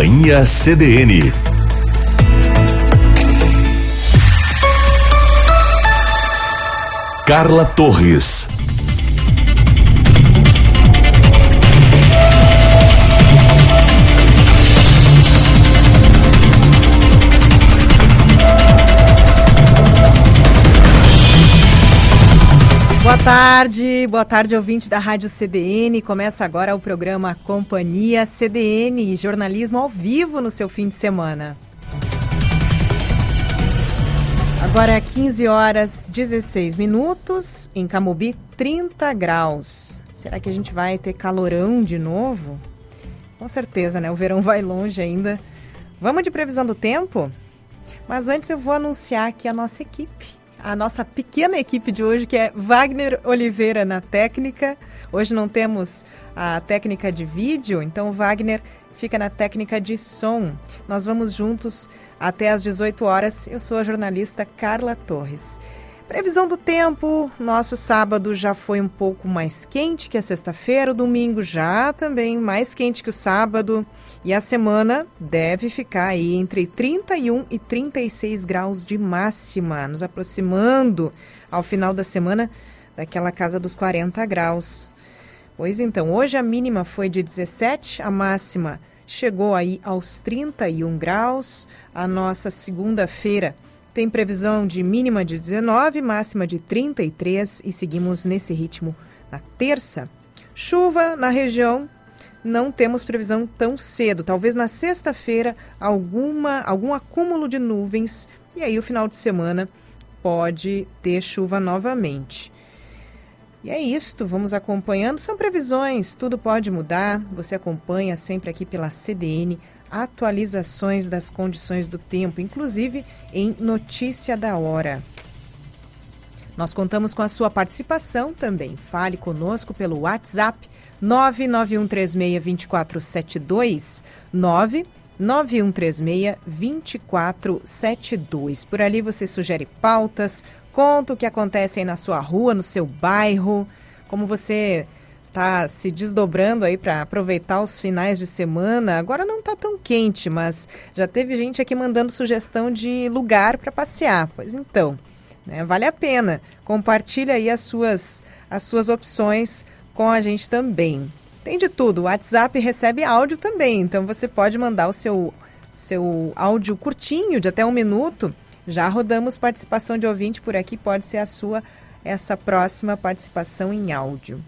Companhia CDN. Carla Torres. Boa tarde, boa tarde, ouvinte da Rádio CDN. Começa agora o programa Companhia CDN, jornalismo ao vivo no seu fim de semana. Agora é 15 horas 16 minutos, em Camobi 30 graus. Será que a gente vai ter calorão de novo? Com certeza, né? O verão vai longe ainda. Vamos de previsão do tempo? Mas antes eu vou anunciar aqui a nossa equipe a nossa pequena equipe de hoje, que é Wagner Oliveira na técnica. Hoje não temos a técnica de vídeo, então Wagner fica na técnica de som. Nós vamos juntos até às 18 horas. Eu sou a jornalista Carla Torres. Previsão do tempo: nosso sábado já foi um pouco mais quente que a sexta-feira, o domingo já também mais quente que o sábado. E a semana deve ficar aí entre 31 e 36 graus de máxima, nos aproximando ao final da semana daquela casa dos 40 graus. Pois então, hoje a mínima foi de 17, a máxima chegou aí aos 31 graus. A nossa segunda-feira tem previsão de mínima de 19, máxima de 33 e seguimos nesse ritmo na terça. Chuva na região não temos previsão tão cedo. Talvez na sexta-feira alguma algum acúmulo de nuvens e aí o final de semana pode ter chuva novamente. E é isto, vamos acompanhando. São previsões, tudo pode mudar. Você acompanha sempre aqui pela CDN atualizações das condições do tempo, inclusive em Notícia da Hora. Nós contamos com a sua participação também. Fale conosco pelo WhatsApp 991362472, 991362472. Por ali você sugere pautas, conta o que acontece aí na sua rua, no seu bairro, como você está se desdobrando aí para aproveitar os finais de semana. Agora não está tão quente, mas já teve gente aqui mandando sugestão de lugar para passear. Pois então, né, vale a pena. Compartilha aí as suas, as suas opções com a gente também. Tem de tudo. O WhatsApp recebe áudio também, então você pode mandar o seu, seu áudio curtinho, de até um minuto. Já rodamos participação de ouvinte por aqui, pode ser a sua essa próxima participação em áudio.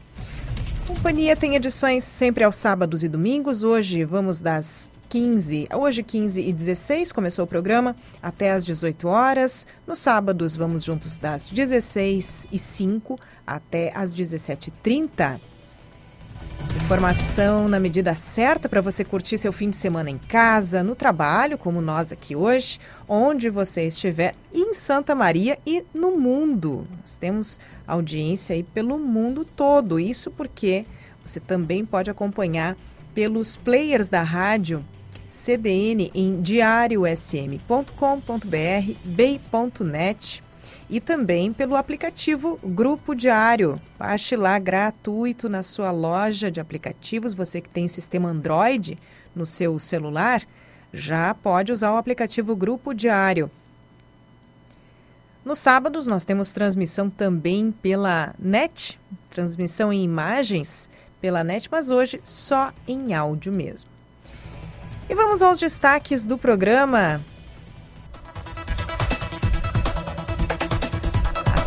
Companhia tem edições sempre aos sábados e domingos. Hoje vamos das 15, hoje 15 e 16 começou o programa até às 18 horas. Nos sábados vamos juntos das 16 e 5 até às 17h30. Informação na medida certa para você curtir seu fim de semana em casa, no trabalho, como nós aqui hoje, onde você estiver, em Santa Maria e no mundo. Nós temos audiência aí pelo mundo todo. Isso porque você também pode acompanhar pelos players da rádio CDN em diariosm.com.br, bay.net e também pelo aplicativo Grupo Diário. Baixe lá gratuito na sua loja de aplicativos. Você que tem sistema Android no seu celular, já pode usar o aplicativo Grupo Diário. Nos sábados nós temos transmissão também pela net, transmissão em imagens pela net, mas hoje só em áudio mesmo. E vamos aos destaques do programa.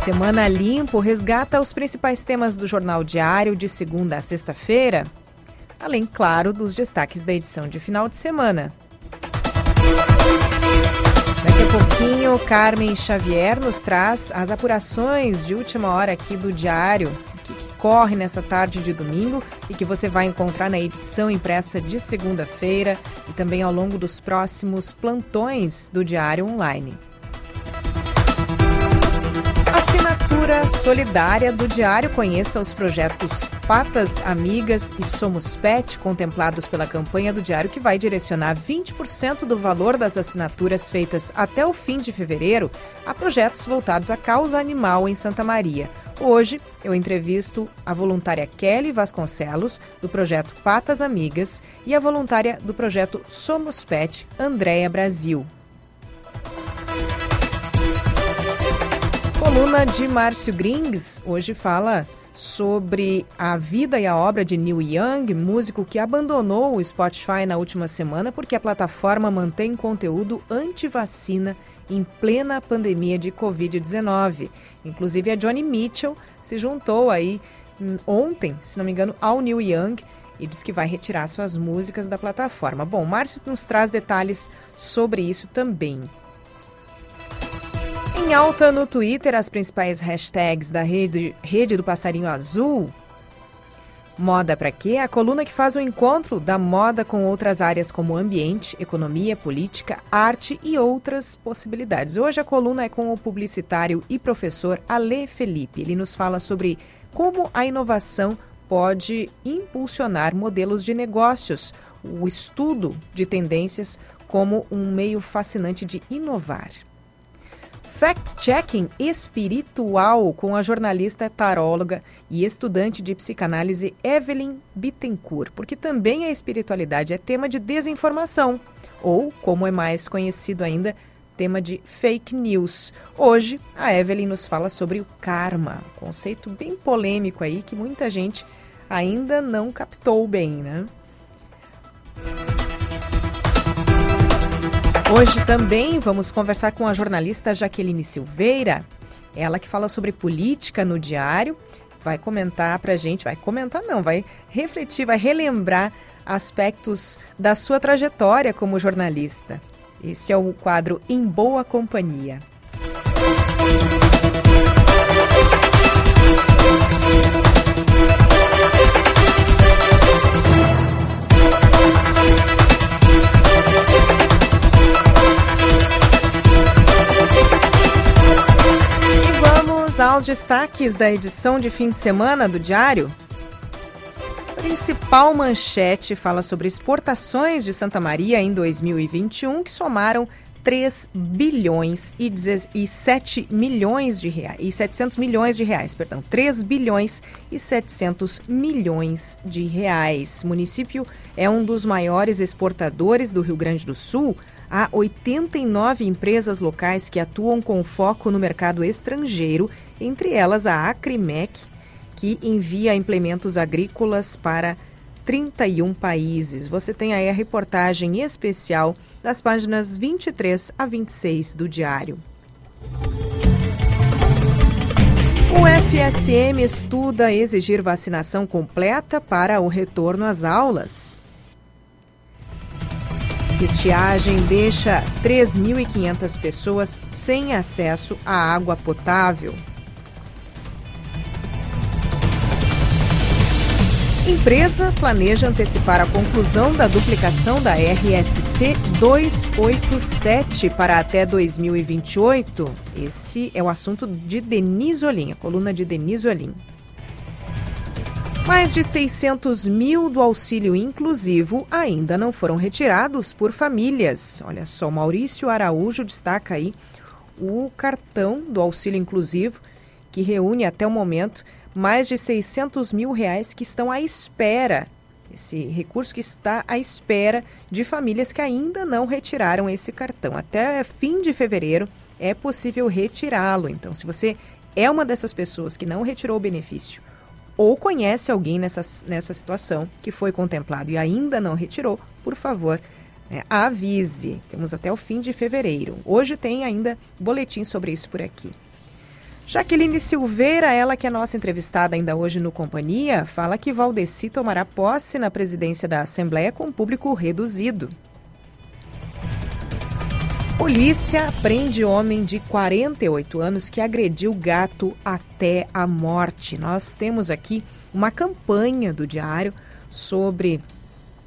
Semana Limpo resgata os principais temas do Jornal Diário de segunda a sexta-feira, além, claro, dos destaques da edição de final de semana. Pouquinho, Carmen Xavier nos traz as apurações de última hora aqui do Diário, que, que corre nessa tarde de domingo e que você vai encontrar na edição impressa de segunda-feira e também ao longo dos próximos plantões do Diário Online. Assinatura solidária do Diário. Conheça os projetos Patas Amigas e Somos Pet, contemplados pela campanha do Diário, que vai direcionar 20% do valor das assinaturas feitas até o fim de fevereiro a projetos voltados à causa animal em Santa Maria. Hoje eu entrevisto a voluntária Kelly Vasconcelos, do projeto Patas Amigas, e a voluntária do projeto Somos Pet, Andréia Brasil. Coluna de Márcio Grings hoje fala sobre a vida e a obra de Neil Young, músico que abandonou o Spotify na última semana porque a plataforma mantém conteúdo anti-vacina em plena pandemia de Covid-19. Inclusive, a Johnny Mitchell se juntou aí hum, ontem, se não me engano, ao Neil Young e diz que vai retirar suas músicas da plataforma. Bom, Márcio nos traz detalhes sobre isso também. Em alta no Twitter, as principais hashtags da rede, rede do Passarinho Azul. Moda para quê? A coluna que faz o encontro da moda com outras áreas como ambiente, economia, política, arte e outras possibilidades. Hoje a coluna é com o publicitário e professor Ale Felipe. Ele nos fala sobre como a inovação pode impulsionar modelos de negócios, o estudo de tendências como um meio fascinante de inovar. Fact-checking espiritual com a jornalista taróloga e estudante de psicanálise Evelyn Bittencourt, porque também a espiritualidade é tema de desinformação, ou, como é mais conhecido ainda, tema de fake news. Hoje, a Evelyn nos fala sobre o karma, conceito bem polêmico aí que muita gente ainda não captou bem, né? Hoje também vamos conversar com a jornalista Jaqueline Silveira, ela que fala sobre política no diário, vai comentar para a gente, vai comentar não, vai refletir, vai relembrar aspectos da sua trajetória como jornalista. Esse é o quadro Em Boa Companhia. Vamos aos destaques da edição de fim de semana do Diário. A principal manchete fala sobre exportações de Santa Maria em 2021, que somaram 3 bilhões e 7 milhões de reais, e 700 milhões de reais, perdão, 3 bilhões e 700 milhões de reais. O município é um dos maiores exportadores do Rio Grande do Sul. Há 89 empresas locais que atuam com foco no mercado estrangeiro entre elas a Acrimec, que envia implementos agrícolas para 31 países. Você tem aí a reportagem especial das páginas 23 a 26 do Diário. O FSM estuda exigir vacinação completa para o retorno às aulas. Estiagem deixa 3.500 pessoas sem acesso à água potável. Empresa planeja antecipar a conclusão da duplicação da RSC 287 para até 2028. Esse é o assunto de Denise Olim, a coluna de Denise Olim. Mais de 600 mil do auxílio inclusivo ainda não foram retirados por famílias. Olha só, Maurício Araújo destaca aí o cartão do auxílio inclusivo, que reúne até o momento mais de 600 mil reais que estão à espera. Esse recurso que está à espera de famílias que ainda não retiraram esse cartão. Até fim de fevereiro é possível retirá-lo. Então, se você é uma dessas pessoas que não retirou o benefício ou conhece alguém nessa, nessa situação que foi contemplado e ainda não retirou, por favor, né, avise. Temos até o fim de fevereiro. Hoje tem ainda boletim sobre isso por aqui. Jaqueline Silveira, ela que é nossa entrevistada ainda hoje no Companhia, fala que Valdeci tomará posse na presidência da Assembleia com público reduzido. Polícia prende homem de 48 anos que agrediu gato até a morte. Nós temos aqui uma campanha do Diário sobre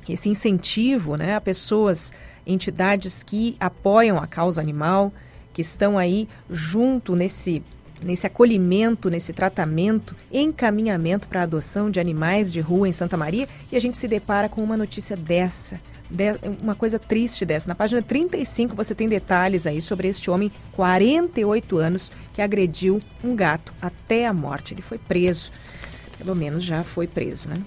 esse incentivo né, a pessoas, entidades que apoiam a causa animal, que estão aí junto nesse nesse acolhimento, nesse tratamento, encaminhamento para adoção de animais de rua em Santa Maria e a gente se depara com uma notícia dessa. uma coisa triste dessa. Na página 35 você tem detalhes aí sobre este homem, 48 anos, que agrediu um gato até a morte. Ele foi preso. Pelo menos já foi preso, né?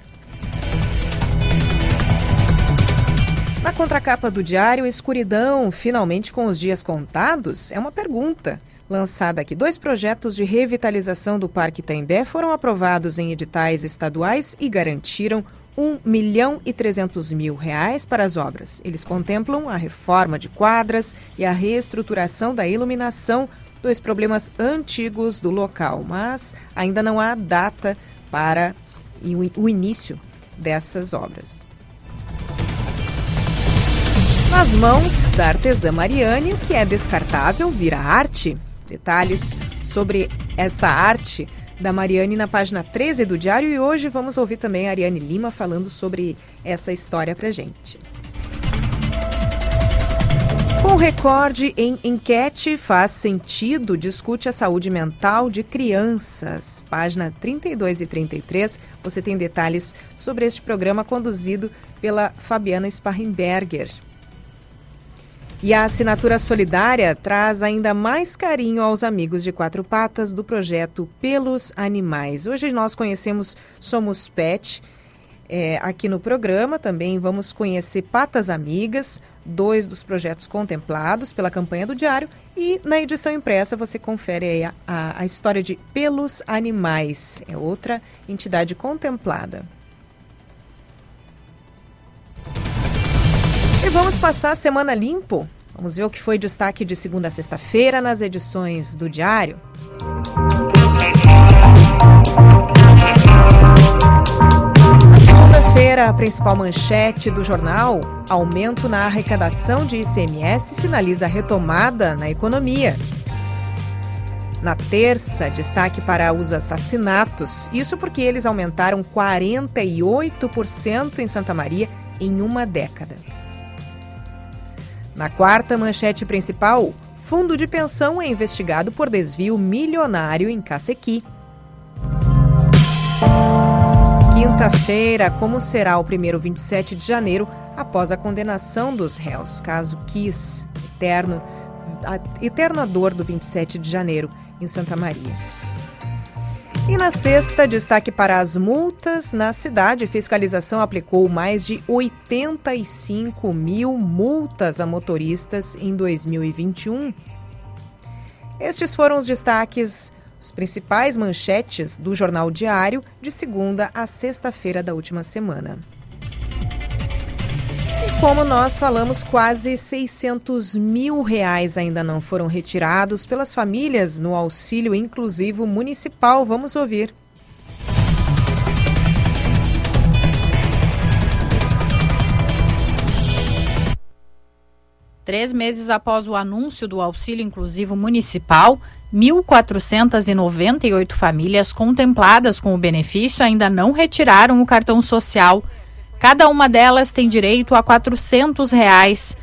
Na contracapa do diário, escuridão, finalmente com os dias contados? É uma pergunta lançada aqui. Dois projetos de revitalização do Parque Itaimbé foram aprovados em editais estaduais e garantiram 1 milhão e 300 mil reais para as obras. Eles contemplam a reforma de quadras e a reestruturação da iluminação, dois problemas antigos do local, mas ainda não há data para o início dessas obras. Nas mãos da artesã Mariane, o que é descartável vira arte. Detalhes sobre essa arte da Mariane na página 13 do Diário e hoje vamos ouvir também a Ariane Lima falando sobre essa história pra gente. Com recorde em enquete faz sentido discute a saúde mental de crianças. Página 32 e 33, você tem detalhes sobre este programa conduzido pela Fabiana Sparrenberger. E a assinatura solidária traz ainda mais carinho aos amigos de quatro patas do projeto Pelos Animais. Hoje nós conhecemos Somos Pet. É, aqui no programa também vamos conhecer Patas Amigas, dois dos projetos contemplados pela campanha do Diário. E na edição impressa você confere a, a, a história de Pelos Animais, é outra entidade contemplada. Vamos passar a semana limpo. Vamos ver o que foi destaque de segunda a sexta-feira nas edições do Diário. Na segunda-feira, a principal manchete do jornal: aumento na arrecadação de ICMS sinaliza retomada na economia. Na terça, destaque para os assassinatos. Isso porque eles aumentaram 48% em Santa Maria em uma década. Na quarta manchete principal, fundo de pensão é investigado por desvio milionário em Cacequi. Quinta-feira, como será o primeiro 27 de janeiro após a condenação dos réus, caso Kiss, eterno, a eterna dor do 27 de janeiro em Santa Maria. E na sexta, destaque para as multas na cidade. Fiscalização aplicou mais de 85 mil multas a motoristas em 2021. Estes foram os destaques, os principais manchetes do Jornal Diário de segunda a sexta-feira da última semana. Como nós falamos, quase 600 mil reais ainda não foram retirados pelas famílias no auxílio inclusivo municipal. Vamos ouvir. Três meses após o anúncio do auxílio inclusivo municipal, 1.498 famílias contempladas com o benefício ainda não retiraram o cartão social Cada uma delas tem direito a 400 reais.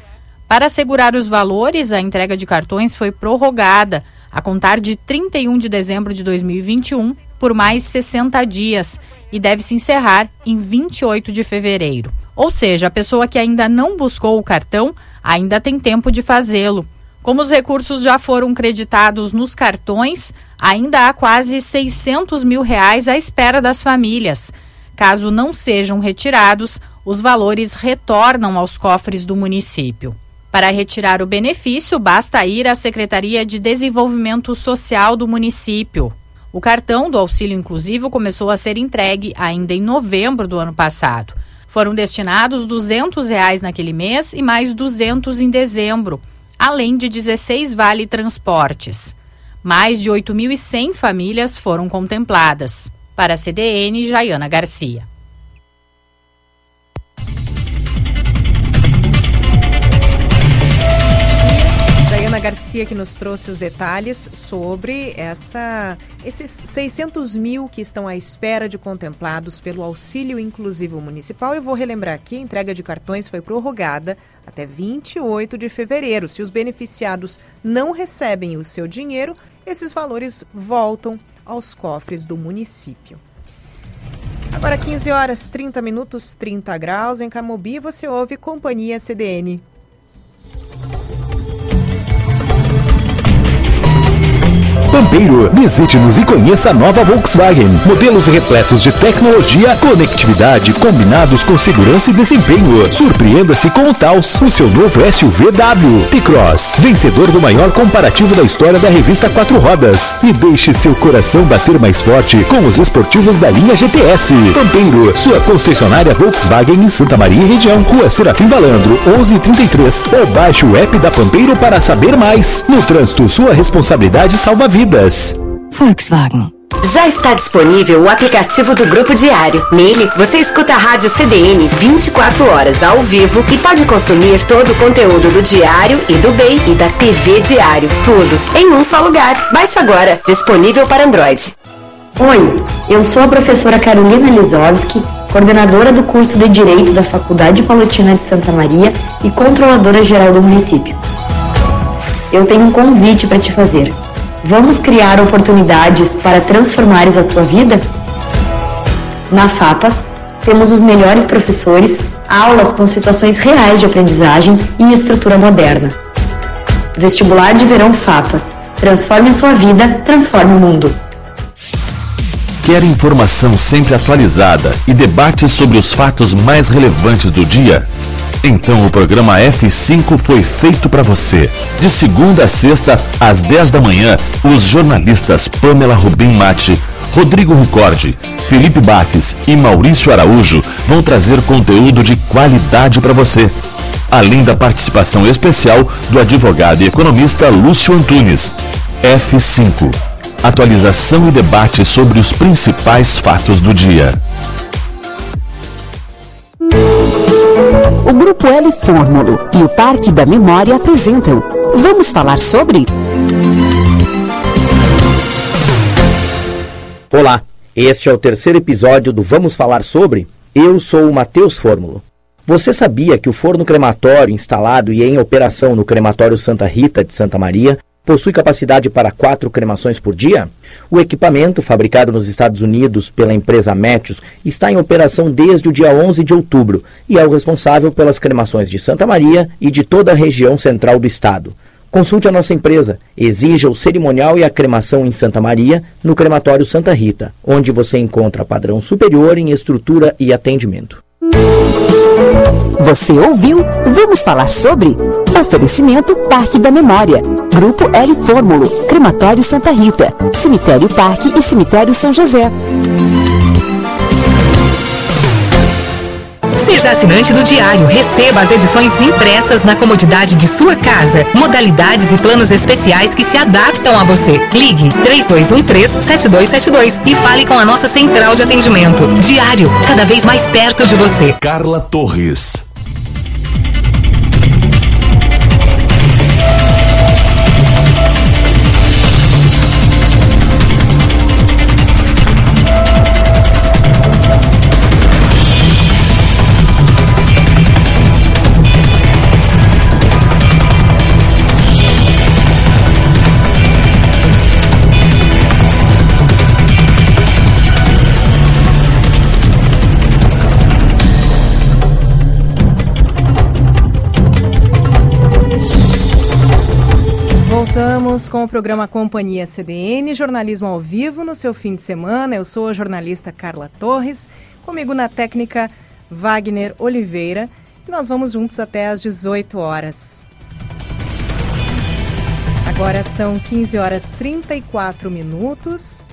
Para assegurar os valores, a entrega de cartões foi prorrogada a contar de 31 de dezembro de 2021 por mais 60 dias e deve se encerrar em 28 de fevereiro. Ou seja, a pessoa que ainda não buscou o cartão ainda tem tempo de fazê-lo. Como os recursos já foram creditados nos cartões, ainda há quase 600 mil reais à espera das famílias. Caso não sejam retirados, os valores retornam aos cofres do município. Para retirar o benefício, basta ir à Secretaria de Desenvolvimento Social do município. O cartão do auxílio inclusivo começou a ser entregue ainda em novembro do ano passado. Foram destinados 200 reais naquele mês e mais 200 em dezembro, além de 16 vale transportes. Mais de 8.100 famílias foram contempladas. Para a CDN, Jaiana Garcia. Jaiana Garcia que nos trouxe os detalhes sobre essa, esses 600 mil que estão à espera de contemplados pelo auxílio inclusivo municipal. Eu vou relembrar aqui, a entrega de cartões foi prorrogada até 28 de fevereiro. Se os beneficiados não recebem o seu dinheiro, esses valores voltam aos cofres do município. Agora 15 horas 30 minutos 30 graus em Camobi, você ouve Companhia CDN. Pampeiro, visite-nos e conheça a nova Volkswagen. Modelos repletos de tecnologia, conectividade, combinados com segurança e desempenho. Surpreenda-se com o Taos, o seu novo SUV W. T-Cross, vencedor do maior comparativo da história da revista Quatro Rodas. E deixe seu coração bater mais forte com os esportivos da linha GTS. Pampeiro, sua concessionária Volkswagen em Santa Maria e região. Rua Serafim Balandro, 1133. Ou baixe o app da Pampeiro para saber mais. No trânsito, sua responsabilidade salva vidas. Volkswagen. Já está disponível o aplicativo do Grupo Diário. Nele, você escuta a rádio CDN 24 horas ao vivo e pode consumir todo o conteúdo do Diário e do BEI e da TV Diário. Tudo em um só lugar. Baixe agora. Disponível para Android. Oi, eu sou a professora Carolina Lisowski, coordenadora do curso de Direito da Faculdade Palotina de Santa Maria e controladora geral do município. Eu tenho um convite para te fazer. Vamos criar oportunidades para transformares a tua vida? Na FAPAS, temos os melhores professores, aulas com situações reais de aprendizagem e estrutura moderna. Vestibular de Verão FAPAS. Transforme a sua vida, transforme o mundo. Quer informação sempre atualizada e debates sobre os fatos mais relevantes do dia? Então o programa F5 foi feito para você. De segunda a sexta, às 10 da manhã, os jornalistas Pamela Rubim Mate, Rodrigo Ricordi, Felipe Baques e Maurício Araújo vão trazer conteúdo de qualidade para você. Além da participação especial do advogado e economista Lúcio Antunes. F5. Atualização e debate sobre os principais fatos do dia. O Grupo L Fórmulo e o Parque da Memória apresentam Vamos falar sobre? Olá, este é o terceiro episódio do Vamos Falar Sobre? Eu sou o Matheus Fórmulo. Você sabia que o forno crematório instalado e em operação no crematório Santa Rita de Santa Maria possui capacidade para quatro cremações por dia? O equipamento, fabricado nos Estados Unidos pela empresa Métios, está em operação desde o dia 11 de outubro e é o responsável pelas cremações de Santa Maria e de toda a região central do estado. Consulte a nossa empresa. Exija o cerimonial e a cremação em Santa Maria, no crematório Santa Rita, onde você encontra padrão superior em estrutura e atendimento. Você ouviu? Vamos falar sobre Oferecimento Parque da Memória, Grupo L Fórmulo, Crematório Santa Rita, Cemitério Parque e Cemitério São José. Seja assinante do Diário. Receba as edições impressas na comodidade de sua casa. Modalidades e planos especiais que se adaptam a você. Ligue 3213-7272 e fale com a nossa central de atendimento. Diário, cada vez mais perto de você. Carla Torres. Voltamos com o programa Companhia CDN, jornalismo ao vivo no seu fim de semana. Eu sou a jornalista Carla Torres, comigo na técnica Wagner Oliveira e nós vamos juntos até às 18 horas. Agora são 15 horas 34 minutos.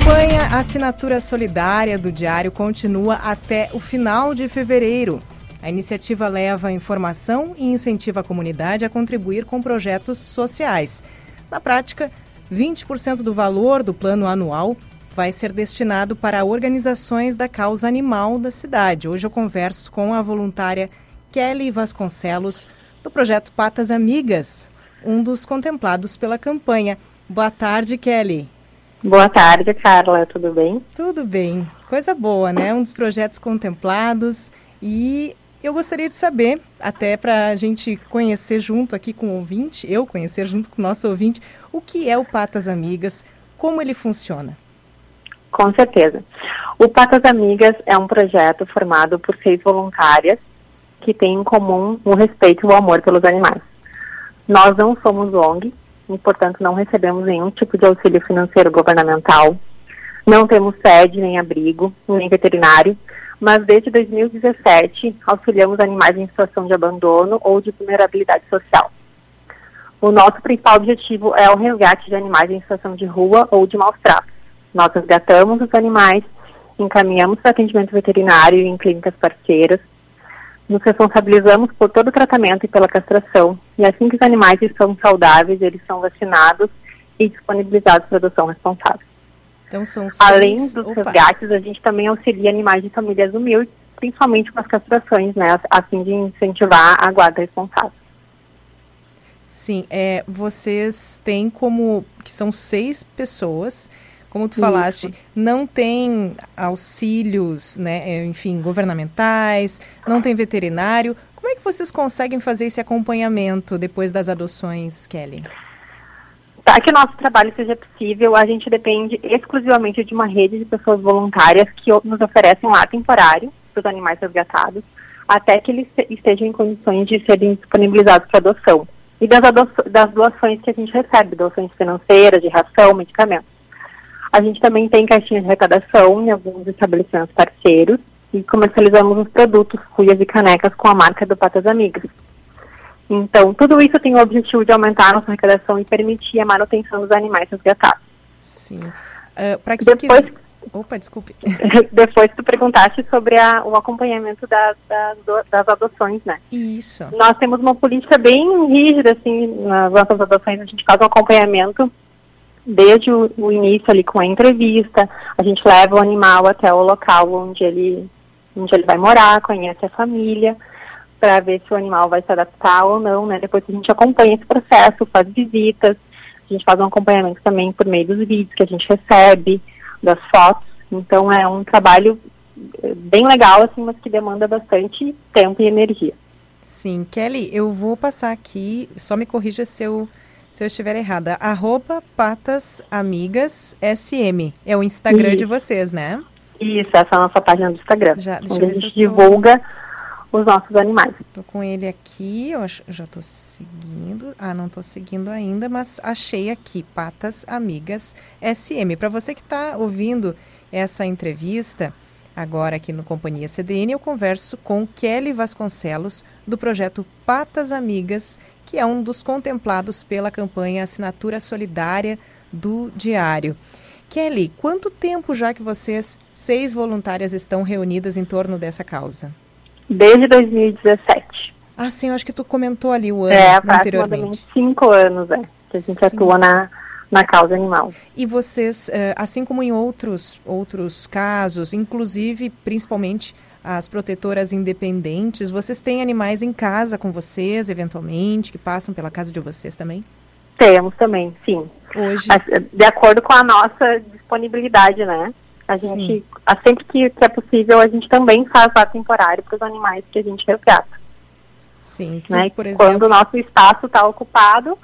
Campanha Assinatura Solidária do Diário continua até o final de fevereiro. A iniciativa leva informação e incentiva a comunidade a contribuir com projetos sociais. Na prática, 20% do valor do plano anual vai ser destinado para organizações da causa animal da cidade. Hoje eu converso com a voluntária Kelly Vasconcelos, do projeto Patas Amigas, um dos contemplados pela campanha. Boa tarde, Kelly. Boa tarde, Carla, tudo bem? Tudo bem. Coisa boa, né? Um dos projetos contemplados e Eu gostaria de saber, até para a gente conhecer junto aqui com o ouvinte, eu conhecer junto com o nosso ouvinte, o que é o Patas Amigas, como ele funciona. Com certeza. O Patas Amigas é um projeto formado por seis voluntárias que têm em comum o respeito e o amor pelos animais. Nós não somos ONG e, portanto, não recebemos nenhum tipo de auxílio financeiro governamental. Não temos sede, nem abrigo, nem veterinário, mas desde 2017 auxiliamos animais em situação de abandono ou de vulnerabilidade social. O nosso principal objetivo é o resgate de animais em situação de rua ou de maus tratos. Nós resgatamos os animais, encaminhamos para atendimento veterinário em clínicas parceiras, nos responsabilizamos por todo o tratamento e pela castração, e assim que os animais estão saudáveis, eles são vacinados e disponibilizados para adoção responsável. Então são seis... Além dos Opa. resgates, a gente também auxilia animais de famílias humildes, principalmente com as castrações, né, a fim de incentivar a guarda responsável. Sim, é, vocês têm como que são seis pessoas como tu falaste, Isso. não tem auxílios, né, é, enfim, governamentais, não tem veterinário. Como é que vocês conseguem fazer esse acompanhamento depois das adoções, Kelly? Para que o nosso trabalho seja possível, a gente depende exclusivamente de uma rede de pessoas voluntárias que nos oferecem um lar temporário para os animais resgatados, até que eles estejam em condições de serem disponibilizados para adoção. E das, das doações que a gente recebe, doações financeiras, de ração, medicamentos. A gente também tem caixinhas de arrecadação em alguns estabelecimentos parceiros e comercializamos os produtos, cuias e canecas com a marca do Patas Amigas. Então, tudo isso tem o objetivo de aumentar a nossa arrecadação e permitir a manutenção dos animais resgatados. Sim. Uh, Para quem Depois, quis... Opa, desculpe. Depois tu perguntaste sobre a, o acompanhamento das, das, das, adoções, né? Isso. Nós temos uma política bem rígida, assim, nas nossas adoções, a gente faz um acompanhamento desde o, o, início ali com a entrevista, a gente leva o animal até o local onde ele, onde ele vai morar, conhece a família, para ver se o animal vai se adaptar ou não, né? Depois a gente acompanha esse processo, faz visitas, a gente faz um acompanhamento também por meio dos vídeos que a gente recebe, das fotos. Então é um trabalho eh, bem legal, assim, mas que demanda bastante tempo e energia. Sim, Kelly, eu vou passar aqui, só me corrija se eu se eu estiver errada, arroba Patas Amigas SM. É o Instagram Isso. de vocês, né? Isso, essa é a nossa página do Instagram. Já, onde a gente divulga os nossos animais. Estou com ele aqui, eu já estou seguindo. Ah, não estou seguindo ainda, mas achei aqui, Patas Amigas SM. Para você que está ouvindo essa entrevista, agora aqui no Companhia CDN, eu converso com Kelly Vasconcelos, do projeto Patas Amigas que é um dos contemplados pela campanha Assinatura Solidária do Diário. Kelly, quanto tempo já que vocês, seis voluntárias, estão reunidas em torno dessa causa? Desde 2017. Ah, sim, eu acho que tu comentou ali o ano é, anteriormente. cinco anos, é, que a gente sim. atua na, na causa animal. E vocês, eh, assim como em outros, outros casos, inclusive, principalmente as protetoras independentes, vocês têm animais em casa com vocês, eventualmente, que passam pela casa de vocês também? Temos também, sim. Hoje. De acordo com a nossa disponibilidade, né? A gente, sempre que, que, é possível, a gente também faz lá temporário para os animais que a gente resgata. Sim, né? por exemplo. Quando o nosso espaço está ocupado,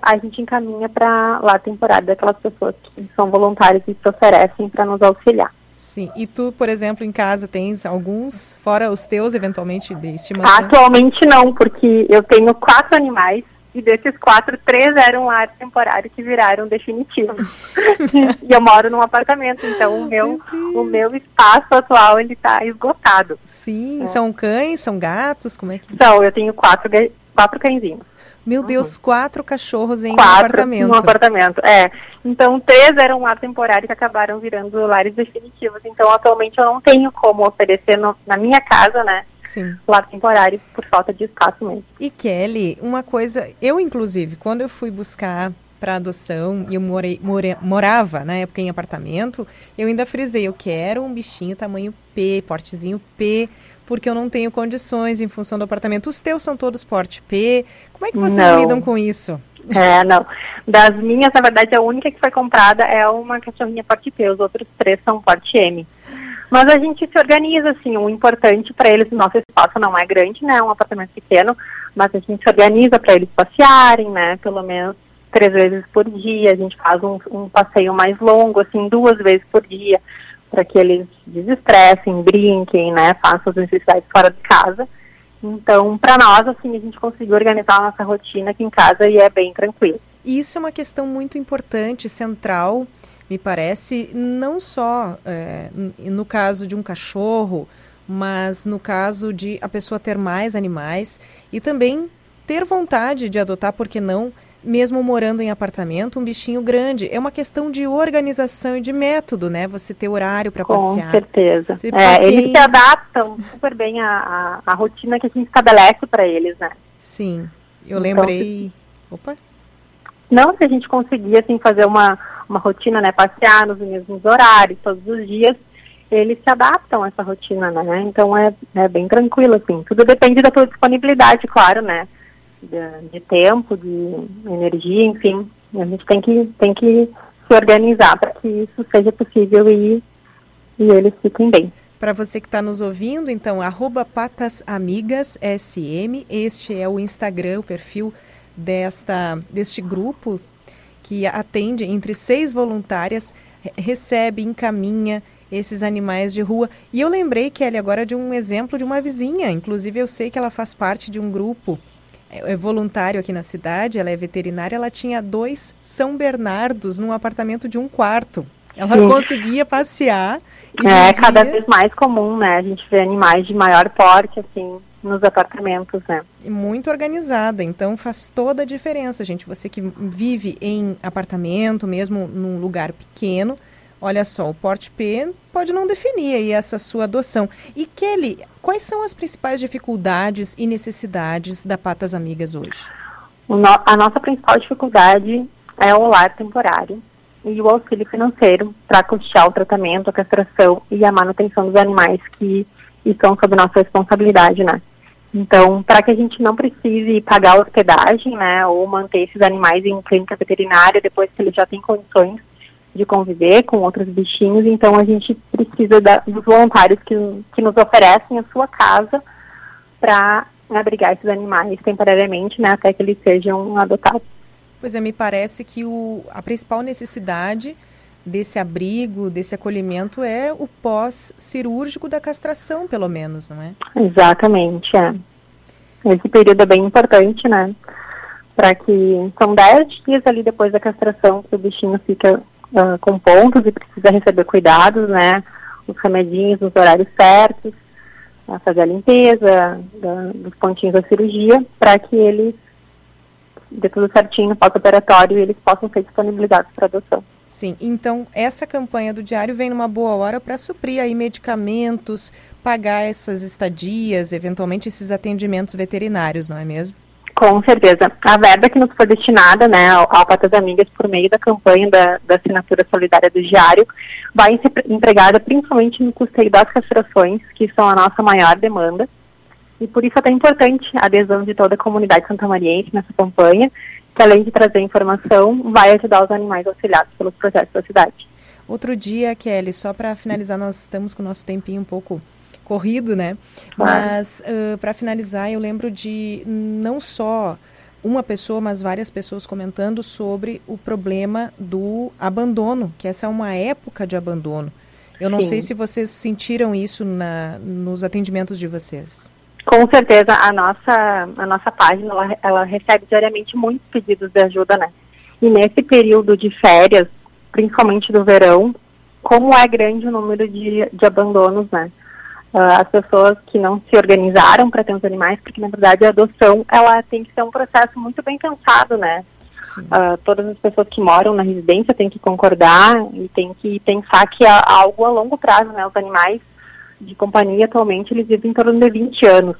a gente encaminha para lá temporário daquelas pessoas que são voluntárias e se oferecem para nos auxiliar. Sim. E tu, por exemplo, em casa tens alguns, fora os teus, eventualmente, de estimação? Atualmente não, porque eu tenho quatro animais e desses quatro, três eram lar temporário que viraram definitivos. e eu moro num apartamento, então o meu, meu o meu espaço atual ele está esgotado. Sim, é. são cães, são gatos, como é que? São, eu tenho quatro, quatro cãezinhos. Meu Deus, quatro cachorros em quatro um apartamento. um apartamento, é. Então, três eram lá temporários que acabaram virando lares definitivos. Então, atualmente eu não tenho como oferecer no, na minha casa, né? Sim. Lar temporário por falta de espaço mesmo. E Kelly, uma coisa, eu inclusive, quando eu fui buscar para adoção e eu morei, more, morava na época em apartamento, eu ainda frisei, eu quero um bichinho tamanho P, portezinho P, porque eu não tenho condições em função do apartamento. Os teus são todos porte P. Como é que vocês não. lidam com isso? É, não. Das minhas, na verdade, a única que foi comprada é uma cachorrinha porte P. Os outros três são porte M. Mas a gente se organiza, assim, o importante para eles, nosso espaço não é grande, né, é um apartamento pequeno, mas a gente se organiza para eles passearem, né, pelo menos três vezes por dia, a gente faz um, um passeio mais longo, assim, duas vezes por dia, para que eles desestressem, brinquem, né, façam as necessidades fora de casa. Então, para nós, assim, a gente conseguiu organizar a nossa rotina aqui em casa e é bem tranquilo. Isso é uma questão muito importante, central, me parece, não só é, no caso de um cachorro, mas no caso de a pessoa ter mais animais e também ter vontade de adotar, por que não, mesmo morando em apartamento, um bichinho grande. É uma questão de organização e de método, né? Você ter horário para passear. Com certeza. É, eles se adaptam super bem à, à, à rotina que a gente estabelece para eles, né? Sim. Eu então, lembrei. Opa! Não se a gente conseguir assim, fazer uma, uma rotina, né? Passear nos mesmos horários, todos os dias, eles se adaptam a essa rotina, né? Então é, é bem tranquilo, assim. Tudo depende da tua disponibilidade, claro, né? De, de tempo, de energia, enfim. A gente tem que, tem que se organizar para que isso seja possível e, e eles fiquem bem. Para você que está nos ouvindo, então, arroba patasamigassm, este é o Instagram, o perfil desta, deste grupo que atende entre seis voluntárias, recebe, encaminha esses animais de rua. E eu lembrei, Kelly, agora de um exemplo de uma vizinha, inclusive eu sei que ela faz parte de um grupo é, é voluntário aqui na cidade, ela é veterinária, ela tinha dois São Bernardos num apartamento de um quarto. Ela Sim. conseguia passear. é vivia... cada vez mais comum, né? A gente vê animais de maior porte, assim, nos apartamentos, né? Muito organizada, então faz toda a diferença, gente. Você que vive em apartamento, mesmo num lugar pequeno, Olha só, o porte P pode não definir aí essa sua adoção. E Kelly, quais são as principais dificuldades e necessidades da Patas Amigas hoje? No, a nossa principal dificuldade é o lar temporário e o auxílio financeiro para custear o tratamento, a castração e a manutenção dos animais que estão sob nossa responsabilidade, né? Então, para que a gente não precise pagar hospedagem, né, ou manter esses animais em clínica veterinária depois que eles já têm condições de conviver com outros bichinhos, então a gente precisa da, dos voluntários que, que nos oferecem a sua casa para abrigar esses animais temporariamente, né, até que eles sejam adotados. Pois é, me parece que o, a principal necessidade desse abrigo, desse acolhimento é o pós-cirúrgico da castração, pelo menos, não é? Exatamente, é. Esse período é bem importante, né? Para que são 10 dias ali depois da castração que o bichinho fica uh, com pontos e precisa receber cuidados, né? Os remedinhos nos horários certos, fazer a limpeza da, dos pontinhos da cirurgia, para que eles dê tudo certinho pós-operatório e eles possam ser disponibilizados para adoção. Sim, então essa campanha do diário vem numa boa hora para suprir aí medicamentos, pagar essas estadias, eventualmente esses atendimentos veterinários, não é mesmo? Com certeza. A verba que nos foi destinada né, ao, Patas Amigas por meio da campanha da, da assinatura solidária do diário vai ser empregada principalmente no custeio das castrações, que são a nossa maior demanda. E por isso é tão importante a adesão de toda a comunidade santamariense nessa campanha, que além de trazer informação, vai ajudar os animais auxiliados pelos projetos da cidade. Outro dia, Kelly, só para finalizar, nós estamos com o nosso tempinho um pouco corrido, né? Mas uh, para finalizar, eu lembro de não só uma pessoa, mas várias pessoas comentando sobre o problema do abandono, que essa é uma época de abandono. Eu não Sim. sei se vocês sentiram isso na, nos atendimentos de vocês. Com certeza, a nossa, a nossa página, ela, ela recebe diariamente muitos pedidos de ajuda, né? E nesse período de férias, principalmente do verão, como é grande o número de, de abandonos, né? Uh, as pessoas que não se organizaram para ter os animais, porque na verdade a adoção ela tem que ser um processo muito bem pensado, né? Uh, todas as pessoas que moram na residência têm que concordar e têm que pensar que é algo a longo prazo, né? Os animais de companhia atualmente eles vivem em torno de 20 anos.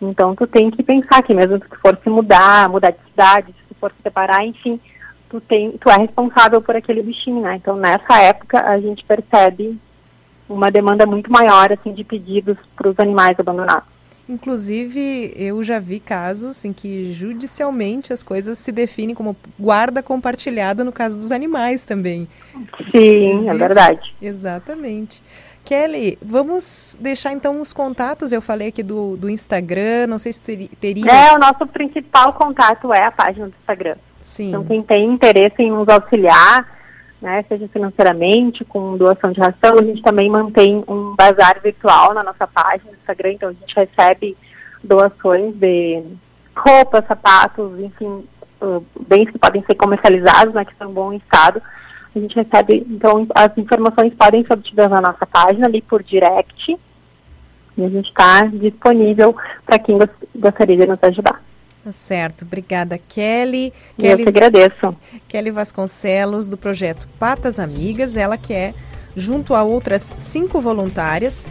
Então tu tem que pensar que mesmo se tu for se mudar, mudar de cidade, se tu for se separar, enfim, tu, tem, tu é responsável por aquele bichinho, né? Então nessa época a gente percebe uma demanda muito maior assim de pedidos para os animais abandonados. Inclusive, eu já vi casos em que judicialmente as coisas se definem como guarda compartilhada no caso dos animais também. Sim, é Existe... é verdade. Exatamente. Kelly, vamos deixar então os contatos. Eu falei aqui do, do Instagram, não sei se teria. É, o nosso principal contato é a página do Instagram. Sim. Então, quem tem interesse em nos auxiliar, né, seja financeiramente, com doação de ração, a gente também mantém um bazar virtual na nossa página do Instagram, então a gente recebe doações de roupas, sapatos, enfim, uh, bens que podem ser comercializados, né, que estão em bom estado. A gente recebe, então, as informações podem ser obtidas na nossa página, ali por direct, e a gente está disponível para quem gostaria de nos ajudar. Tá certo, obrigada Kelly. Eu Kelly, que agradeço. Kelly Vasconcelos, do projeto Patas Amigas, ela que é, junto a outras cinco voluntárias,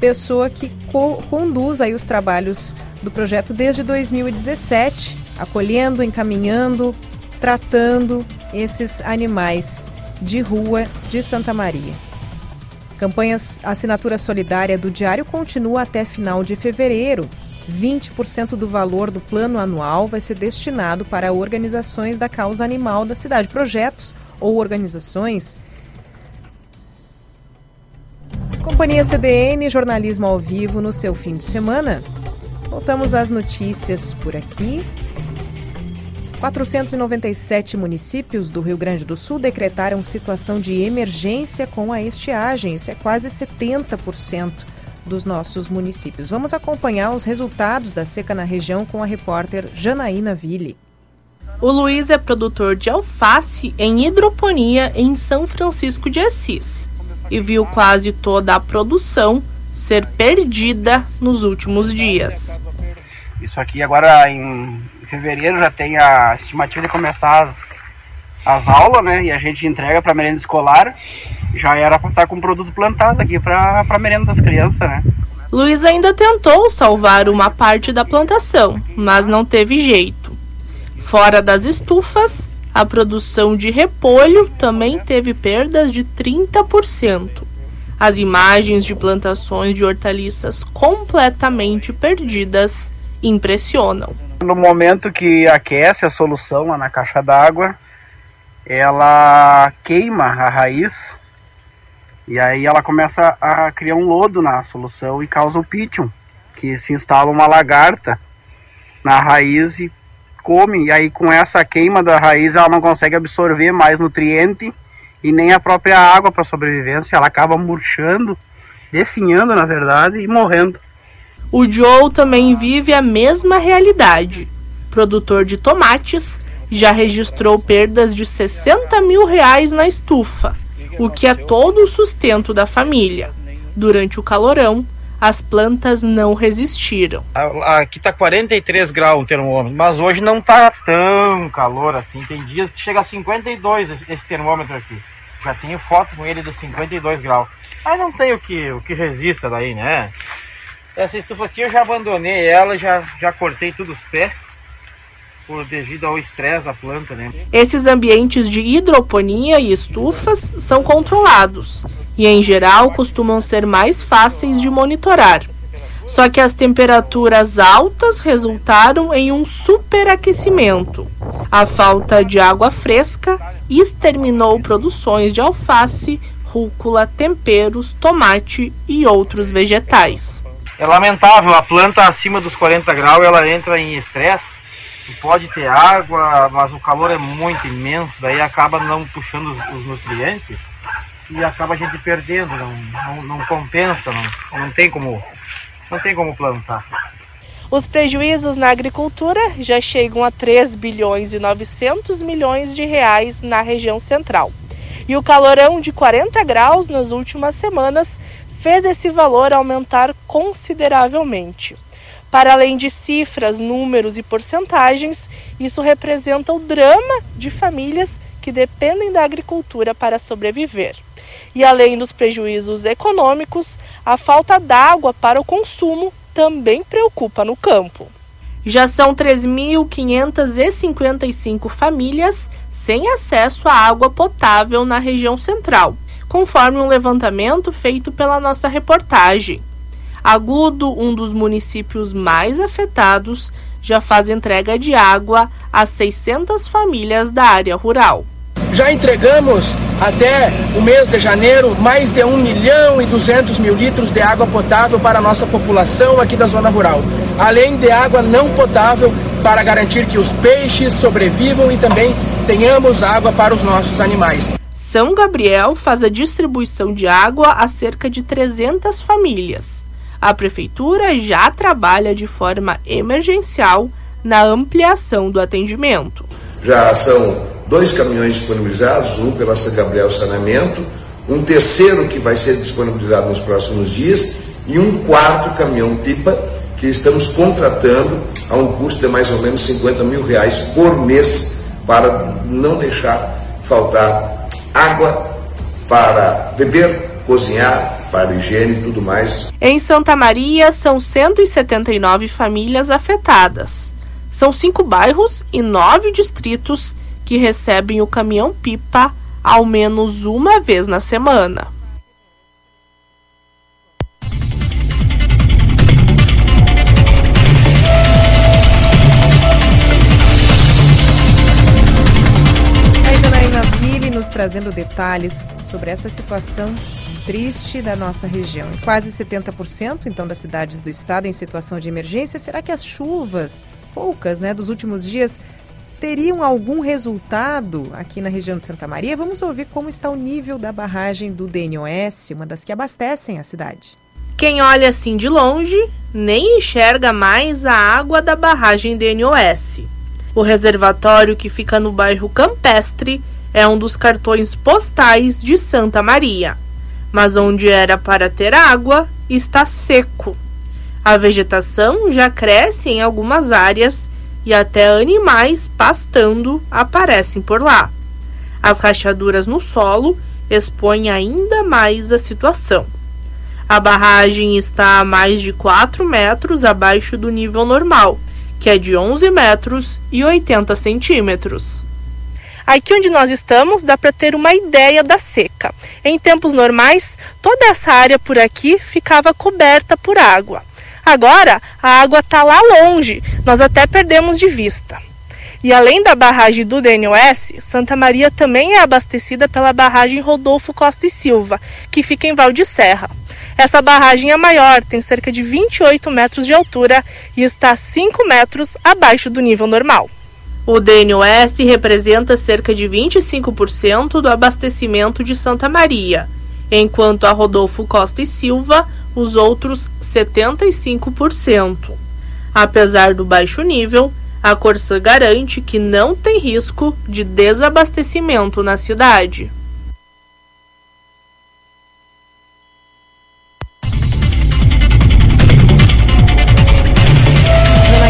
pessoa que co conduz aí os trabalhos do projeto desde 2017, acolhendo, encaminhando, tratando esses animais de rua de Santa Maria. Campanha Assinatura Solidária do Diário continua até final de fevereiro. 20% do valor do plano anual vai ser destinado para organizações da causa animal da cidade. Projetos ou organizações Companhia CDN, jornalismo ao vivo no seu fim de semana. Voltamos às notícias por aqui. 497 municípios do Rio Grande do Sul decretaram situação de emergência com a estiagem. Isso é quase 70% dos nossos municípios. Vamos acompanhar os resultados da seca na região com a repórter Janaína Ville. O Luiz é produtor de alface em hidroponia em São Francisco de Assis e viu quase toda a produção ser perdida nos últimos dias. Isso aqui agora em fevereiro já tem a estimativa de começar as, as aulas, né? E a gente entrega para merenda escolar. Já era para estar com o produto plantado aqui para a merenda das crianças, né? Luiz ainda tentou salvar uma parte da plantação, mas não teve jeito. Fora das estufas, a produção de repolho também teve perdas de 30%. As imagens de plantações de hortaliças completamente perdidas impressionam. No momento que aquece a solução lá na caixa d'água, ela queima a raiz e aí ela começa a criar um lodo na solução e causa o pitium, que se instala uma lagarta na raiz e come. E aí com essa queima da raiz ela não consegue absorver mais nutriente e nem a própria água para sobrevivência. Ela acaba murchando, definhando na verdade e morrendo. O Joe também vive a mesma realidade. Produtor de tomates, já registrou perdas de 60 mil reais na estufa o que é todo o sustento da família. Durante o calorão, as plantas não resistiram. Aqui tá 43 graus o termômetro, mas hoje não tá tão calor assim. Tem dias que chega a 52 esse termômetro aqui. Já tenho foto com ele de 52 graus. Mas não tem o que, o que resista daí, né? Essa estufa aqui eu já abandonei ela, já, já cortei todos os pés por devido ao estresse da planta, né? Esses ambientes de hidroponia e estufas são controlados e em geral costumam ser mais fáceis de monitorar. Só que as temperaturas altas resultaram em um superaquecimento. A falta de água fresca exterminou produções de alface, rúcula, temperos, tomate e outros vegetais. É lamentável, a planta acima dos 40 graus ela entra em estresse pode ter água, mas o calor é muito imenso, daí acaba não puxando os, os nutrientes e acaba a gente perdendo, não, não, não compensa, não, não, tem como, não tem como plantar. Os prejuízos na agricultura já chegam a 3 bilhões e 900 milhões de reais na região central. E o calorão de 40 graus nas últimas semanas fez esse valor aumentar consideravelmente. Para além de cifras, números e porcentagens, isso representa o drama de famílias que dependem da agricultura para sobreviver. E além dos prejuízos econômicos, a falta d'água para o consumo também preocupa no campo. Já são 3.555 famílias sem acesso à água potável na região central, conforme um levantamento feito pela nossa reportagem. Agudo, um dos municípios mais afetados, já faz entrega de água a 600 famílias da área rural. Já entregamos até o mês de janeiro mais de 1 milhão e 200 mil litros de água potável para a nossa população aqui da zona rural, além de água não potável para garantir que os peixes sobrevivam e também tenhamos água para os nossos animais. São Gabriel faz a distribuição de água a cerca de 300 famílias. A prefeitura já trabalha de forma emergencial na ampliação do atendimento. Já são dois caminhões disponibilizados, um pela São Gabriel Saneamento, um terceiro que vai ser disponibilizado nos próximos dias e um quarto caminhão-pipa que estamos contratando a um custo de mais ou menos 50 mil reais por mês para não deixar faltar água para beber, cozinhar, para higiene e tudo mais. Em Santa Maria, são 179 famílias afetadas. São cinco bairros e nove distritos que recebem o caminhão-pipa ao menos uma vez na semana. nos trazendo detalhes sobre essa situação triste da nossa região. Quase 70% então das cidades do estado em situação de emergência. Será que as chuvas, poucas, né, dos últimos dias teriam algum resultado aqui na região de Santa Maria? Vamos ouvir como está o nível da barragem do DNOS, uma das que abastecem a cidade. Quem olha assim de longe nem enxerga mais a água da barragem DNOS. O reservatório que fica no bairro Campestre é um dos cartões postais de Santa Maria. Mas onde era para ter água, está seco. A vegetação já cresce em algumas áreas e até animais pastando aparecem por lá. As rachaduras no solo expõem ainda mais a situação. A barragem está a mais de 4 metros abaixo do nível normal, que é de 11 metros e 80 centímetros. Aqui onde nós estamos dá para ter uma ideia da seca. Em tempos normais, toda essa área por aqui ficava coberta por água. Agora a água está lá longe, nós até perdemos de vista. E além da barragem do DNOS, Santa Maria também é abastecida pela barragem Rodolfo Costa e Silva, que fica em Val de Serra. Essa barragem é maior, tem cerca de 28 metros de altura e está 5 metros abaixo do nível normal. O DNOS representa cerca de 25% do abastecimento de Santa Maria, enquanto a Rodolfo Costa e Silva os outros 75%. Apesar do baixo nível, a Corsã garante que não tem risco de desabastecimento na cidade.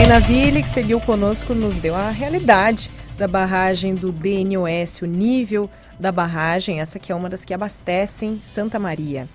Janaína Ville, que seguiu conosco, nos deu a realidade da barragem do DNOS, o nível da barragem, essa que é uma das que abastecem Santa Maria.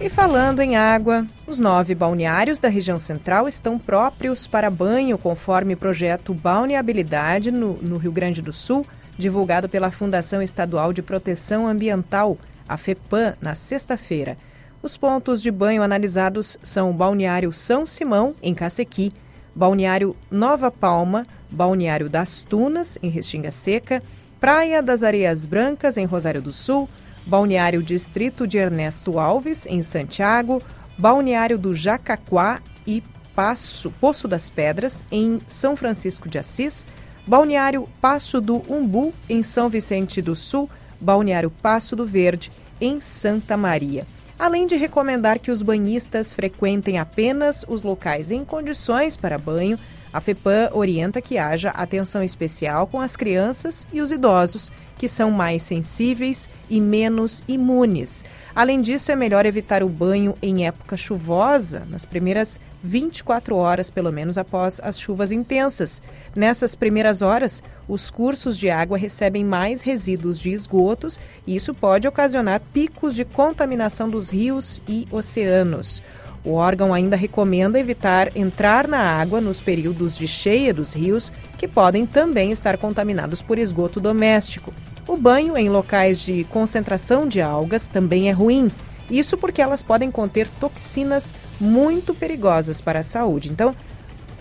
E falando em água, os nove balneários da região central estão próprios para banho, conforme projeto Balneabilidade no, no Rio Grande do Sul, divulgado pela Fundação Estadual de Proteção Ambiental, a FEPAM, na sexta-feira. Os pontos de banho analisados são o Balneário São Simão, em Cacequi, Balneário Nova Palma, Balneário das Tunas, em Restinga Seca, Praia das Areias Brancas, em Rosário do Sul, Balneário Distrito de Ernesto Alves, em Santiago, Balneário do Jacaquá e Passo, Poço das Pedras, em São Francisco de Assis, Balneário Passo do Umbu, em São Vicente do Sul, Balneário Passo do Verde, em Santa Maria. Além de recomendar que os banhistas frequentem apenas os locais em condições para banho, a FEPAM orienta que haja atenção especial com as crianças e os idosos que são mais sensíveis e menos imunes. Além disso, é melhor evitar o banho em época chuvosa, nas primeiras 24 horas, pelo menos após as chuvas intensas. Nessas primeiras horas, os cursos de água recebem mais resíduos de esgotos e isso pode ocasionar picos de contaminação dos rios e oceanos. O órgão ainda recomenda evitar entrar na água nos períodos de cheia dos rios, que podem também estar contaminados por esgoto doméstico. O banho em locais de concentração de algas também é ruim. Isso porque elas podem conter toxinas muito perigosas para a saúde. Então,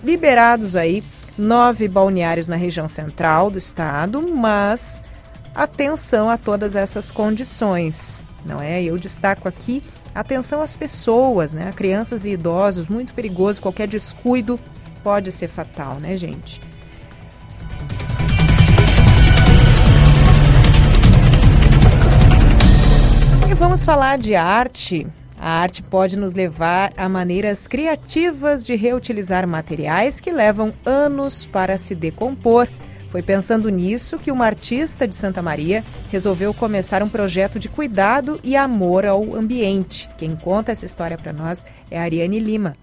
liberados aí nove balneários na região central do estado, mas atenção a todas essas condições, não é? Eu destaco aqui atenção às pessoas, né? A crianças e idosos, muito perigoso, qualquer descuido pode ser fatal, né, gente? E vamos falar de arte. A arte pode nos levar a maneiras criativas de reutilizar materiais que levam anos para se decompor. Foi pensando nisso que uma artista de Santa Maria resolveu começar um projeto de cuidado e amor ao ambiente. Quem conta essa história para nós é a Ariane Lima.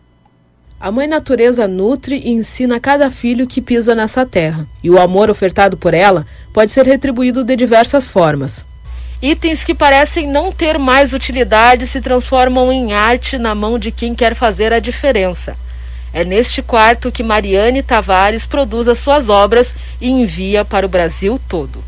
A Mãe Natureza nutre e ensina cada filho que pisa nessa terra, e o amor ofertado por ela pode ser retribuído de diversas formas. Itens que parecem não ter mais utilidade se transformam em arte na mão de quem quer fazer a diferença. É neste quarto que Mariane Tavares produz as suas obras e envia para o Brasil todo.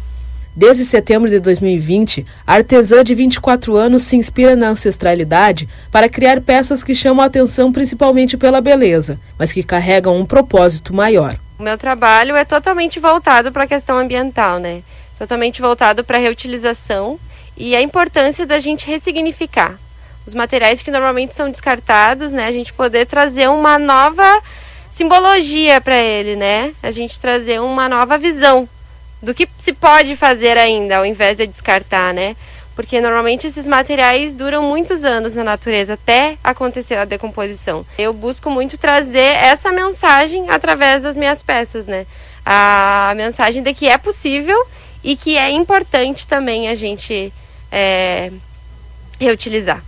Desde setembro de 2020, a artesã de 24 anos se inspira na ancestralidade para criar peças que chamam a atenção principalmente pela beleza, mas que carregam um propósito maior. O meu trabalho é totalmente voltado para a questão ambiental, né? Totalmente voltado para a reutilização e a importância da gente ressignificar os materiais que normalmente são descartados, né? A gente poder trazer uma nova simbologia para ele, né? A gente trazer uma nova visão do que se pode fazer ainda, ao invés de descartar, né? Porque normalmente esses materiais duram muitos anos na natureza até acontecer a decomposição. Eu busco muito trazer essa mensagem através das minhas peças, né? A mensagem de que é possível e que é importante também a gente é, reutilizar.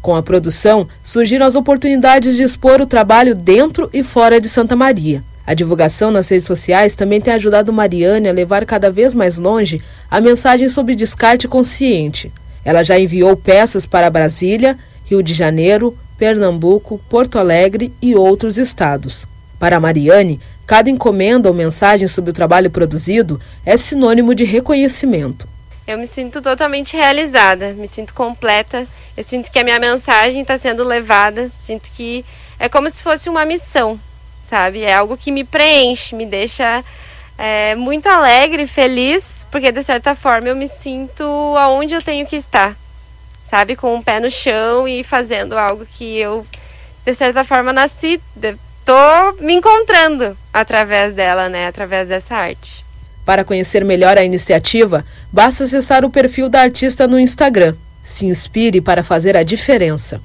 Com a produção, surgiram as oportunidades de expor o trabalho dentro e fora de Santa Maria. A divulgação nas redes sociais também tem ajudado Mariane a levar cada vez mais longe a mensagem sobre descarte consciente. Ela já enviou peças para Brasília, Rio de Janeiro, Pernambuco, Porto Alegre e outros estados. Para Mariane, cada encomenda ou mensagem sobre o trabalho produzido é sinônimo de reconhecimento. Eu me sinto totalmente realizada, me sinto completa, eu sinto que a minha mensagem está sendo levada, sinto que é como se fosse uma missão, sabe? É algo que me preenche, me deixa é, muito alegre, feliz, porque de certa forma eu me sinto aonde eu tenho que estar, sabe? Com o um pé no chão e fazendo algo que eu, de certa forma, nasci tô me encontrando através dela, né? Através dessa arte. Para conhecer melhor a iniciativa, basta acessar o perfil da artista no Instagram. Se inspire para fazer a diferença.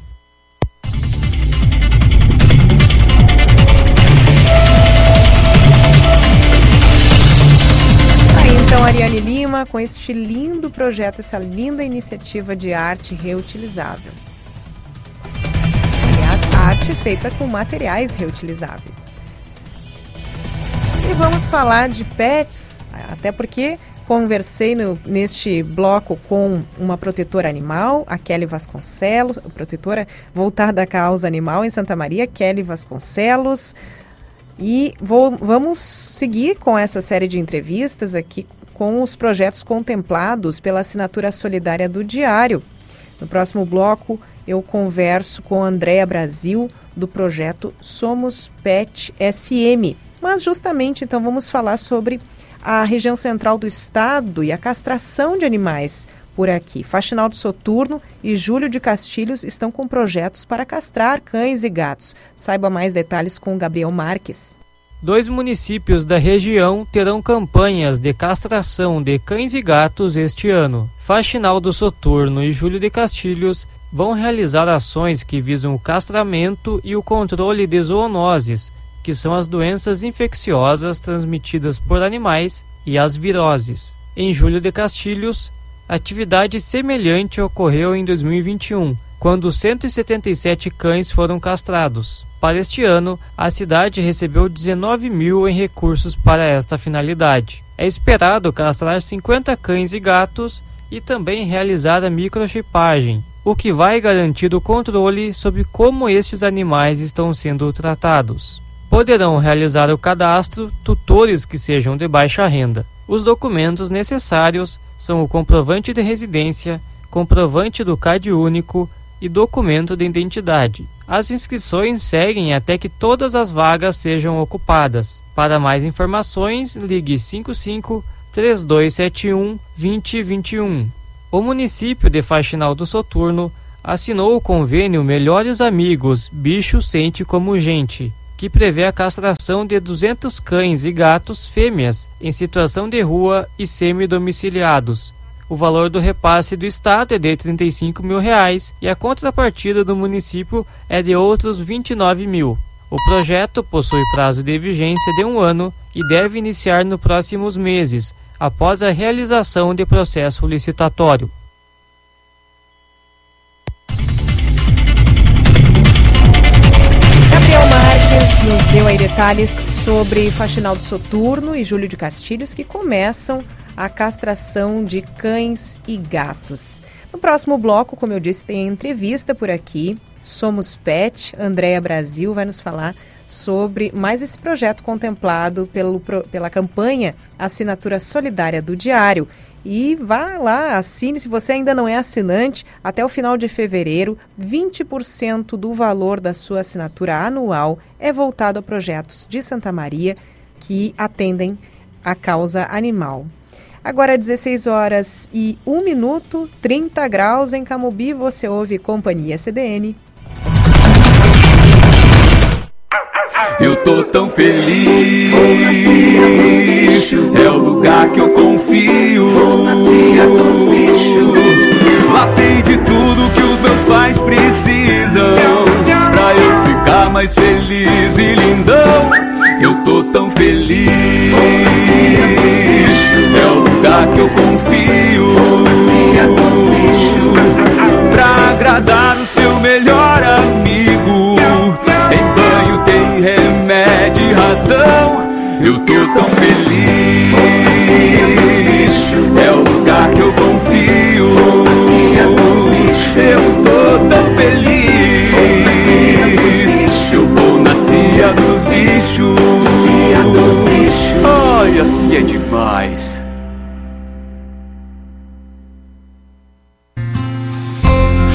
Então, Ariane Lima, com este lindo projeto, essa linda iniciativa de arte reutilizável arte feita com materiais reutilizáveis. E vamos falar de pets, até porque conversei no, neste bloco com uma protetora animal, a Kelly Vasconcelos, protetora voltada à causa animal em Santa Maria, Kelly Vasconcelos. E vou, vamos seguir com essa série de entrevistas aqui com os projetos contemplados pela assinatura solidária do Diário. No próximo bloco, eu converso com Andréa Brasil, do projeto Somos Pet SM. Mas justamente então vamos falar sobre a região central do estado e a castração de animais por aqui. Faxinal do Soturno e Júlio de Castilhos estão com projetos para castrar cães e gatos. Saiba mais detalhes com Gabriel Marques. Dois municípios da região terão campanhas de castração de cães e gatos este ano. Faxinal do Soturno e Júlio de Castilhos vão realizar ações que visam o castramento e o controle de zoonoses, que são as doenças infecciosas transmitidas por animais, e as viroses. Em julho de Castilhos, atividade semelhante ocorreu em 2021, quando 177 cães foram castrados. Para este ano, a cidade recebeu 19 mil em recursos para esta finalidade. É esperado castrar 50 cães e gatos e também realizar a microchipagem, o que vai garantir o controle sobre como estes animais estão sendo tratados. Poderão realizar o cadastro tutores que sejam de baixa renda. Os documentos necessários são o comprovante de residência, comprovante do CAD único e documento de identidade. As inscrições seguem até que todas as vagas sejam ocupadas. Para mais informações, ligue 55 3271 2021. O município de Faxinal do Soturno assinou o convênio Melhores Amigos Bicho Sente Como Gente, que prevê a castração de 200 cães e gatos fêmeas em situação de rua e semi-domiciliados. O valor do repasse do Estado é de 35 mil reais e a contrapartida do município é de outros 29 mil. O projeto possui prazo de vigência de um ano e deve iniciar nos próximos meses, após a realização de processo licitatório. Gabriel Marques nos deu aí detalhes sobre Faxinal do Soturno e Júlio de Castilhos que começam a castração de cães e gatos. No próximo bloco, como eu disse, tem entrevista por aqui. Somos Pet, Andréa Brasil vai nos falar sobre mais esse projeto contemplado pelo, pela campanha Assinatura Solidária do Diário. E vá lá, assine se você ainda não é assinante, até o final de fevereiro, 20% do valor da sua assinatura anual é voltado a projetos de Santa Maria que atendem a causa animal. Agora 16 horas e 1 minuto, 30 graus em Camobi, você ouve Companhia CDN. Eu tô tão feliz. É o lugar que eu confio. Lá tem de tudo que os meus pais precisam. Pra eu ficar mais feliz e lindão. Eu tô tão feliz. É o lugar que eu confio. Pra agradar o seu melhor amigo razão. Eu tô tão feliz. É o lugar que eu confio. Eu tô tão feliz. Eu vou na cia dos bichos. Olha, se é demais.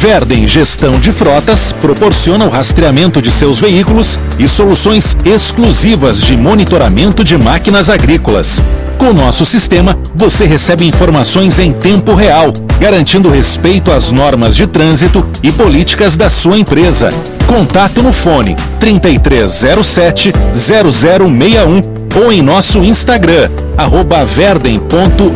Verden Gestão de Frotas proporciona o rastreamento de seus veículos e soluções exclusivas de monitoramento de máquinas agrícolas. Com nosso sistema, você recebe informações em tempo real, garantindo respeito às normas de trânsito e políticas da sua empresa. Contato no fone 3307 0061 ou em nosso Instagram, arroba verden.agr.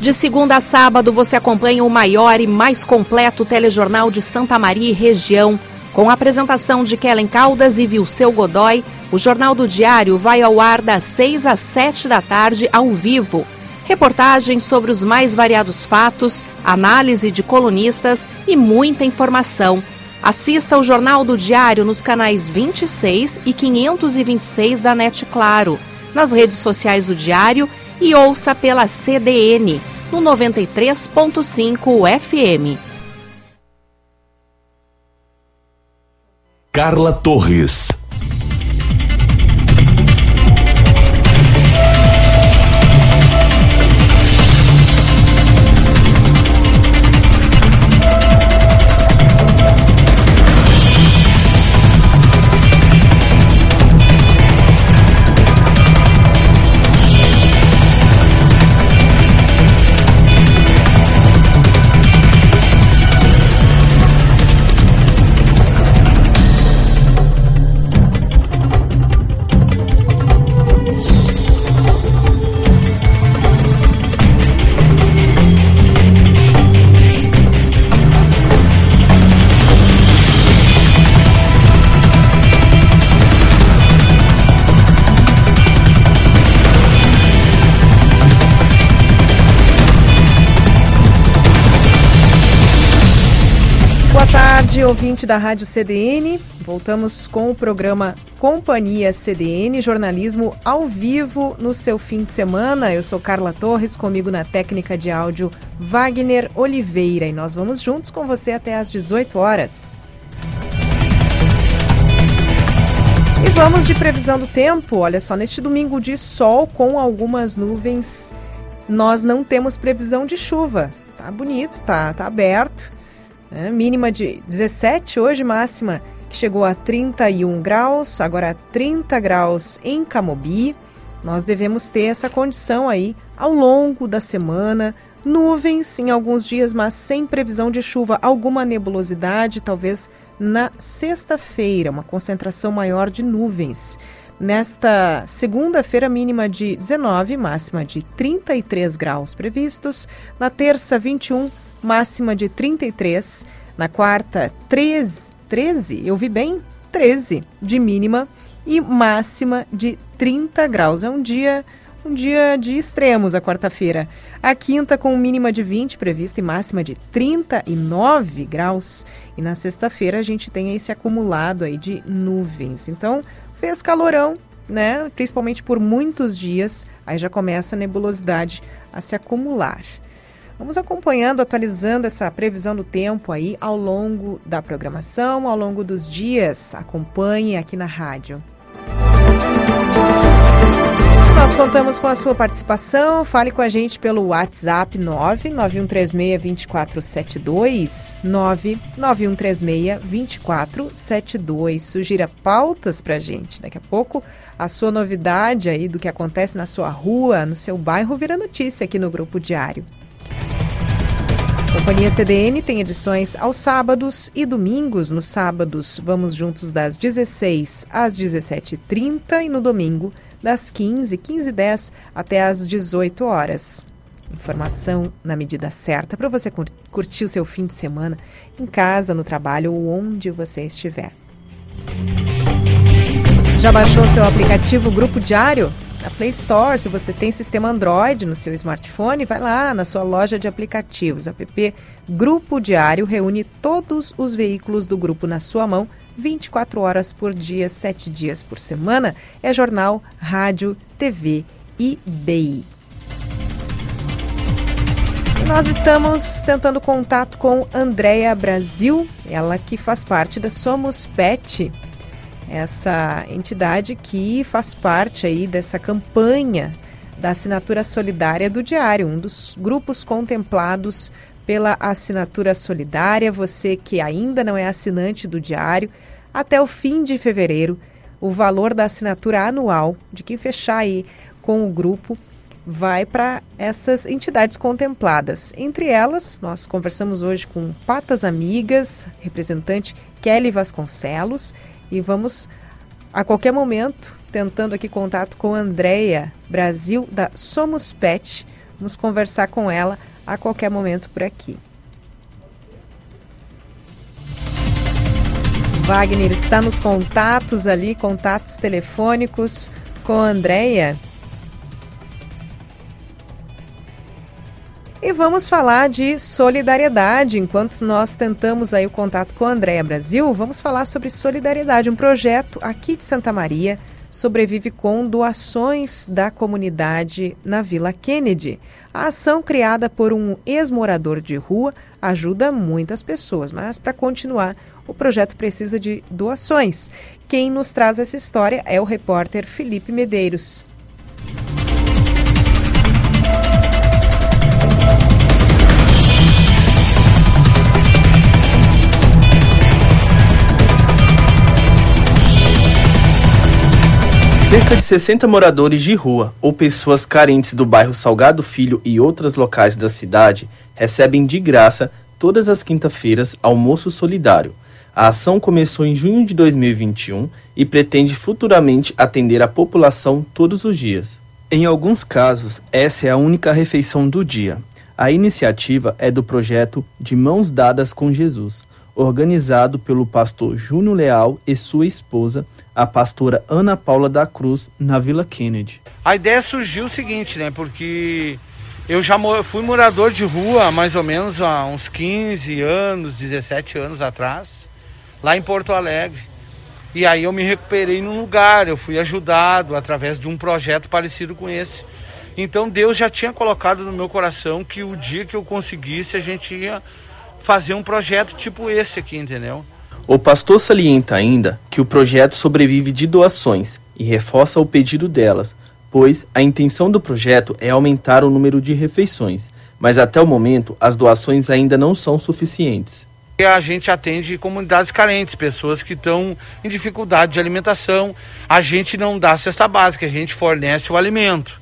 De segunda a sábado, você acompanha o maior e mais completo telejornal de Santa Maria e região. Com a apresentação de Kellen Caldas e Vilceu Godoy, o Jornal do Diário vai ao ar das 6 às 7 da tarde, ao vivo. Reportagens sobre os mais variados fatos, análise de colunistas e muita informação. Assista o Jornal do Diário nos canais 26 e 526 da NET Claro, nas redes sociais do Diário e ouça pela CDN no 93.5 FM. Carla Torres. Ouvinte da Rádio CDN. Voltamos com o programa Companhia CDN, jornalismo ao vivo no seu fim de semana. Eu sou Carla Torres, comigo na técnica de áudio Wagner Oliveira e nós vamos juntos com você até às 18 horas. E vamos de previsão do tempo. Olha só, neste domingo de sol com algumas nuvens, nós não temos previsão de chuva. Tá bonito, tá, tá aberto. É, mínima de 17 hoje, máxima que chegou a 31 graus, agora 30 graus em Camobi. Nós devemos ter essa condição aí ao longo da semana. Nuvens em alguns dias, mas sem previsão de chuva, alguma nebulosidade, talvez na sexta-feira, uma concentração maior de nuvens. Nesta segunda-feira, mínima de 19, máxima de 33 graus previstos. Na terça, 21, máxima de 33. Na quarta, 13, 13, eu vi bem? 13 de mínima e máxima de 30 graus. É um dia um dia de extremos a quarta-feira. A quinta com mínima de 20 prevista e máxima de 39 graus. E na sexta-feira a gente tem esse acumulado aí de nuvens. Então, fez calorão, né? Principalmente por muitos dias, aí já começa a nebulosidade a se acumular. Vamos acompanhando, atualizando essa previsão do tempo aí ao longo da programação, ao longo dos dias. Acompanhe aqui na rádio. Nós contamos com a sua participação. Fale com a gente pelo WhatsApp 99136-2472. 99136-2472. Sugira pautas para a gente. Daqui a pouco, a sua novidade aí do que acontece na sua rua, no seu bairro, vira notícia aqui no Grupo Diário. Companhia CDN tem edições aos sábados e domingos. Nos sábados, vamos juntos das 16 às 17h30 e no domingo, das 15, 15 10 até às 18 horas. Informação na medida certa para você curtir o seu fim de semana em casa, no trabalho ou onde você estiver. Já baixou seu aplicativo Grupo Diário? Na Play Store, se você tem sistema Android no seu smartphone, vai lá na sua loja de aplicativos. App Grupo Diário reúne todos os veículos do grupo na sua mão 24 horas por dia, 7 dias por semana. É jornal, rádio, TV e BI. nós estamos tentando contato com Andréa Brasil, ela que faz parte da Somos Pet, essa entidade que faz parte aí dessa campanha da assinatura solidária do Diário, um dos grupos contemplados pela assinatura solidária. Você que ainda não é assinante do Diário, até o fim de fevereiro, o valor da assinatura anual de quem fechar aí com o grupo vai para essas entidades contempladas. Entre elas, nós conversamos hoje com Patas Amigas, representante Kelly Vasconcelos, e vamos a qualquer momento tentando aqui contato com a Andrea Brasil da Somos Pet. Vamos conversar com ela a qualquer momento por aqui. Wagner está nos contatos ali, contatos telefônicos com a Andrea. E vamos falar de solidariedade. Enquanto nós tentamos aí o contato com a Andréa Brasil, vamos falar sobre solidariedade, um projeto aqui de Santa Maria sobrevive com doações da comunidade na Vila Kennedy. A ação criada por um ex-morador de rua ajuda muitas pessoas, mas para continuar, o projeto precisa de doações. Quem nos traz essa história é o repórter Felipe Medeiros. Cerca de 60 moradores de rua ou pessoas carentes do bairro Salgado Filho e outros locais da cidade recebem de graça todas as quinta-feiras almoço solidário. A ação começou em junho de 2021 e pretende futuramente atender a população todos os dias. Em alguns casos, essa é a única refeição do dia. A iniciativa é do projeto De Mãos Dadas com Jesus, organizado pelo pastor Júnior Leal e sua esposa, a pastora Ana Paula da Cruz, na Vila Kennedy. A ideia surgiu o seguinte, né? Porque eu já fui morador de rua mais ou menos há uns 15 anos, 17 anos atrás. lá em Porto Alegre. E aí eu me recuperei num lugar, eu fui ajudado através de um projeto parecido com esse. Então Deus já tinha colocado no meu coração que o dia que eu conseguisse a gente ia fazer um projeto tipo esse aqui, entendeu? O pastor salienta ainda que o projeto sobrevive de doações e reforça o pedido delas, pois a intenção do projeto é aumentar o número de refeições, mas até o momento as doações ainda não são suficientes. A gente atende comunidades carentes, pessoas que estão em dificuldade de alimentação. A gente não dá cesta básica, a gente fornece o alimento.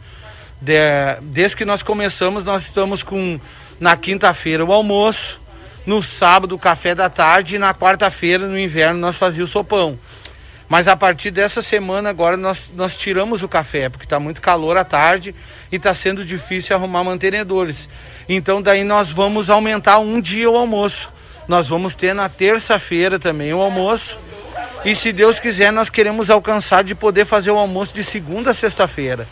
De, desde que nós começamos, nós estamos com na quinta-feira o almoço, no sábado café da tarde e na quarta-feira, no inverno, nós fazíamos o sopão. Mas a partir dessa semana agora nós, nós tiramos o café, porque está muito calor à tarde e está sendo difícil arrumar mantenedores. Então daí nós vamos aumentar um dia o almoço. Nós vamos ter na terça-feira também o almoço. E se Deus quiser, nós queremos alcançar de poder fazer o almoço de segunda a sexta-feira.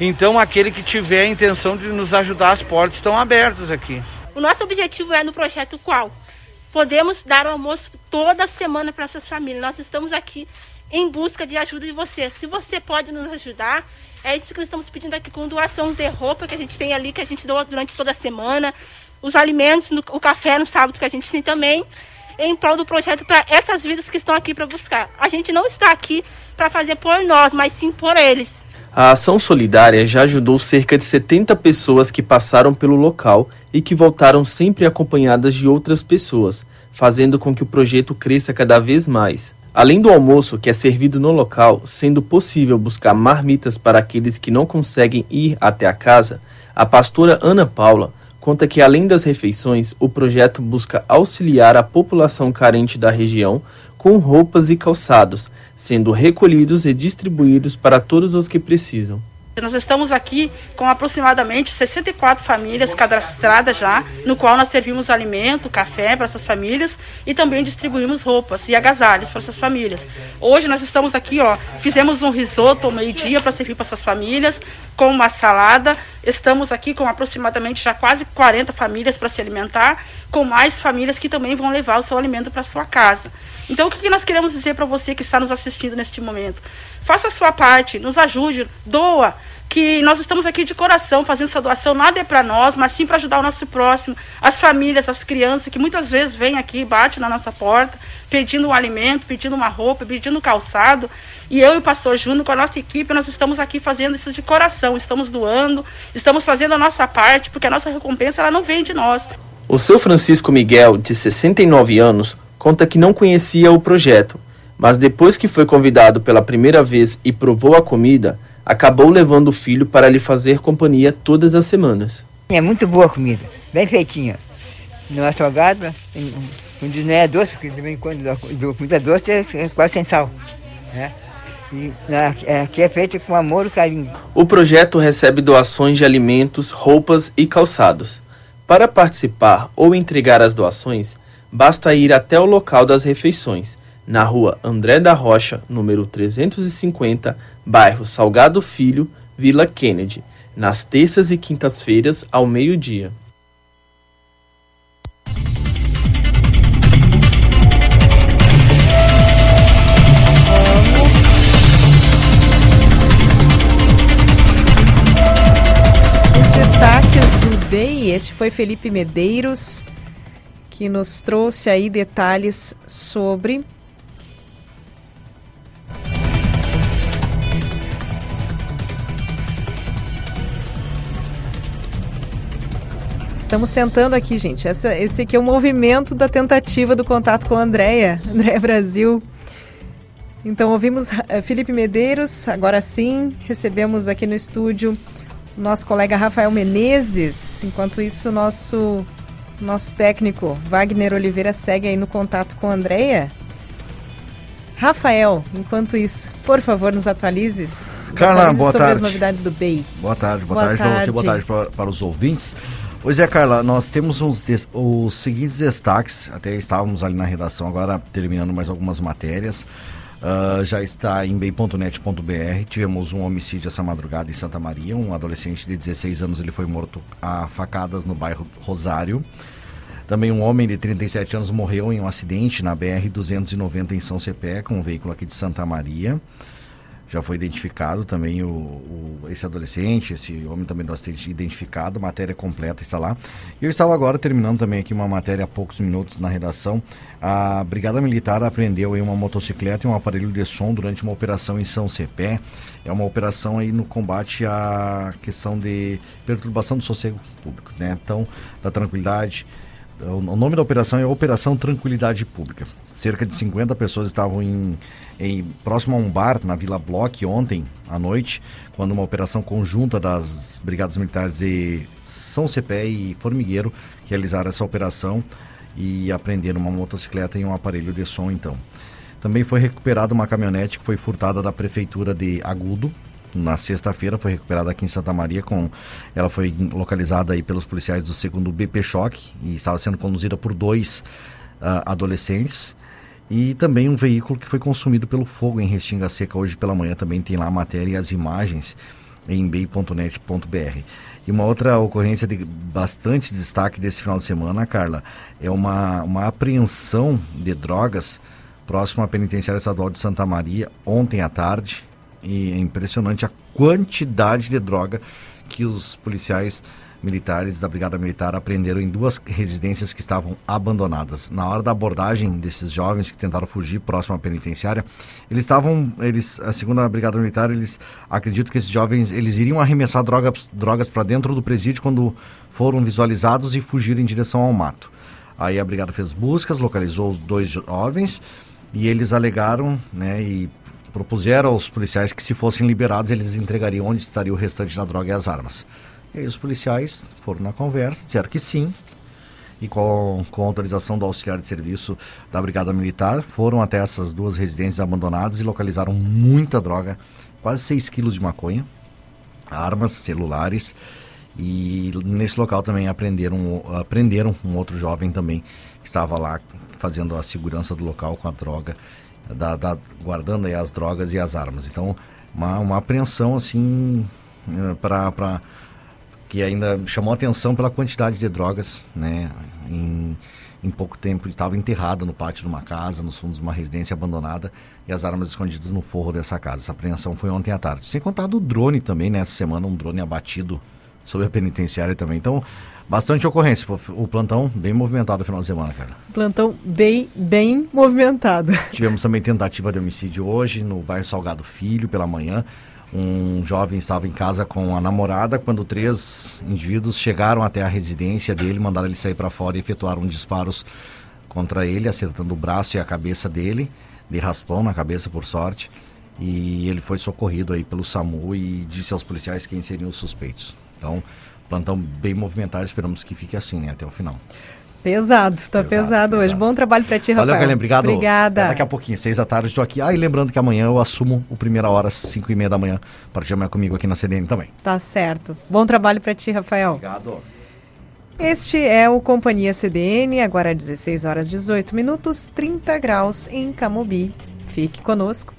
Então, aquele que tiver a intenção de nos ajudar, as portas estão abertas aqui. O nosso objetivo é no projeto qual? Podemos dar o almoço toda semana para essas famílias. Nós estamos aqui em busca de ajuda de você. Se você pode nos ajudar, é isso que nós estamos pedindo aqui com doações de roupa que a gente tem ali, que a gente doa durante toda a semana, os alimentos, no, o café no sábado que a gente tem também, em prol do projeto para essas vidas que estão aqui para buscar. A gente não está aqui para fazer por nós, mas sim por eles. A ação solidária já ajudou cerca de 70 pessoas que passaram pelo local e que voltaram sempre acompanhadas de outras pessoas, fazendo com que o projeto cresça cada vez mais. Além do almoço que é servido no local, sendo possível buscar marmitas para aqueles que não conseguem ir até a casa, a pastora Ana Paula conta que além das refeições, o projeto busca auxiliar a população carente da região com roupas e calçados, sendo recolhidos e distribuídos para todos os que precisam. Nós estamos aqui com aproximadamente 64 famílias cadastradas já, no qual nós servimos alimento, café para essas famílias e também distribuímos roupas e agasalhos para essas famílias. Hoje nós estamos aqui, ó, fizemos um risoto ao meio-dia para servir para essas famílias, com uma salada. Estamos aqui com aproximadamente já quase 40 famílias para se alimentar, com mais famílias que também vão levar o seu alimento para sua casa. Então, o que nós queremos dizer para você que está nos assistindo neste momento? Faça a sua parte, nos ajude, doa, que nós estamos aqui de coração fazendo essa doação, nada é para nós, mas sim para ajudar o nosso próximo, as famílias, as crianças que muitas vezes vêm aqui, batem na nossa porta, pedindo um alimento, pedindo uma roupa, pedindo um calçado. E eu e o pastor Júnior, com a nossa equipe, nós estamos aqui fazendo isso de coração, estamos doando, estamos fazendo a nossa parte, porque a nossa recompensa ela não vem de nós. O seu Francisco Miguel, de 69 anos, conta que não conhecia o projeto, mas depois que foi convidado pela primeira vez e provou a comida, acabou levando o filho para lhe fazer companhia todas as semanas. É muito boa a comida, bem feitinha. Não é salgada, quando não é doce, porque também quando a comida doce é, é quase sem sal. Né? E é, aqui é feita com amor e carinho. O projeto recebe doações de alimentos, roupas e calçados. Para participar ou entregar as doações, basta ir até o local das refeições, na rua André da Rocha, número 350, bairro Salgado Filho, Vila Kennedy, nas terças e quintas-feiras ao meio-dia. DEI, este foi Felipe Medeiros, que nos trouxe aí detalhes sobre Estamos tentando aqui, gente. Essa, esse aqui é o movimento da tentativa do contato com a Andréia, Andréia Brasil. Então ouvimos uh, Felipe Medeiros, agora sim, recebemos aqui no estúdio nosso colega Rafael Menezes. Enquanto isso, nosso nosso técnico Wagner Oliveira segue aí no contato com a Andrea. Rafael, enquanto isso, por favor, nos atualizes. Carla, boa sobre tarde. as novidades do BEI. Boa tarde, boa, Boa tarde, para você, tarde. boa tarde pra- para os ouvintes. Pois é, Carla, nós temos uns des- os seguintes destaques, até estávamos ali na redação agora terminando mais algumas matérias. Ah, já está em bem.net.br. Tivemos um homicídio essa madrugada em Santa Maria. Um adolescente de 16 anos ele foi morto a facadas no bairro Rosário. Também um homem de 37 anos morreu em um acidente na BR-290 em São Cepé, com um veículo aqui de Santa Maria. Já foi identificado também o, o, esse adolescente, esse homem também do acidente identificado, matéria completa está lá. Eu estava agora terminando também aqui uma matéria há poucos minutos na redação. A Brigada Militar apreendeu aí uma motocicleta e um aparelho de som durante uma operação em São Cepé. É uma operação aí no combate à questão de perturbação do sossego público, né? Então, da tranquilidade. O nome da operação é Operação Tranquilidade Pública. Cerca de 50 pessoas estavam em em, próximo a um bar na Vila Bloch ontem à noite, quando uma operação conjunta das Brigadas Militares de São Cepé e Formigueiro realizaram essa operação e apreenderam uma motocicleta e um aparelho de som então. Também foi recuperada uma caminhonete que foi furtada da prefeitura de Agudo. Na sexta-feira foi recuperada aqui em Santa Maria com ela foi localizada aí pelos policiais do segundo BP Choque e estava sendo conduzida por dois uh, adolescentes e também um veículo que foi consumido pelo fogo em Restinga Seca hoje pela manhã. Também tem lá a matéria e as imagens em bay.net.br. E uma outra ocorrência de bastante destaque desse final de semana, Carla, é uma, uma apreensão de drogas próximo à penitenciária estadual de Santa Maria ontem à tarde. E é impressionante a quantidade de droga que os policiais militares da Brigada Militar apreenderam em duas residências que estavam abandonadas. Na hora da abordagem desses jovens que tentaram fugir próximo à penitenciária, eles estavam, eles, a segunda Brigada Militar, eles acreditam que esses jovens, eles iriam arremessar drogas, drogas para dentro do presídio quando foram visualizados e fugiram em direção ao mato. Aí a brigada fez buscas, localizou os dois jovens e eles alegaram, né, e propuseram aos policiais que se fossem liberados eles entregariam onde estaria o restante da droga e as armas. E aí os policiais foram na conversa, disseram que sim, e com, com autorização do auxiliar de serviço da Brigada Militar, foram até essas duas residências abandonadas e localizaram muita droga, quase 6 quilos de maconha, armas, celulares, e nesse local também aprenderam, aprenderam um outro jovem também que estava lá fazendo a segurança do local com a droga, da, da, guardando aí as drogas e as armas. Então, uma, uma apreensão assim eh, para que ainda chamou atenção pela quantidade de drogas, né? Em, em pouco tempo ele estava enterrado no pátio de uma casa, nos fundos de uma residência abandonada e as armas escondidas no forro dessa casa. Essa apreensão foi ontem à tarde. Sem contar do drone também, né? Essa semana um drone abatido sobre a penitenciária também. Então, bastante ocorrência. O plantão bem movimentado no final de semana, cara. Plantão bem, bem movimentado. Tivemos também tentativa de homicídio hoje no bairro Salgado Filho pela manhã. Um jovem estava em casa com a namorada quando três indivíduos chegaram até a residência dele, mandaram ele sair para fora e efetuaram disparos contra ele, acertando o braço e a cabeça dele, de raspão na cabeça por sorte. E ele foi socorrido aí pelo SAMU e disse aos policiais quem seriam os suspeitos. Então, plantão bem movimentado, esperamos que fique assim, né, até o final. Pesado, tá pesado, pesado hoje. Bom trabalho para ti, Rafael. Valeu, Kellen, obrigado. Obrigada. É, daqui a pouquinho, seis da tarde, estou aqui. Ah, e lembrando que amanhã eu assumo o Primeira Hora, cinco e meia da manhã, para te chamar comigo aqui na CDN também. Tá certo. Bom trabalho para ti, Rafael. Obrigado. Este é o Companhia CDN, agora 16 horas 18 minutos, 30 graus em Camobi. Fique conosco.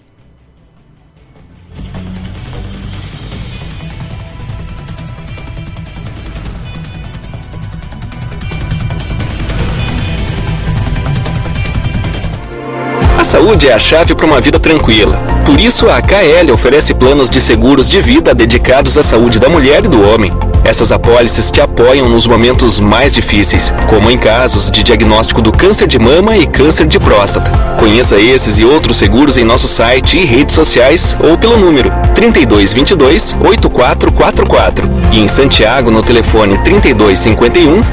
Saúde é a chave para uma vida tranquila. Por isso, a KL oferece planos de seguros de vida dedicados à saúde da mulher e do homem. Essas apólices te apoiam nos momentos mais difíceis, como em casos de diagnóstico do câncer de mama e câncer de próstata. Conheça esses e outros seguros em nosso site e redes sociais ou pelo número 3222 8444 e em Santiago no telefone 3251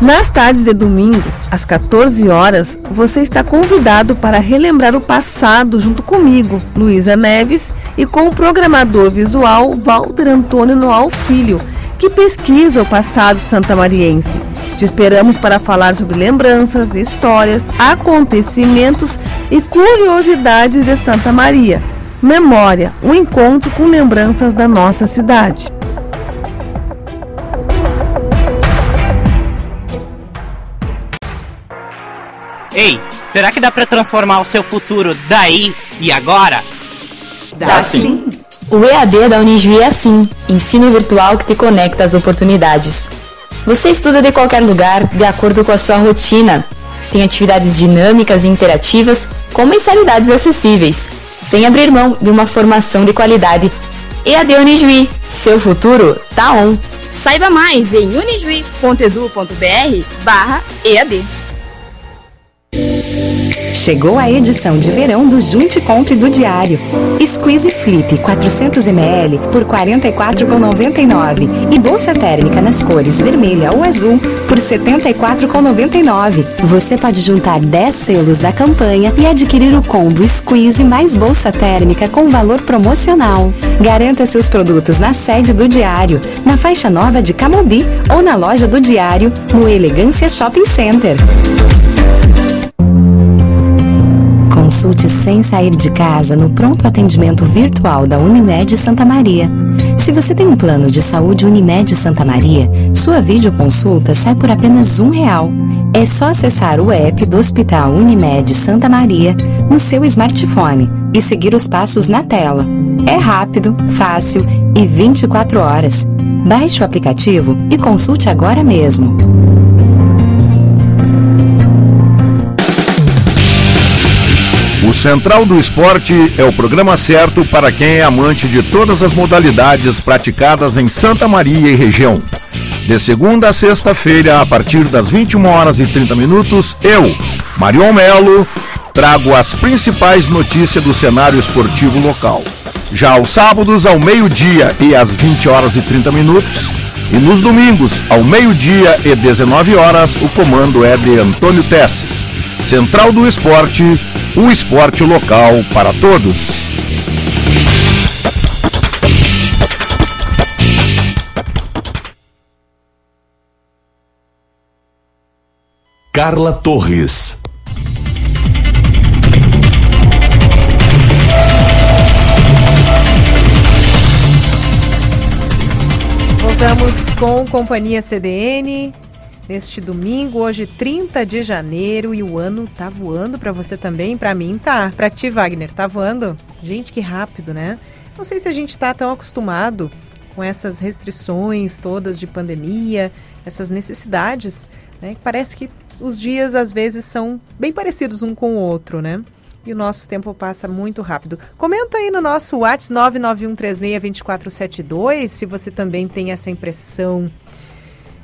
Nas tardes de domingo, às 14 horas, você está convidado para relembrar o passado junto comigo, Luísa Neves, e com o programador visual Walter Antônio Noal Filho, que pesquisa o passado santamariense. Te esperamos para falar sobre lembranças, histórias, acontecimentos e curiosidades de Santa Maria. Memória, um encontro com lembranças da nossa cidade. Ei, será que dá para transformar o seu futuro daí e agora? Dá sim. O EAD da Unijuí é assim, ensino virtual que te conecta às oportunidades. Você estuda de qualquer lugar, de acordo com a sua rotina. Tem atividades dinâmicas e interativas, com mensalidades acessíveis, sem abrir mão de uma formação de qualidade. EAD Unijuí, seu futuro tá on! Saiba mais em unijuí.edu.br barra EAD. Chegou a edição de verão do Junte Compre do Diário. Squeeze Flip 400ml por R$ 44,99 e bolsa térmica nas cores vermelha ou azul por R$ 74,99. Você pode juntar 10 selos da campanha e adquirir o combo Squeeze mais bolsa térmica com valor promocional. Garanta seus produtos na sede do Diário, na faixa nova de Camobi ou na loja do Diário, no Elegância Shopping Center. Consulte sem sair de casa no pronto atendimento virtual da Unimed Santa Maria. Se você tem um plano de saúde Unimed Santa Maria, sua videoconsulta sai por apenas um real. É só acessar o app do Hospital Unimed Santa Maria no seu smartphone e seguir os passos na tela. É rápido, fácil e 24 horas. Baixe o aplicativo e consulte agora mesmo. Central do Esporte é o programa certo para quem é amante de todas as modalidades praticadas em Santa Maria e região. De segunda a sexta-feira, a partir das 21 horas e 30 minutos, eu, Marion Melo, trago as principais notícias do cenário esportivo local. Já aos sábados, ao meio-dia e às 20 horas e 30 minutos, e nos domingos, ao meio-dia e 19 horas, o comando é de Antônio Tesses. Central do Esporte, o esporte local para todos. Carla Torres. Voltamos com Companhia CDN neste domingo, hoje 30 de janeiro, e o ano tá voando para você também, para mim tá. Para ti, Wagner, tá voando? Gente, que rápido, né? Não sei se a gente está tão acostumado com essas restrições todas de pandemia, essas necessidades, né? Parece que os dias às vezes são bem parecidos um com o outro, né? E o nosso tempo passa muito rápido. Comenta aí no nosso WhatsApp 991362472 se você também tem essa impressão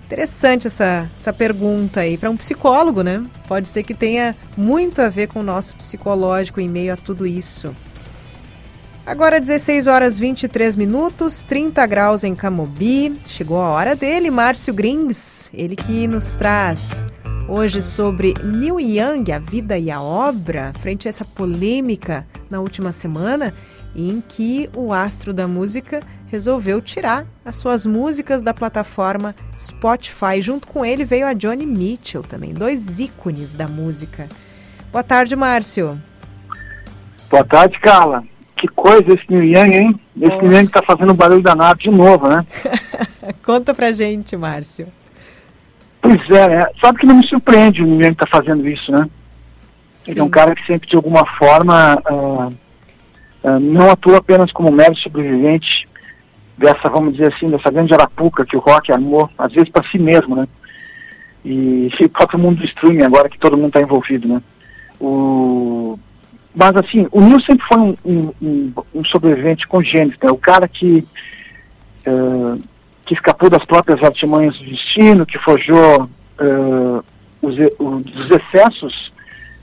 Interessante essa, essa pergunta aí para um psicólogo, né? Pode ser que tenha muito a ver com o nosso psicológico em meio a tudo isso. Agora 16 horas 23 minutos, 30 graus em Camobi. Chegou a hora dele, Márcio Grings, ele que nos traz hoje sobre Neil Young, a vida e a obra, frente a essa polêmica na última semana em que o astro da música resolveu tirar as suas músicas da plataforma Spotify. Junto com ele veio a Johnny Mitchell também, dois ícones da música. Boa tarde, Márcio. Boa tarde, Carla. Que coisa esse New Young, hein? Esse oh. New Young tá fazendo barulho danado de novo, né? Conta pra gente, Márcio. Pois é, né? sabe que não me surpreende o New Young tá fazendo isso, né? Sim. Ele é um cara que sempre, de alguma forma, uh, uh, não atua apenas como mero sobrevivente dessa, vamos dizer assim, dessa grande arapuca que o rock armou, às vezes para si mesmo, né? E o próprio mundo do streaming agora que todo mundo está envolvido, né? O... Mas assim, o Neil sempre foi um, um, um sobrevivente congênito, né? O cara que, uh, que escapou das próprias artimanhas do destino, que forjou uh, os, os excessos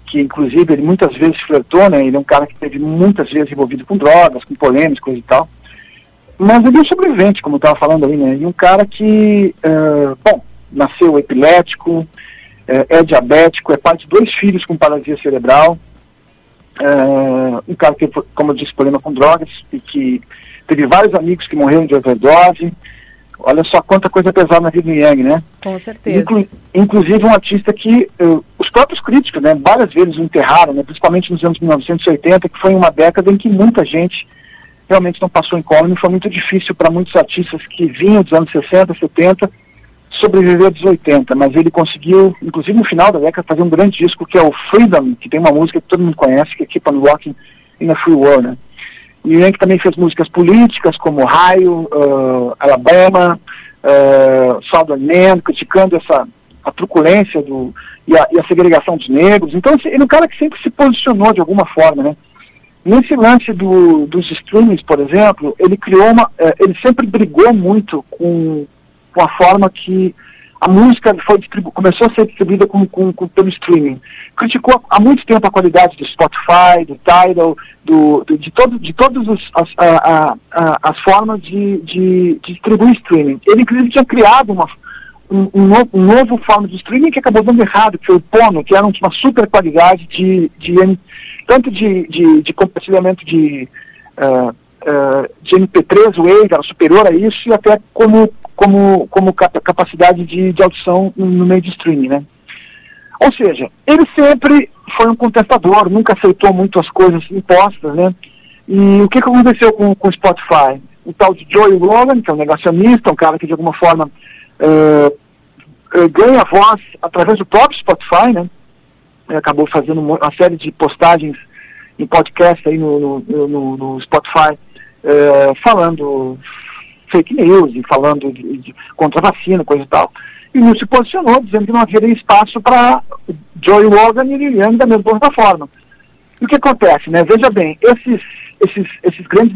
que inclusive ele muitas vezes flertou, né? Ele é um cara que teve muitas vezes envolvido com drogas, com polêmicas, coisa e tal. Mas ele é um sobrevivente, como eu estava falando ali, né? E um cara que, uh, bom, nasceu epilético, uh, é diabético, é pai de dois filhos com paralisia cerebral, uh, um cara que, como eu disse, problema com drogas e que teve vários amigos que morreram de overdose. Olha só quanta coisa pesada na vida do Yang, né? Com certeza. Inclu inclusive um artista que uh, os próprios críticos, né, várias vezes o enterraram, né, principalmente nos anos 1980, que foi uma década em que muita gente realmente não passou incólume. Foi muito difícil para muitos artistas que vinham dos anos 60, 70, sobreviver dos 80, mas ele conseguiu, inclusive no final da década, fazer um grande disco que é o Freedom, que tem uma música que todo mundo conhece, que é Keep on Walking in a Free World, né? Neil Young também fez músicas políticas como Raio, uh, Alabama, uh, Southern Man, criticando essa a truculência do, e, a, e a segregação dos negros. Então assim, ele é um cara que sempre se posicionou de alguma forma, né? Nesse lance do, dos streamings, por exemplo, ele criou uma, eh, ele sempre brigou muito com, com a forma que a música foi começou a ser distribuída com, com, com, pelo streaming. Criticou há muito tempo a qualidade do Spotify, do Tidal, do, do de, todo, de todas as, a, a, as formas de, de, de, distribuir streaming. Ele, inclusive, tinha criado uma, um, um, novo, um novo forma de streaming que acabou dando errado, que foi o Pono, que era uma super qualidade de, de tanto de, de, de compartilhamento de, uh, uh, de MP3, Wave, superior a isso, e até como como, como capacidade de, de audição no meio de streaming, né? Ou seja, ele sempre foi um contestador, nunca aceitou muito as coisas impostas, né? E o que, que aconteceu com, com o Spotify? O tal de Joey Rogan, que é um negacionista, um cara que de alguma forma uh, ganha voz através do próprio Spotify, né? Ele acabou fazendo uma série de postagens em podcast aí no, no, no, no Spotify, uh, falando fake news e falando de, de, contra a vacina, coisa e tal. E não se posicionou, dizendo que não haveria espaço para Joey Rogan e Liliane da mesma forma. E o que acontece, né? Veja bem, esses, esses, esses grandes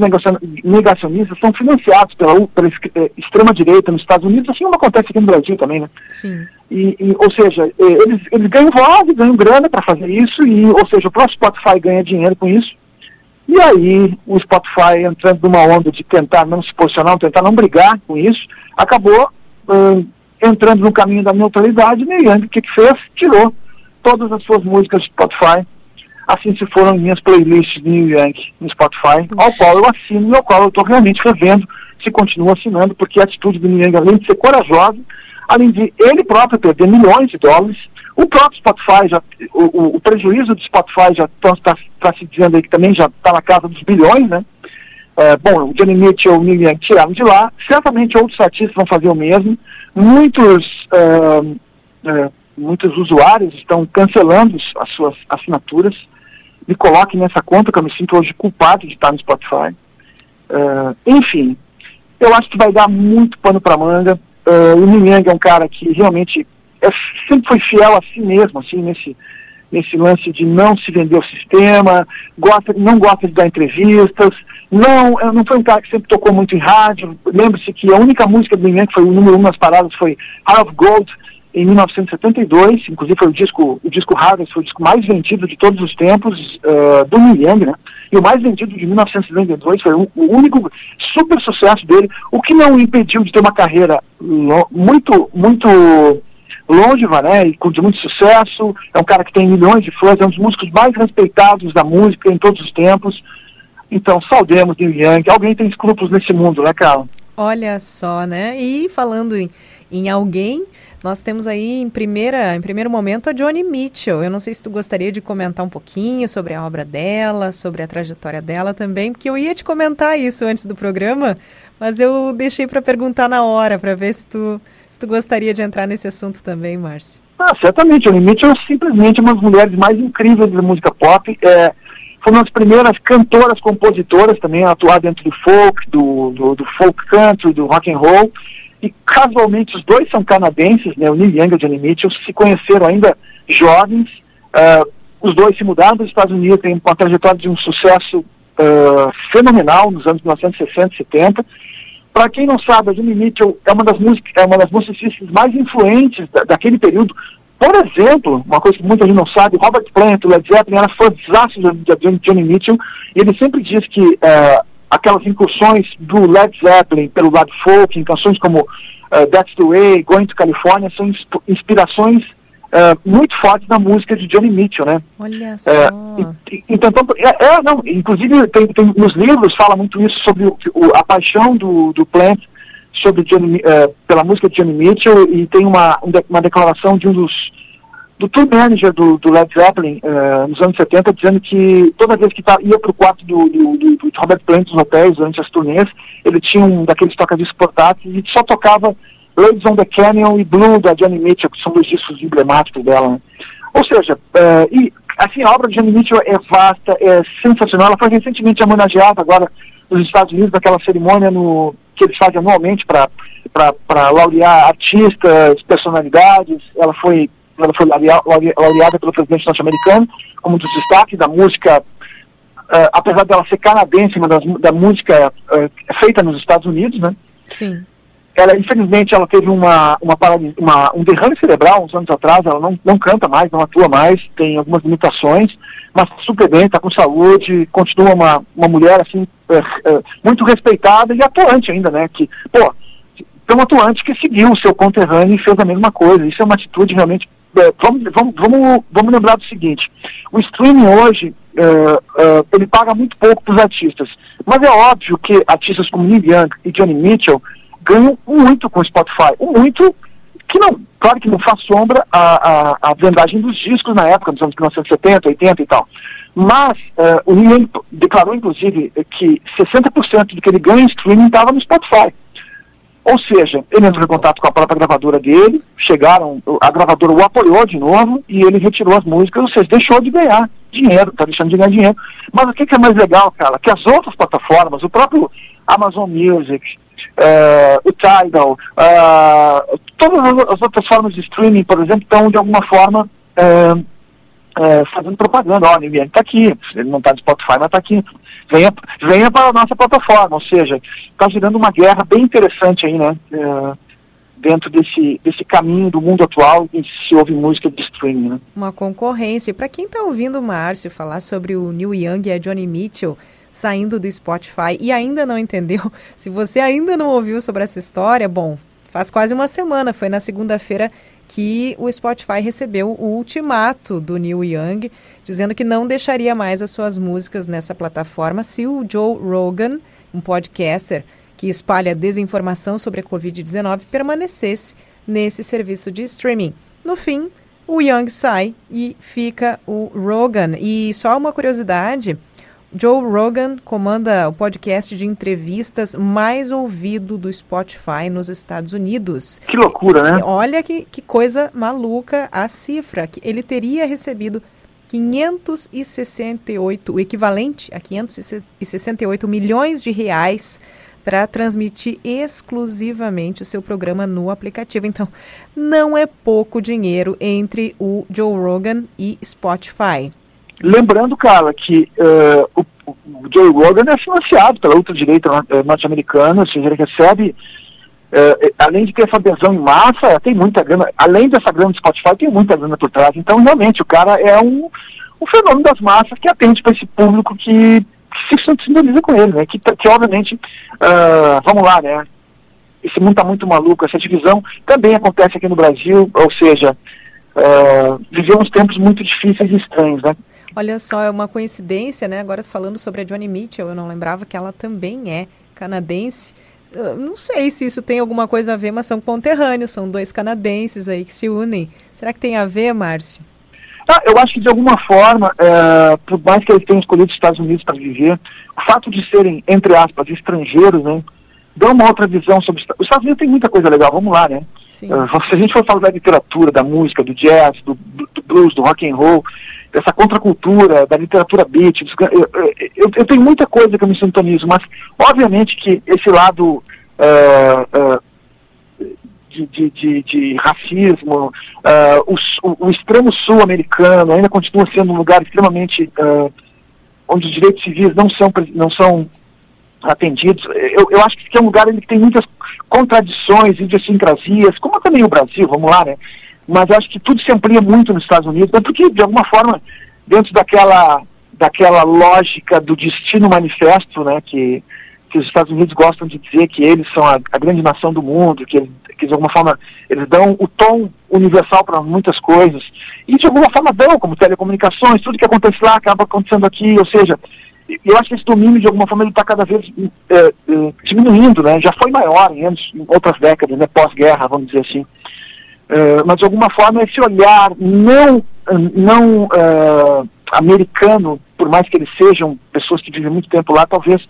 negacionistas são financiados pela, pela eh, extrema-direita nos Estados Unidos, assim como acontece aqui no Brasil também, né? Sim. E, e, ou seja, eh, eles, eles ganham voz, ganham grana para fazer isso, e, ou seja, o próprio Spotify ganha dinheiro com isso. E aí o Spotify entrando numa onda de tentar não se posicionar, tentar não brigar com isso, acabou hum, entrando no caminho da neutralidade, e o que, que fez? Tirou todas as suas músicas do Spotify. Assim se foram minhas playlists de New Young no Spotify, ao qual eu assino e ao qual eu estou realmente revendo, se continuo assinando, porque a atitude do New Young, além de ser corajosa, além de ele próprio perder milhões de dólares, o próprio Spotify, já, o, o prejuízo do Spotify já está tá se dizendo aí que também já está na casa dos bilhões, né? É, bom, o Johnny Mitchell e o Millian tiraram de lá, certamente outros artistas vão fazer o mesmo. Muitos, uh, uh, muitos usuários estão cancelando as suas assinaturas. Me coloquem nessa conta que eu me sinto hoje culpado de estar no Spotify. Uh, enfim, eu acho que vai dar muito pano para manga. Uh, o Minhang é um cara que realmente é, sempre foi fiel a si mesmo, assim, nesse, nesse lance de não se vender ao sistema, gosta, não gosta de dar entrevistas, não, não foi um cara que sempre tocou muito em rádio. Lembre-se que a única música do Minhang que foi o número um nas paradas foi Heart of Gold, em 1972, inclusive foi o disco, o disco Harvest foi o disco mais vendido de todos os tempos uh, do Neil né? E o mais vendido de 1992 foi o, o, único super sucesso dele, o que não impediu de ter uma carreira muito, muito longeva, né, e de muito sucesso, é um cara que tem milhões de fãs, é um dos músicos mais respeitados da música em todos os tempos. Então, saudemos Neil Young. Alguém tem escrúpulos nesse mundo, né, Carla? Olha só, né? E falando em, em alguém, nós temos aí em primeira, em primeiro momento a Johnny Mitchell. Eu não sei se tu gostaria de comentar um pouquinho sobre a obra dela, sobre a trajetória dela também, porque eu ia te comentar isso antes do programa, mas eu deixei para perguntar na hora para ver se tu se tu gostaria de entrar nesse assunto também, Márcio. Ah, certamente. A Limite é simplesmente uma das mulheres mais incríveis da música pop. É, foi uma das primeiras cantoras, compositoras também a atuar dentro do folk, do, do, do, folk country, do rock and roll. E casualmente os dois são canadenses, né, o Neil Young e o Johnny Mitchell, se conheceram ainda jovens. Uh, os dois se mudaram dos Estados Unidos, têm uma trajetória de um sucesso uh, fenomenal nos anos 1960 e 70 para quem não sabe, a Jimmy Mitchell é uma das músicas, é uma das musicistas mais influentes da, daquele período. Por exemplo, uma coisa que muita gente não sabe, Robert Plant, do Led Zeppelin, era fãzaço de, de Johnny Mitchell, e ele sempre diz que uh, aquelas incursões do Led Zeppelin pelo lado folk, em canções como uh, That's the Way, Going to California, são inspirações uh, muito fortes na música de Johnny Mitchell, né? Olha só. E, então, é, é, não, inclusive tem, tem, nos livros fala muito isso sobre o, o, a paixão do, do Plant sobre Johnny, uh, pela música de Johnny Mitchell e tem uma, uma declaração de um dos do tour manager do, do Led Zeppelin uh, nos anos 70 dizendo que toda vez que ia para o quarto do, do, do, do Robert Plant nos hotéis durante as turnês ele tinha um daqueles tocadiscos portáteis e só tocava Ladies on the Canyon e Blue, da Johnny Mitchell, que são dois discos emblemáticos dela. Né? Ou seja, uh, e assim, a obra de Johnny Mitchell é vasta, é sensacional. Ela foi recentemente homenageada agora nos Estados Unidos, naquela cerimônia no, que eles fazem anualmente para laurear artistas, personalidades. Ela foi, ela foi laureada pelo presidente norte-americano como um dos destaques da música uh, apesar dela ser canadense, mas da música uh, feita nos Estados Unidos, né? Sim. Ela, infelizmente, ela teve uma, uma, uma, um derrame cerebral uns anos atrás, ela não, não canta mais, não atua mais, tem algumas limitações, mas super bem, está com saúde, continua uma, uma mulher, assim, uh, muito respeitada e atuante ainda, né? Que, pô, tem um atuante que seguiu o seu conterrâneo e fez a mesma coisa. Isso é uma atitude realmente vamos, vamos, vamos, vamos lembrar do seguinte, o streaming hoje, uh, uh, ele paga muito pouco para os artistas, mas é óbvio que artistas como Neil Young e Johnny Mitchell ganham muito com o Spotify, muito que não, claro que não faz sombra a, a vendagem dos discos na época, nos anos 1970, 80 e tal. Mas uh, o Neil Young declarou, inclusive, que 60% do que ele ganha em streaming estava no Spotify. Ou seja, ele entrou em contato com a própria gravadora dele, chegaram, a gravadora o apoiou de novo e ele retirou as músicas, ou seja, deixou de ganhar dinheiro, está deixando de ganhar dinheiro. Mas o que, que, é mais legal, cara? Que as outras plataformas, o próprio Amazon Music, uh, o Tidal, uh, todas as outras formas de streaming, por exemplo, estão de alguma forma uh, fazendo propaganda. Ó, oh, ninguém está aqui, ele não está no Spotify, mas está aqui venha, venha para a nossa plataforma. Ou seja, está girando uma guerra bem interessante aí, né? É, dentro desse, desse caminho do mundo atual em que se ouve música de streaming. Né? Uma concorrência. Para quem está ouvindo o Márcio falar sobre o Neil Young e a Johnny Mitchell saindo do Spotify e ainda não entendeu, se você ainda não ouviu sobre essa história, bom, faz quase uma semana, foi na segunda-feira que o Spotify recebeu o ultimato do Neil Young, dizendo que não deixaria mais as suas músicas nessa plataforma se o Joe Rogan, um podcaster que espalha desinformação sobre a Covid-19, permanecesse nesse serviço de streaming. No fim, o Young sai e fica o Rogan. E só uma curiosidade Joe Rogan comanda o podcast de entrevistas mais ouvido do Spotify nos Estados Unidos. Que loucura, né? Olha que, que coisa maluca a cifra. que Ele teria recebido 568, o equivalente a 568 milhões de reais para transmitir exclusivamente o seu programa no aplicativo. Então, não é pouco dinheiro entre o Joe Rogan e Spotify. Lembrando, Carla, que uh, o, o, Joe Rogan é financiado pela ultradireita eh, norte-americana, ou seja, ele recebe, uh, além de ter essa adesão em massa, tem muita grana, além dessa grana do Spotify, tem muita grana por trás. Então, realmente, o cara é um, um fenômeno das massas que atende para esse público que, que se sintoniza com ele, né? Que, que obviamente, uh, vamos lá, né? Esse mundo está muito maluco, essa divisão também acontece aqui no Brasil, ou seja, vivemos tempos muito difíceis e estranhos, né? Olha só, é uma coincidência, né? Agora falando sobre a Johnny Mitchell, eu não lembrava que ela também é canadense. Eu não sei se isso tem alguma coisa a ver, mas são conterrâneos, são dois canadenses aí que se unem. Será que tem a ver, Márcio? Ah, eu acho que de alguma forma, é, por mais que eles tenham escolhido os Estados Unidos para viver, o fato de serem, entre aspas, estrangeiros, né, dá uma outra visão sobre os Estados Unidos. tem muita coisa legal, vamos lá, né? Uh, se a gente for falar da literatura, da música, do jazz, do, do blues, do rock and roll, dessa contracultura, da literatura beat. Eu, eu, eu, tenho muita coisa que eu me sintonizo, mas obviamente que esse lado uh, uh, de, de, de, de, racismo, uh, o, o, extremo sul americano ainda continua sendo um lugar extremamente onde os direitos civis não são, não são atendidos. Eu, eu acho que é um lugar que tem muitas contradições, idiosincrasias, como também o Brasil, vamos lá, né? mas acho que tudo se amplia muito nos Estados Unidos, porque, de alguma forma, dentro daquela, daquela lógica do destino manifesto, né, que, que os Estados Unidos gostam de dizer que eles são a, a grande nação do mundo, que, que, de alguma forma, eles dão o tom universal para muitas coisas, e de alguma forma dão, como telecomunicações, tudo que acontece lá acaba acontecendo aqui, ou seja, eu acho que esse domínio, de alguma forma, ele está cada vez é, é, diminuindo, né? Já foi maior em, anos, em outras décadas, né? Pós-guerra, vamos dizer assim. Eh, mas de alguma forma esse olhar não, não uh, americano, por mais que eles sejam pessoas que vivem muito tempo lá, talvez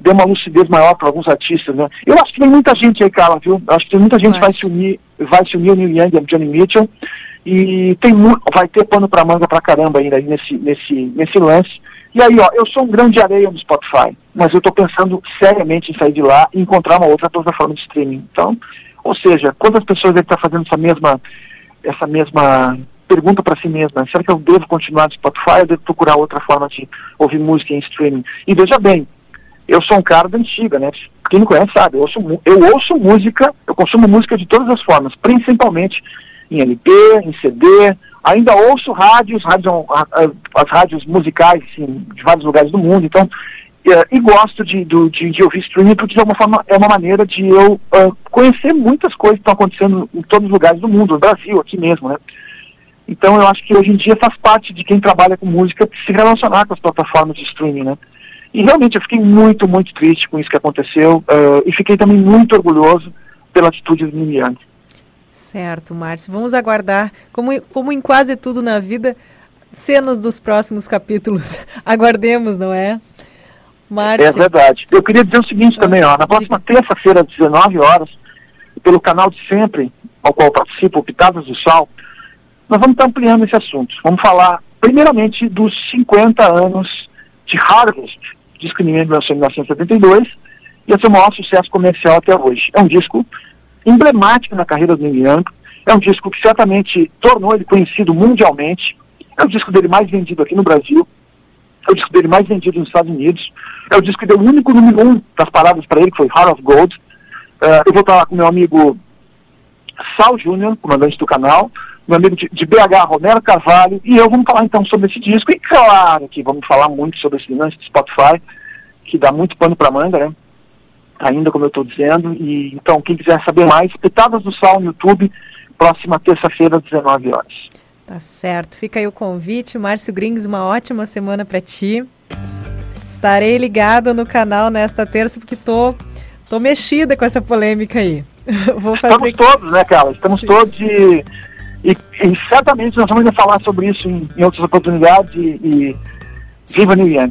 dê uma lucidez maior para alguns artistas, né? Eu acho que tem muita gente aí, Carla, viu? Eu acho que tem muita gente que vai se unir vai se unir o Neil Young e a Johnny Mitchell. E tem vai ter pano para manga pra caramba ainda nesse, nesse, nesse lance. E aí, ó, eu sou um grande areia no Spotify, mas eu estou pensando seriamente em sair de lá e encontrar uma outra plataforma de streaming. Então, ou seja, quantas pessoas devem estar fazendo essa mesma, essa mesma pergunta para si mesma, será que eu devo continuar no Spotify ou devo procurar outra forma de ouvir música em streaming? E veja bem, eu sou um cara da antiga, né? Quem me conhece sabe, eu ouço, eu ouço música, eu consumo música de todas as formas, principalmente em LP, em CD, ainda ouço rádios, rádios as rádios musicais assim, de vários lugares do mundo, então, é, e gosto de, de, de, ouvir streaming porque de alguma forma é uma maneira de eu uh, conhecer muitas coisas que estão acontecendo em todos os lugares do mundo, no Brasil, aqui mesmo, né? Então eu acho que hoje em dia faz parte de quem trabalha com música se relacionar com as plataformas de streaming, né? E realmente eu fiquei muito, muito triste com isso que aconteceu uh, e fiquei também muito orgulhoso pela atitude do Nimiante. Certo, Márcio. Vamos aguardar, como, como em quase tudo na vida, cenas dos próximos capítulos. Aguardemos, não é? Márcio. É verdade. Eu queria dizer o seguinte também, ó, na próxima terça-feira, às 19 horas, pelo canal de sempre, ao qual participo, Pitadas do Sal, nós vamos estar ampliando esse assunto. Vamos falar, primeiramente, dos 50 anos de Harvest, disco em 1972, e esse é o maior sucesso comercial até hoje. É um disco emblemático na carreira do Neil Young, é um disco que certamente tornou ele conhecido mundialmente, é o disco dele mais vendido aqui no Brasil, é o disco dele mais vendido nos Estados Unidos, é o disco que deu o único número um das paradas para ele, que foi Heart of Gold. Uh, eu vou lá com meu amigo Sal Júnior, comandante do canal, meu amigo de, de, BH, Romero Carvalho, e eu vamos falar então sobre esse disco. E claro que vamos falar muito sobre esse lance de Spotify, que dá muito pano para manga, né? Ainda como eu estou dizendo. E então, quem quiser saber mais, Pitadas do Sal no YouTube, próxima terça-feira, às 19 horas. Tá certo. Fica aí o convite. Márcio Grings, uma ótima semana para ti. Estarei ligada no canal nesta terça, porque tô, tô mexida com essa polêmica aí. Vou fazer Estamos todos, né, Carla? Estamos Sim. todos de e, e, certamente nós vamos ainda falar sobre isso em, em outras oportunidades e, e viva New!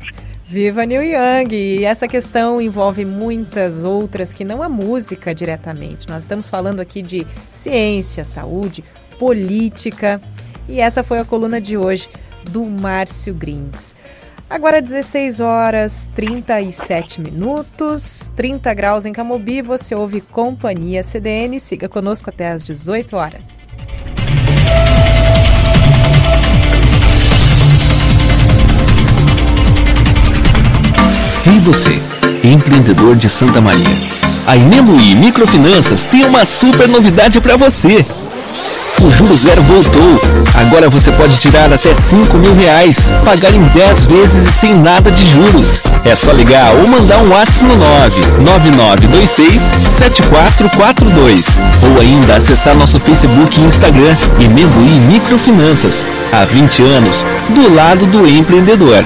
Viva New Young! E essa questão envolve muitas outras que não a música diretamente. Nós estamos falando aqui de ciência, saúde, política. E essa foi a coluna de hoje do Márcio Grins. Agora 16 horas 37 minutos, 30 graus em Camobi, você ouve Companhia CDN. Siga conosco até às 18 horas. Ei você, empreendedor de Santa Maria. A Imeluí Microfinanças tem uma super novidade para você. O Juro Zero voltou. Agora você pode tirar até 5 mil reais, pagar em 10 vezes e sem nada de juros. É só ligar ou mandar um WhatsApp no 99926 7442 ou ainda acessar nosso Facebook e Instagram Imeluí Microfinanças. Há 20 anos, do lado do empreendedor.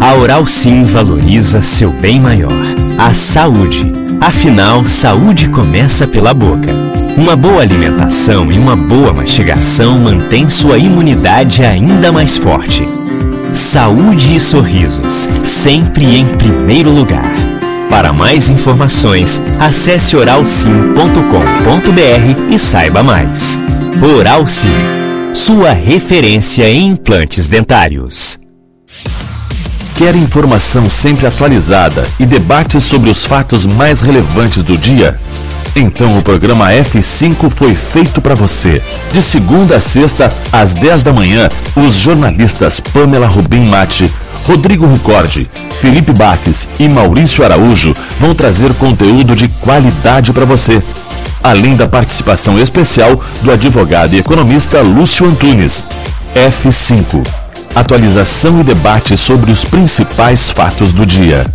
A Oral Sim valoriza seu bem maior, a saúde. Afinal, saúde começa pela boca. Uma boa alimentação e uma boa mastigação mantém sua imunidade ainda mais forte. Saúde e sorrisos, sempre em primeiro lugar. Para mais informações, acesse oralsim.com.br e saiba mais. Oral Sim, sua referência em implantes dentários. Quer informação sempre atualizada e debates sobre os fatos mais relevantes do dia? Então o programa F5 foi feito para você. De segunda a sexta, às 10 da manhã, os jornalistas Pamela Rubim Mate, Rodrigo Ricordi, Felipe Baques e Maurício Araújo vão trazer conteúdo de qualidade para você. Além da participação especial do advogado e economista Lúcio Antunes. F5 atualização e debate sobre os principais fatos do dia.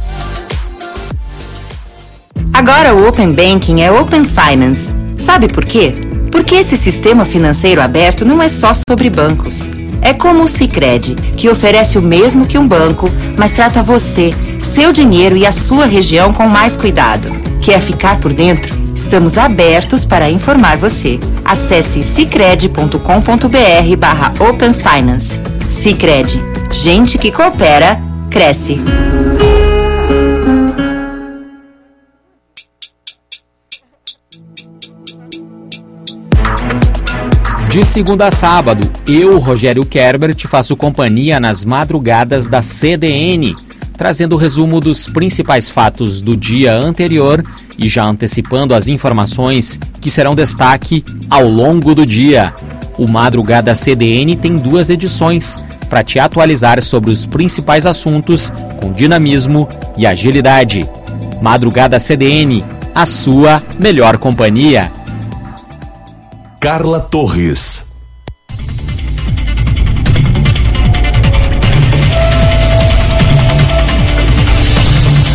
Agora o Open Banking é Open Finance. Sabe por quê? Porque esse sistema financeiro aberto não é só sobre bancos. É como o Sicredi, que oferece o mesmo que um banco, mas trata você, seu dinheiro e a sua região com mais cuidado. Quer ficar por dentro? Estamos abertos para informar você. Acesse cicred.com.br Cicred. Gente que coopera, cresce. De segunda a sábado, eu, Rogério Kerber, te faço companhia nas madrugadas da CDN, trazendo o resumo dos principais fatos do dia anterior e já antecipando as informações que serão destaque ao longo do dia. O Madrugada CDN tem duas edições para te atualizar sobre os principais assuntos com dinamismo e agilidade. Madrugada CDN, a sua melhor companhia. Carla Torres.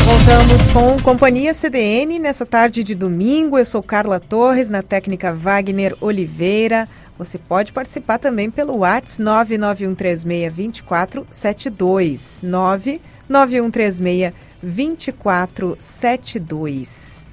Voltamos com Companhia CDN nessa tarde de domingo. Eu sou Carla Torres, na técnica Wagner Oliveira. Você pode participar também pelo WhatsApp 991362472. 991362472.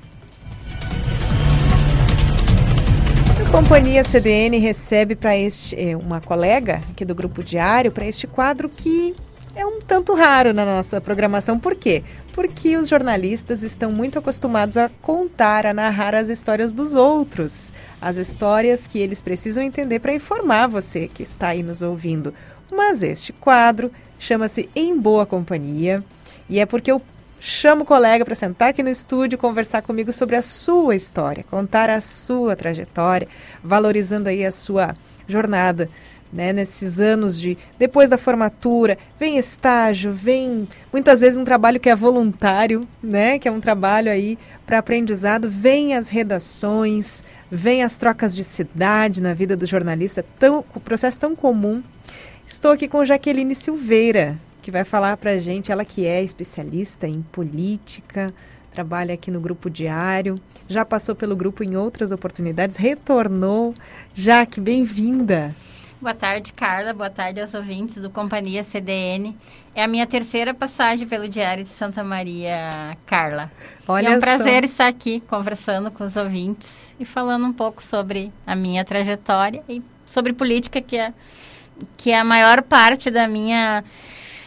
A Companhia CDN recebe para este eh, uma colega aqui do grupo diário para este quadro que é um tanto raro na nossa programação. Por quê? Porque os jornalistas estão muito acostumados a contar, a narrar as histórias dos outros, as histórias que eles precisam entender para informar você que está aí nos ouvindo. Mas este quadro chama-se Em Boa Companhia e é porque eu chamo o colega para sentar aqui no estúdio conversar comigo sobre a sua história, contar a sua trajetória, valorizando aí a sua jornada né, nesses anos de depois da formatura, vem estágio, vem muitas vezes um trabalho que é voluntário, né, que é um trabalho aí para aprendizado, vem as redações, vem as trocas de cidade na vida do jornalista, tão o processo tão comum. Estou aqui com Jaqueline Silveira, que vai falar para a gente, ela que é especialista em política, trabalha aqui no Grupo Diário, já passou pelo grupo em outras oportunidades, retornou. Jaque, bem-vinda. Boa tarde, Carla. Boa tarde aos ouvintes do Companhia CDN. É a minha terceira passagem pelo Diário de Santa Maria, Carla. Olha e é um prazer só. estar aqui conversando com os ouvintes e falando um pouco sobre a minha trajetória e sobre política, que é, que é a maior parte da minha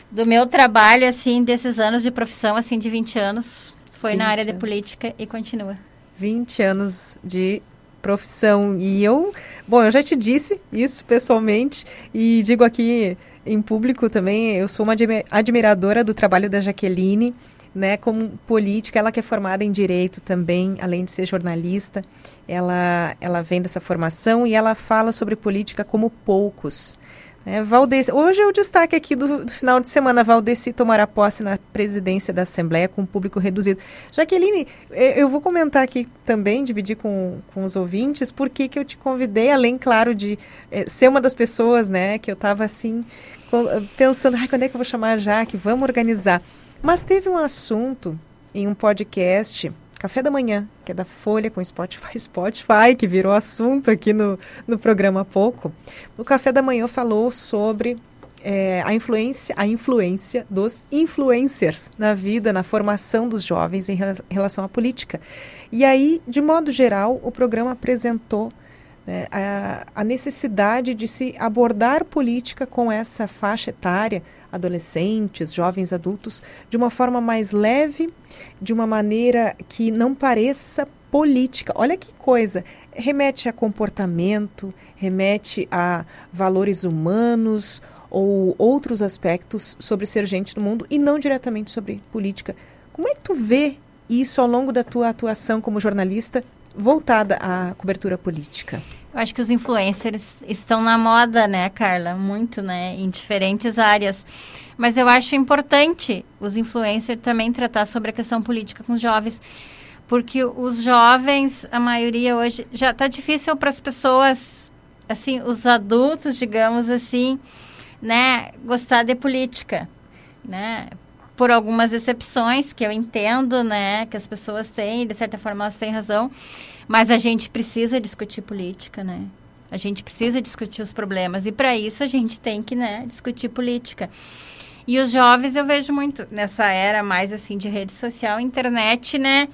do meu trabalho assim desses anos de profissão assim de 20 anos foi na 20 área de anos. política e continua. 20 anos de profissão. E eu, bom, eu já te disse isso pessoalmente e digo aqui em público também, eu sou uma admi- admiradora do trabalho da Jaqueline, né, como política, ela que é formada em direito também, além de ser jornalista, ela ela vem dessa formação e ela fala sobre política como poucos. É, Valdeci, hoje é o destaque aqui do, do final de semana. Valdeci tomará posse na presidência da Assembleia com público reduzido. Jaqueline, eh, eu vou comentar aqui também, dividir com, com os ouvintes, por que eu te convidei, além, claro, de eh, ser uma das pessoas né, que eu estava assim, pensando, Ai, quando é que eu vou chamar a Jaque? Vamos organizar. Mas teve um assunto em um podcast, Café da Manhã, que é da Folha com Spotify, Spotify, que virou assunto aqui no, no programa há pouco. O Café da Manhã falou sobre eh, a influência, a influência dos influencers na vida, na formação dos jovens em rela- relação à política. E aí, de modo geral, o programa apresentou né, a, a necessidade de se abordar política com essa faixa etária, adolescentes, jovens adultos, de uma forma mais leve, de uma maneira que não pareça política. Olha que coisa! Remete a comportamento, remete a valores humanos ou outros aspectos sobre ser gente do mundo e não diretamente sobre política. Como é que tu vê isso ao longo da tua atuação como jornalista voltada à cobertura política? Eu acho que os influencers estão na moda, né, Carla? Muito, né? Em diferentes áreas. Mas eu acho importante os influencers também tratar sobre a questão política com os jovens. Porque os jovens, a maioria hoje, já está difícil para as pessoas, assim, os adultos, digamos assim, né, gostar de política, né? por algumas exceções que eu entendo, né, que as pessoas têm, de certa forma elas têm razão, mas a gente precisa discutir política, né? A gente precisa discutir os problemas e para isso a gente tem que, né, discutir política. E os jovens eu vejo muito nessa era mais assim de rede social, internet, né,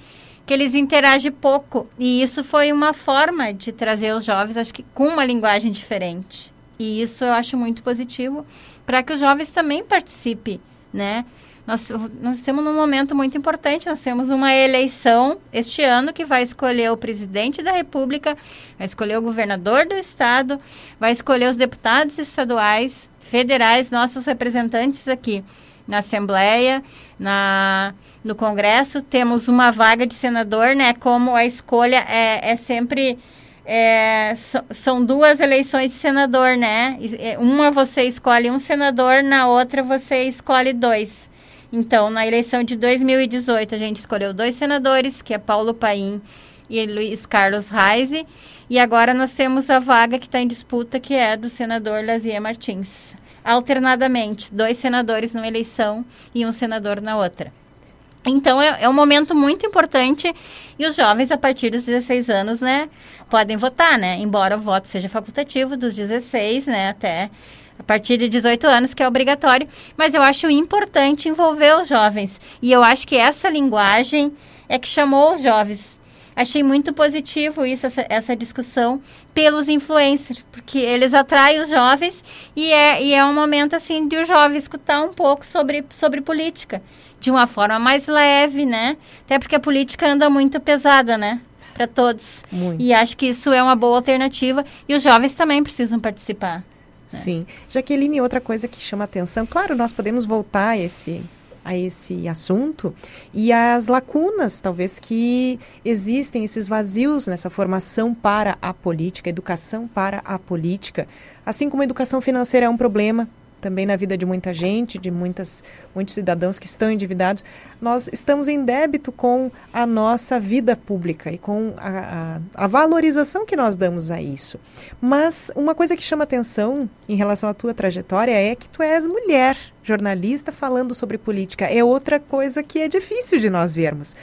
que eles interagem pouco. E isso foi uma forma de trazer os jovens, acho que com uma linguagem diferente. E isso eu acho muito positivo para que os jovens também participem, né? Nós, nós estamos num momento muito importante, nós temos uma eleição este ano que vai escolher o presidente da República, vai escolher o governador do estado, vai escolher os deputados estaduais, federais, nossos representantes aqui na Assembleia, na, no Congresso. Temos uma vaga de senador, né? Como a escolha é, é sempre. É, so, são duas eleições de senador, né? Uma você escolhe um senador, na outra você escolhe dois. Então, na eleição de 2018, a gente escolheu dois senadores, que é Paulo Paim e Luiz Carlos Reise. E agora nós temos a vaga que está em disputa, que é do senador Lazier Martins. Alternadamente, dois senadores numa eleição e um senador na outra. Então, é, é, um momento muito importante e os jovens, a partir dos 16 anos, né, podem votar, né? Embora o voto seja facultativo, dos 16, né, até a partir de 18 anos, que é obrigatório, mas eu acho importante envolver os jovens. E eu acho que essa linguagem é que chamou os jovens. Achei muito positivo isso, essa, essa discussão pelos influencers, porque eles atraem os jovens e é, e é um momento assim de o jovem escutar um pouco sobre, sobre política, de uma forma mais leve, né? Até porque a política anda muito pesada, né? Para todos. Muito. E acho que isso é uma boa alternativa e os jovens também precisam participar. É. Sim. Jaqueline, outra coisa que chama atenção, claro, nós podemos voltar a esse, a esse assunto e as lacunas, talvez, que existem, esses vazios nessa formação para a política, educação para a política. Assim como a educação financeira é um problema, também na vida de muita gente, de muitas, muitos cidadãos que estão endividados, nós estamos em débito com a nossa vida pública e com a, a, a valorização que nós damos a isso. Mas uma coisa que chama atenção em relação à tua trajetória é que tu és mulher, jornalista falando sobre política. É outra coisa que é difícil de nós vermos.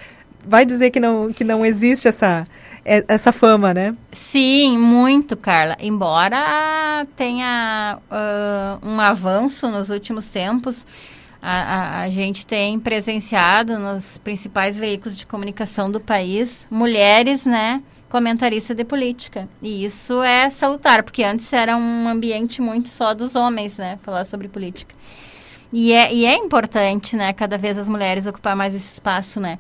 Vai dizer que não, que não existe essa essa fama, né? Sim, muito, Carla. Embora tenha uh, um avanço nos últimos tempos, a, a, a, gente tem presenciado nos principais veículos de comunicação do país mulheres, né? Comentaristas de política. E isso é salutar, porque antes era um ambiente muito só dos homens, né? Falar sobre política. E é, e é importante, né? Cada vez as mulheres ocupar mais esse espaço, né?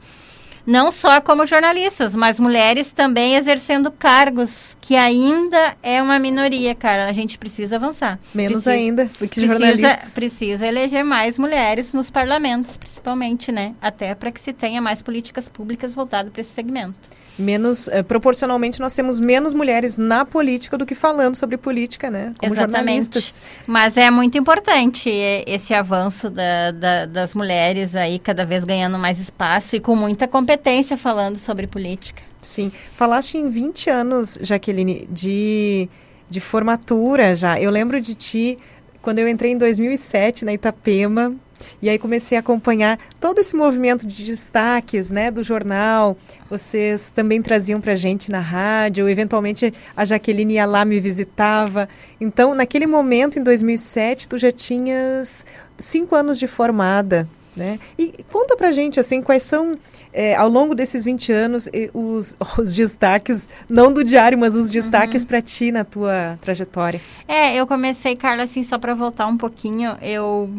Não só como jornalistas, mas mulheres também exercendo cargos, que ainda é uma minoria, cara. A gente precisa avançar. Menos precisa, ainda do que precisa, jornalistas. Precisa eleger mais mulheres nos parlamentos, principalmente, né? Até para que se tenha mais políticas públicas voltadas para esse segmento menos eh, proporcionalmente nós temos menos mulheres na política do que falando sobre política, né? Como Exatamente. jornalistas. Mas é muito importante esse avanço da, da, das mulheres aí cada vez ganhando mais espaço e com muita competência falando sobre política. Sim. Falaste em 20 anos, Jaqueline, de, de formatura já. Eu lembro de ti quando eu entrei em 2007 na Itapema, e aí comecei a acompanhar todo esse movimento de destaques, né, do jornal. Vocês também traziam para gente na rádio, eventualmente a Jaqueline ia lá me visitava. Então, naquele momento, em 2007, tu já tinhas cinco anos de formada, né? E conta para gente, assim, quais são, é, ao longo desses 20 anos, os, os destaques, não do diário, mas os destaques uhum. para ti na tua trajetória. É, eu comecei, Carla, assim, só para voltar um pouquinho, eu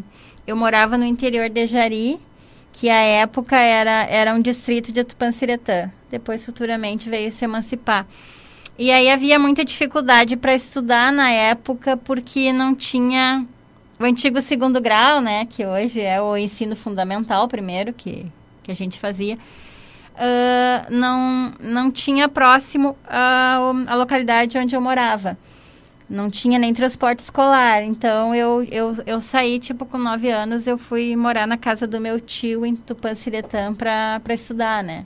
eu morava no interior de Jari, que à época era, era um distrito de Tupanciretã. Depois, futuramente, veio se emancipar. E aí havia muita dificuldade para estudar na época, porque não tinha o antigo segundo grau, né? Que hoje é o ensino fundamental primeiro, que, que a gente fazia. Uh, não, não tinha próximo a, a localidade onde eu morava não tinha nem transporte escolar. Então eu, eu, eu saí, tipo, com nove anos, eu fui morar na casa do meu tio em Tupanciretã para estudar, né?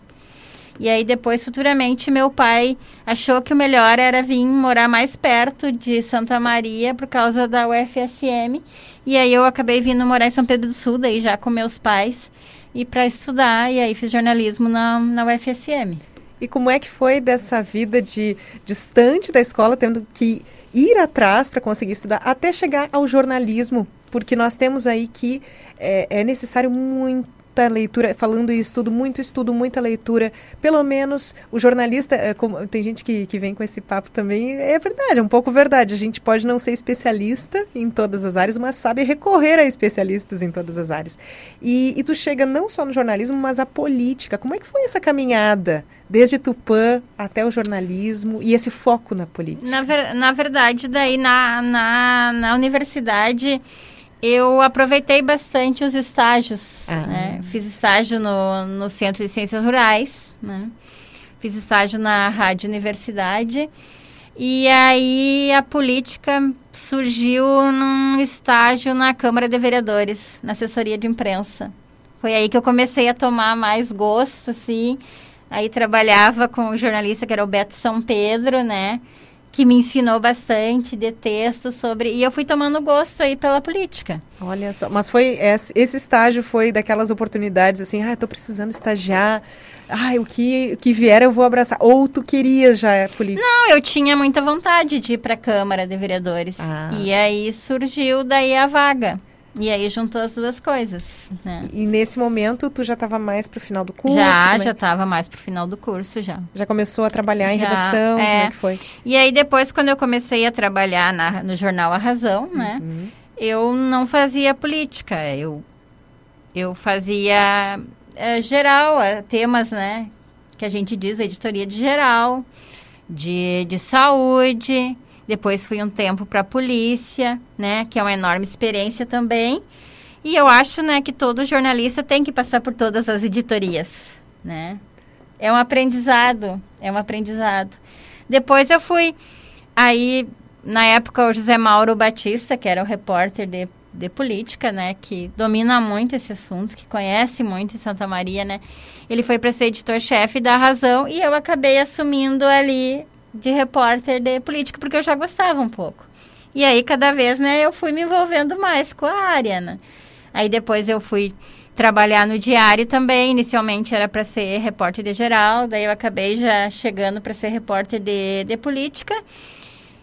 E aí depois, futuramente, meu pai achou que o melhor era vir morar mais perto de Santa Maria por causa da UFSM. E aí eu acabei vindo morar em São Pedro do Sul, daí já com meus pais, e para estudar. E aí fiz jornalismo na, na UFSM. E como é que foi dessa vida de distante da escola, tendo que ir atrás para conseguir estudar, até chegar ao jornalismo? Porque nós temos aí que é, é necessário muito muita leitura, falando em estudo, muito estudo, muita leitura. Pelo menos o jornalista, é, como, tem gente que, que vem com esse papo também, é verdade, é um pouco verdade. A gente pode não ser especialista em todas as áreas, mas sabe recorrer a especialistas em todas as áreas. E, e tu chega não só no jornalismo, mas a política. Como é que foi essa caminhada? Desde Tupã até o jornalismo e esse foco na política? Na, ver, na verdade, daí na, na, na universidade eu aproveitei bastante os estágios. Ah. Né? Fiz estágio no, no Centro de Ciências Rurais, né? fiz estágio na Rádio Universidade. E aí a política surgiu num estágio na Câmara de Vereadores, na assessoria de imprensa. Foi aí que eu comecei a tomar mais gosto, assim. Aí trabalhava com o jornalista que era o Beto São Pedro, né? Que me ensinou bastante de texto sobre e eu fui tomando gosto aí pela política. Olha só, mas foi esse estágio foi daquelas oportunidades assim, ah, estou precisando estagiar, ah, o que o que vier eu vou abraçar. Ou tu querias já política? Não, eu tinha muita vontade de ir para a Câmara de Vereadores ah, e sim. aí surgiu daí a vaga. E aí juntou as duas coisas, né? E nesse momento tu já estava mais pro final do curso? Já, é? já estava mais pro final do curso já. Já começou a trabalhar em redação? É. Como é que foi? E aí depois quando eu comecei a trabalhar na, no jornal A Razão, né? Uhum. Eu não fazia política, eu eu fazia é, geral, é, temas, né? Que a gente diz, editoria de geral, de, de saúde, depois fui um tempo para a polícia, né, que é uma enorme experiência também. E eu acho, né, que todo jornalista tem que passar por todas as editorias, né? É um aprendizado, é um aprendizado. Depois eu fui aí na época o José Mauro Batista, que era o repórter de, de política, né, que domina muito esse assunto, que conhece muito em Santa Maria, né? Ele foi para ser editor-chefe da Razão e eu acabei assumindo ali de repórter de política, porque eu já gostava um pouco. E aí, cada vez, né, eu fui me envolvendo mais com a área, né? Aí depois eu fui trabalhar no diário também. Inicialmente era para ser repórter de geral, daí eu acabei já chegando para ser repórter de, de política.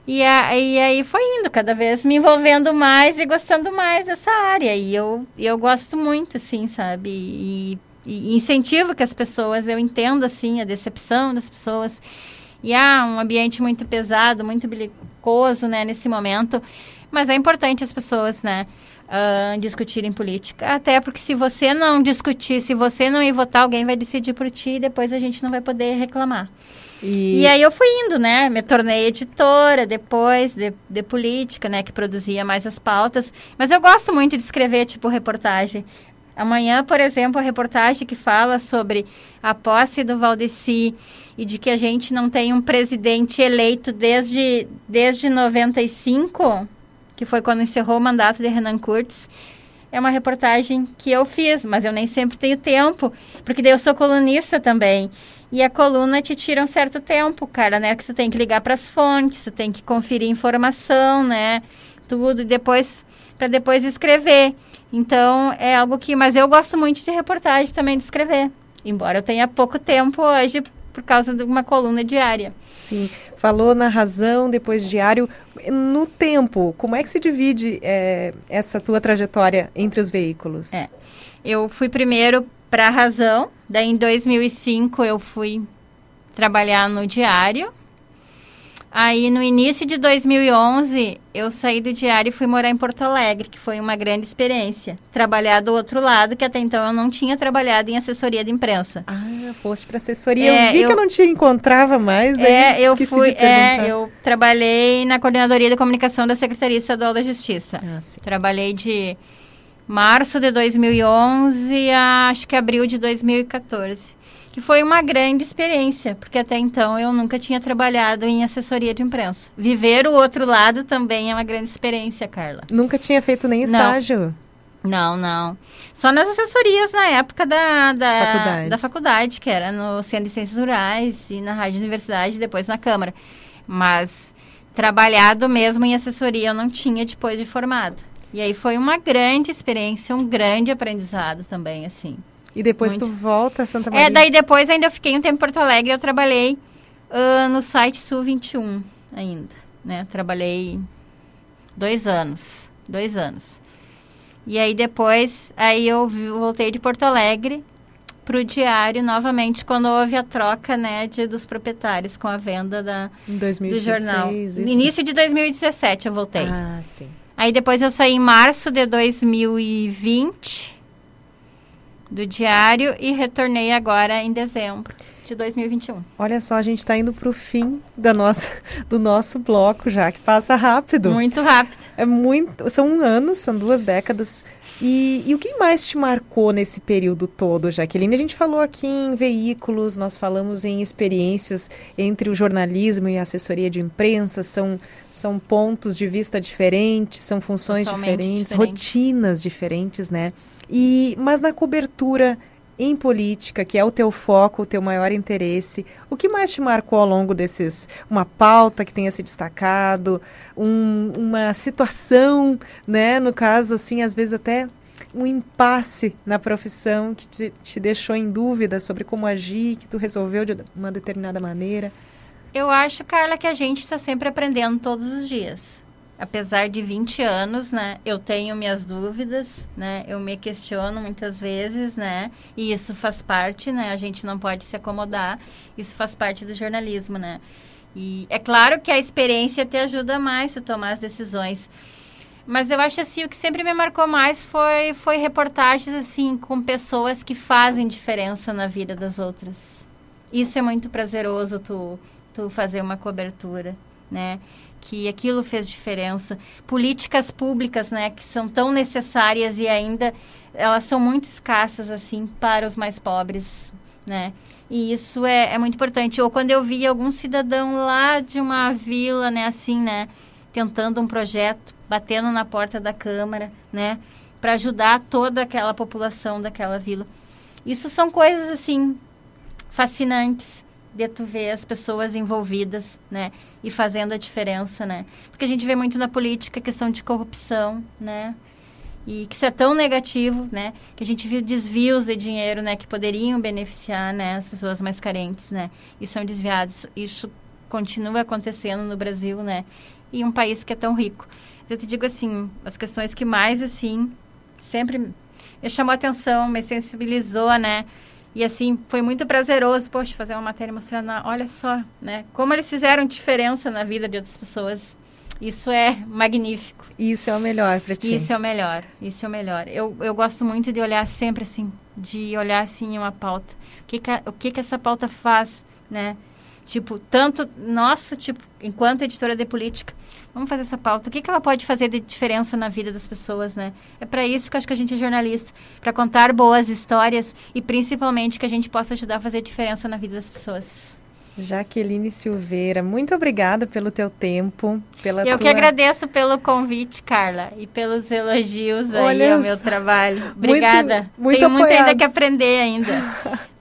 E, a, e aí foi indo, cada vez me envolvendo mais e gostando mais dessa área. E eu, eu gosto muito, assim, sabe? E, e incentivo que as pessoas, eu entendo, assim, a decepção das pessoas e há um ambiente muito pesado, muito belicoso, né, nesse momento. Mas é importante as pessoas, né, uh, discutirem política. Até porque se você não discutir, se você não ir votar, alguém vai decidir por ti e depois a gente não vai poder reclamar. E... e aí eu fui indo, né? Me tornei editora depois de, de política, né? Que produzia mais as pautas. Mas eu gosto muito de escrever, tipo, reportagem. Amanhã, por exemplo, a reportagem que fala sobre a posse do Valdeci e de que a gente não tem um presidente eleito desde, desde 95, que foi quando encerrou o mandato de Renan Kurtz, é uma reportagem que eu fiz, mas eu nem sempre tenho tempo, porque daí eu sou colunista também. E a coluna te tira um certo tempo, cara, né? Que você tem que ligar para as fontes, você tem que conferir informação, né? Tudo, e depois, para depois escrever. Então, é algo que. Mas eu gosto muito de reportagem também, de escrever. Embora eu tenha pouco tempo hoje por causa de uma coluna diária. Sim, falou na razão, depois diário. No tempo, como é que se divide é, essa tua trajetória entre os veículos? É. Eu fui primeiro para a razão, daí em 2005 eu fui trabalhar no diário Aí, no início de 2011, eu saí do diário e fui morar em Porto Alegre, que foi uma grande experiência. Trabalhar do outro lado, que até então eu não tinha trabalhado em assessoria de imprensa. Ah, foste para assessoria. É, eu vi eu, que eu não te encontrava mais, daí é, eu fui, é, eu trabalhei na coordenadoria de comunicação da Secretaria Estadual da Justiça. Ah, sim. Trabalhei de março de 2011 a acho que abril de 2014 que foi uma grande experiência, porque até então eu nunca tinha trabalhado em assessoria de imprensa. Viver o outro lado também é uma grande experiência, Carla. Nunca tinha feito nem estágio? Não, não. Só nas assessorias na época da, da, Faculdade. da faculdade, que era no Centro de Ciências Rurais e na Rádio Universidade, depois na Câmara. Mas trabalhado mesmo em assessoria eu não tinha depois de formada. E aí foi uma grande experiência, um grande aprendizado também, assim. E depois Muito. tu volta a Santa Maria? É, daí depois ainda eu fiquei um tempo em Porto Alegre, eu trabalhei ah, no site Sul 21 ainda, né? Trabalhei dois anos, dois anos. E aí depois, aí eu voltei de Porto Alegre pro diário novamente quando houve a troca, né, de, dos proprietários com a venda da, Em do 2016, jornal. isso? Início de 2017 eu voltei. Ah, sim. Aí depois eu saí em março de 2020 do diário e retornei agora em dezembro de 2021. Olha só, a gente está indo para o fim da nossa, do nosso bloco já, que passa rápido. Muito rápido. É muito, são anos, são duas décadas. E, e o que mais te marcou nesse período todo, Jaqueline? A gente falou aqui em veículos, nós falamos em experiências entre o jornalismo e a assessoria de imprensa, são, são pontos de vista diferentes, são funções Totalmente diferentes, diferente. rotinas diferentes, né? E, mas na cobertura em política, que é o teu foco, o teu maior interesse, o que mais te marcou ao longo desses, uma pauta que tenha se destacado, um- uma situação, né, no caso, assim, às vezes até um impasse na profissão que te, te deixou em dúvida sobre como agir, que tu resolveu de uma determinada maneira? Eu acho, Carla, que a gente está sempre aprendendo todos os dias. Apesar de 20 anos, né? Eu tenho minhas dúvidas, né? Eu me questiono muitas vezes, né? E isso faz parte, né? A gente não pode se acomodar. Isso faz parte do jornalismo, né? E é claro que a experiência te ajuda mais a tomar as decisões. Mas eu acho assim, o que sempre me marcou mais foi, foi reportagens assim com pessoas que fazem diferença na vida das outras. Isso é muito prazeroso tu, tu fazer uma cobertura, né? Que aquilo fez diferença. Políticas públicas, né, que são tão necessárias e ainda elas são muito escassas assim para os mais pobres, né? E isso é, é muito importante. Ou quando eu vi algum cidadão lá de uma vila, né, assim, né, tentando um projeto, batendo na porta da Câmara, né, para ajudar toda aquela população daquela vila. Isso são coisas assim fascinantes de tu ver as pessoas envolvidas, né, e fazendo a diferença, né? Porque a gente vê muito na política a questão de corrupção, né? E que isso é tão negativo, né? Que a gente viu desvios de dinheiro, né? Que poderiam beneficiar, né? As pessoas mais carentes, né? E são desviados. Isso continua acontecendo no Brasil, né? E um país que é tão rico. Eu te digo assim, as questões que mais, assim, sempre me chamou atenção, me sensibilizou, né? E assim, foi muito prazeroso, poxa, fazer uma matéria mostrando, ah, olha só, né? Como eles fizeram diferença na vida de outras pessoas. Isso é magnífico. Isso é o melhor para ti. Isso é o melhor, isso é o melhor. Eu, eu gosto muito de olhar sempre assim, de olhar assim em uma pauta. O que que, a- o que que essa pauta faz, né? Tipo, tanto, nossa, tipo, enquanto editora de política, vamos fazer essa pauta. O que que ela pode fazer de diferença na vida das pessoas, né? É para isso que eu acho que a gente é jornalista, para contar boas histórias e principalmente que a gente possa ajudar a fazer diferença na vida das pessoas. Jaqueline Silveira, muito obrigada pelo teu tempo, pela Eu tua... que agradeço pelo convite, Carla, e pelos elogios aí Olha ao meu trabalho. Muito- Obrigada. muito Tenho muito ainda apoiados. que aprender ainda.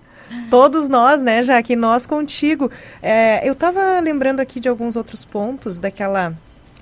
Todos nós, né, Jaque? Nós contigo. É, eu estava lembrando aqui de alguns outros pontos daquela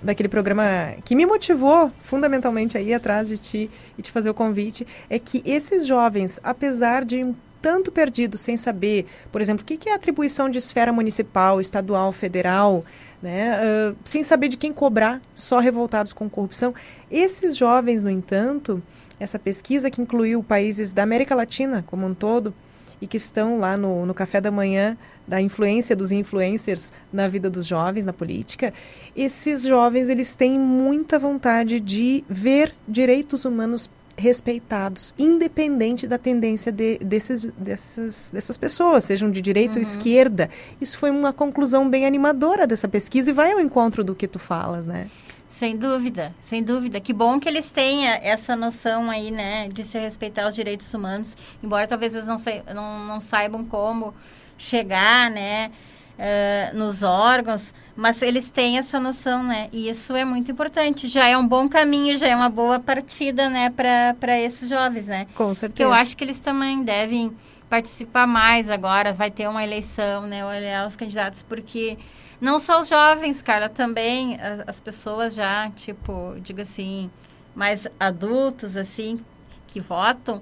daquele programa que me motivou fundamentalmente a ir atrás de ti e te fazer o convite, é que esses jovens, apesar de um tanto perdidos sem saber, por exemplo, o que que é atribuição de esfera municipal, estadual, federal, né, ah, sem saber de quem cobrar, só revoltados com corrupção, esses jovens, no entanto, essa pesquisa que incluiu países da América Latina como um todo, e que estão lá no, no café da manhã da influência dos influencers na vida dos jovens, na política, esses jovens eles têm muita vontade de ver direitos humanos respeitados, independente da tendência de, desses, dessas, dessas pessoas, sejam de direita ou esquerda. Isso foi uma conclusão bem animadora dessa pesquisa e vai ao encontro do que tu falas, né? Sem dúvida, sem dúvida. Que bom que eles tenham essa noção aí, né, de se respeitar os direitos humanos, embora talvez eles não, sei, não, não saibam como chegar, né, uh, nos órgãos, mas eles têm essa noção, né? E isso é muito importante. Já é um bom caminho, já é uma boa partida, né, para esses jovens, né? Com certeza. Que eu acho que eles também devem participar mais agora. Vai ter uma eleição, né? Olhar os candidatos, porque não só os jovens, cara, também as, as pessoas já, tipo, digo assim, mais adultos, assim, que votam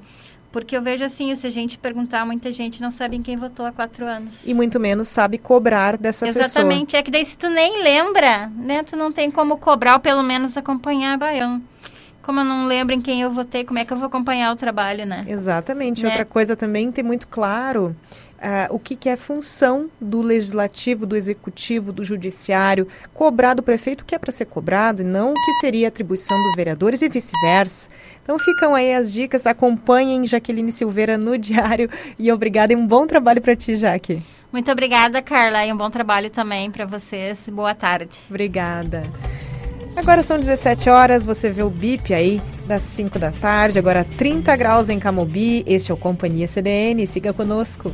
porque eu vejo assim, se a gente perguntar, muita gente não sabe em quem votou há quatro anos. E muito menos sabe cobrar dessa Exatamente. pessoa. Exatamente. É que daí se tu nem lembra, né? Tu não tem como cobrar ou pelo menos acompanhar. Bah, eu, como eu não lembro em quem eu votei, como é que eu vou acompanhar o trabalho, né? Exatamente. Né? Outra coisa também, ter muito claro Uh, o que, que, é função do legislativo, do executivo, do judiciário, cobrar do prefeito o que é para ser cobrado e não o que seria atribuição dos vereadores e vice-versa. Então ficam aí as dicas, acompanhem Jaqueline Silveira no diário e obrigada e um bom trabalho para ti, Jaque. Muito obrigada, Carla, e um bom trabalho também para vocês. Boa tarde. Obrigada. Agora são 17 horas, você vê o bip aí das 5 da tarde, agora 30 graus em Camobi. Este é o Companhia CDN, siga conosco.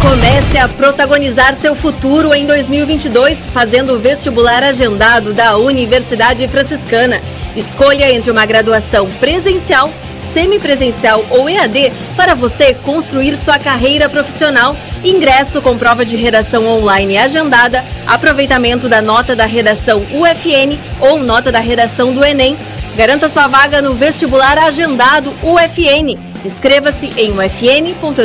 Comece a protagonizar seu futuro em 2022 fazendo o vestibular agendado da Universidade Franciscana. Escolha entre uma graduação presencial, semipresencial ou EAD para você construir sua carreira profissional. Ingresso com prova de redação online agendada, aproveitamento da nota da redação UFN ou nota da redação do Enem. Garanta sua vaga no vestibular agendado UFN. Inscreva-se em ufn.edu.br.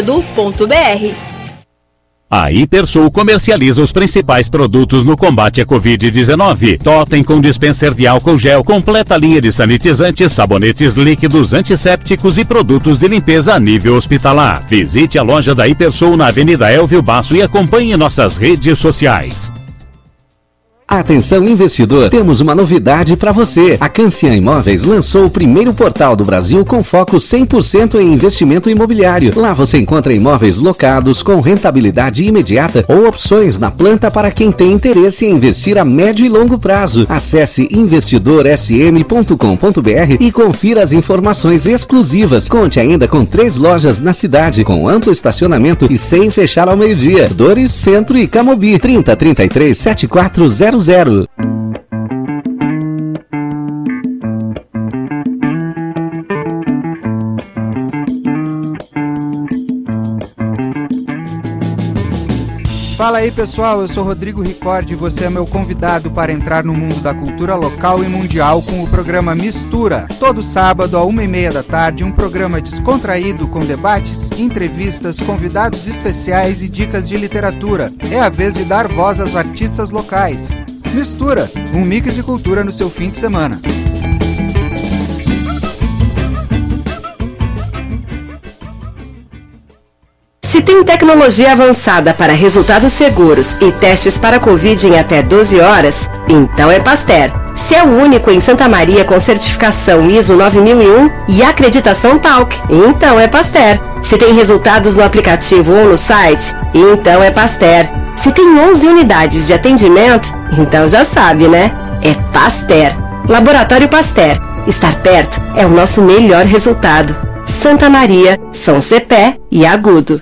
A Hipersul comercializa os principais produtos no combate à Covid-19. Totem com dispenser de álcool gel, completa linha de sanitizantes, sabonetes líquidos, antissépticos e produtos de limpeza a nível hospitalar. Visite a loja da Hipersul na Avenida Elvio Basso e acompanhe nossas redes sociais. Atenção investidor, temos uma novidade para você. A Cancian Imóveis lançou o primeiro portal do Brasil com foco 100% em investimento imobiliário. Lá você encontra imóveis locados com rentabilidade imediata ou opções na planta para quem tem interesse em investir a médio e longo prazo. Acesse investidorsm.com.br e confira as informações exclusivas. Conte ainda com três lojas na cidade com amplo estacionamento e sem fechar ao meio-dia. Dores, Centro e Camobi 30 33 7400 zero. Fala aí pessoal, eu sou Rodrigo Ricord e você é meu convidado para entrar no mundo da cultura local e mundial com o programa Mistura. Todo sábado, a uma e meia da tarde, um programa descontraído com debates, entrevistas, convidados especiais e dicas de literatura. É a vez de dar voz aos artistas locais. Mistura, um mix de cultura no seu fim de semana. Se tem tecnologia avançada para resultados seguros e testes para Covid em até 12 horas, então é Pasteur. Se é o único em Santa Maria com certificação ISO 9001 e acreditação TALC, então é Pasteur. Se tem resultados no aplicativo ou no site, então é Pasteur. Se tem 11 unidades de atendimento, então já sabe, né? É Pasteur. Laboratório Pasteur. Estar perto é o nosso melhor resultado. Santa Maria, São Cepé e Agudo.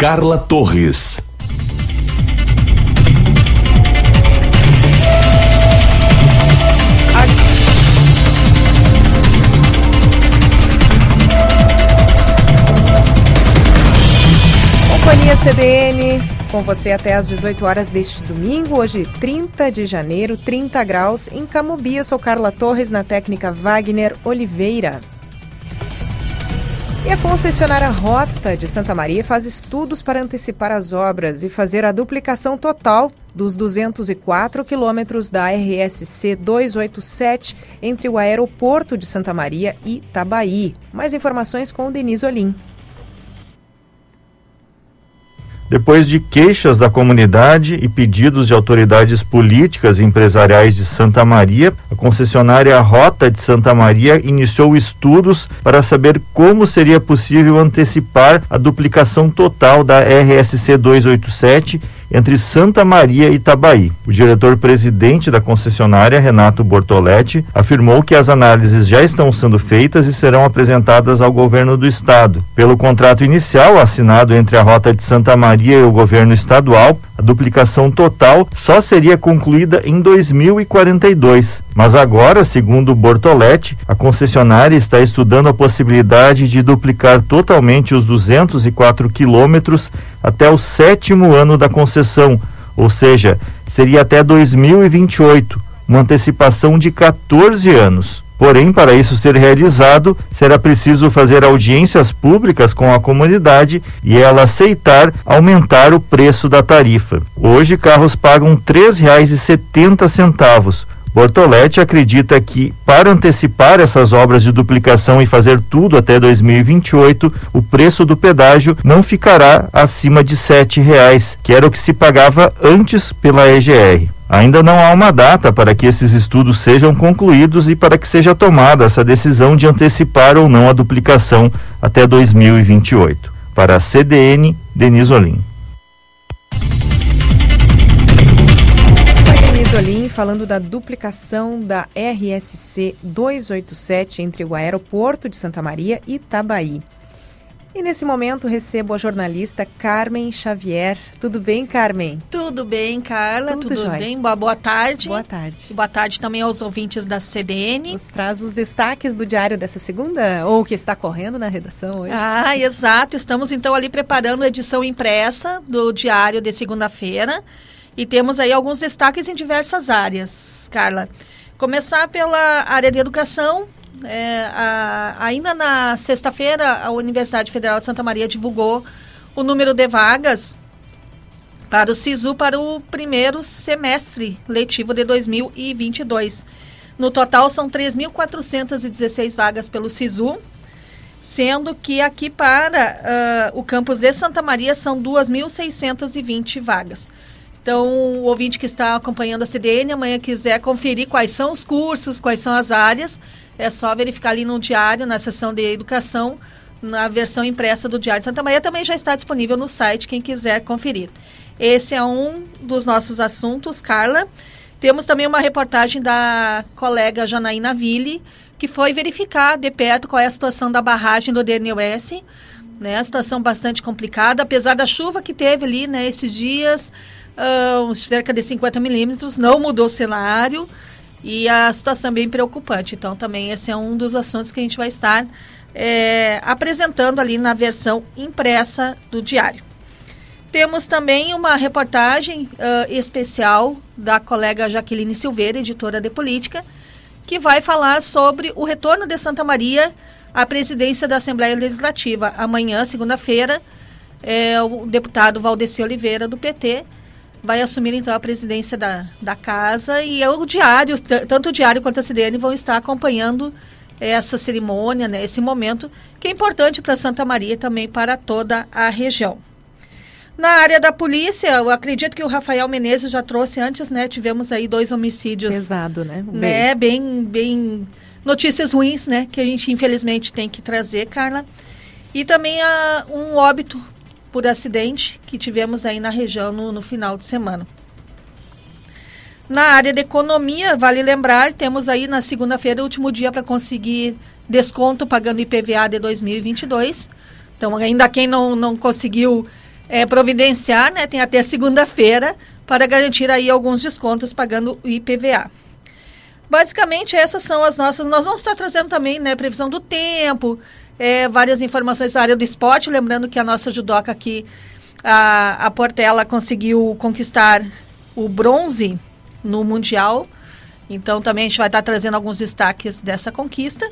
Carla Torres. Companhia CDN, com você até às 18 horas deste domingo, hoje 30 de janeiro, 30 graus, em Camobi. Eu sou Carla Torres, na técnica Wagner Oliveira. E a concessionária Rota de Santa Maria faz estudos para antecipar as obras e fazer a duplicação total dos 204 quilômetros da RSC 287 entre o aeroporto de Santa Maria e Itabaí. Mais informações com o Denise Olim. Depois de queixas da comunidade e pedidos de autoridades políticas e empresariais de Santa Maria, a concessionária Rota de Santa Maria iniciou estudos para saber como seria possível antecipar a duplicação total da RSC 287 entre Santa Maria e Itabaí. O diretor-presidente da concessionária, Renato Bortoletti, afirmou que as análises já estão sendo feitas e serão apresentadas ao governo do estado. Pelo contrato inicial assinado entre a Rota de Santa Maria e o governo estadual, a duplicação total só seria concluída em 2042. Mas agora, segundo Bortoletti, a concessionária está estudando a possibilidade de duplicar totalmente os 204 quilômetros até o sétimo ano da concessão, ou seja, seria até 2028, uma antecipação de 14 anos. Porém, para isso ser realizado, será preciso fazer audiências públicas com a comunidade e ela aceitar aumentar o preço da tarifa. Hoje, carros pagam R$ 3,70. Bortoletti acredita que, para antecipar essas obras de duplicação e fazer tudo até 2028, o preço do pedágio não ficará acima de R$ 7,00, que era o que se pagava antes pela EGR. Ainda não há uma data para que esses estudos sejam concluídos e para que seja tomada essa decisão de antecipar ou não a duplicação até 2028. Para a CDN, Denise Olim. Denise Olim falando da duplicação da RSC 287 entre o aeroporto de Santa Maria e Itabaí. E nesse momento recebo a jornalista Carmen Xavier. Tudo bem, Carmen? Tudo bem, Carla. Tudo, Tudo bem? Boa, boa tarde. Boa tarde. Boa tarde também aos ouvintes da CDN. Nos traz os destaques do diário dessa segunda, ou que está correndo na redação hoje. Ah, exato. Estamos então ali preparando a edição impressa do diário de segunda-feira. E temos aí alguns destaques em diversas áreas, Carla. Começar pela área de educação, é, a, ainda na sexta-feira, a Universidade Federal de Santa Maria divulgou o número de vagas para o SISU para o primeiro semestre letivo de 2022. No total, são 3.416 vagas pelo SISU, sendo que aqui para uh, o campus de Santa Maria são 2.620 vagas. Então, o ouvinte que está acompanhando a CDN, amanhã quiser conferir quais são os cursos, quais são as áreas, é só verificar ali no diário, na seção de educação, na versão impressa do Diário de Santa Maria. Também já está disponível no site, quem quiser conferir. Esse é um dos nossos assuntos, Carla. Temos também uma reportagem da colega Janaína Ville, que foi verificar de perto qual é a situação da barragem do DNUS. Né, a situação bastante complicada, apesar da chuva que teve ali né, esses dias, uh, cerca de 50 milímetros, não mudou o cenário. E a situação é bem preocupante. Então, também esse é um dos assuntos que a gente vai estar é, apresentando ali na versão impressa do diário. Temos também uma reportagem uh, especial da colega Jaqueline Silveira, editora de política, que vai falar sobre o retorno de Santa Maria à presidência da Assembleia Legislativa. Amanhã, segunda-feira, é, o deputado Valdeci Oliveira, do PT, vai assumir então a presidência da, da casa e o diário, tanto o diário quanto a CDN vão estar acompanhando essa cerimônia, né, esse momento que é importante para Santa Maria e também para toda a região. Na área da polícia, eu acredito que o Rafael Menezes já trouxe antes, né? Tivemos aí dois homicídios. Pesado, né? Né? Bem, bem notícias ruins, né? Que a gente infelizmente tem que trazer, Carla. E também a, um óbito por acidente que tivemos aí na região no, no final de semana. Na área de economia, vale lembrar, temos aí na segunda-feira o último dia para conseguir desconto pagando IPVA de 2022. Então, ainda quem não, não conseguiu é, providenciar, né, tem até segunda-feira para garantir aí alguns descontos pagando o IPVA. Basicamente, essas são as nossas. Nós vamos estar trazendo também né, previsão do tempo, é, várias informações da área do esporte. Lembrando que a nossa judoca aqui, a, a Portela, conseguiu conquistar o bronze no Mundial. Então também a gente vai estar trazendo alguns destaques dessa conquista.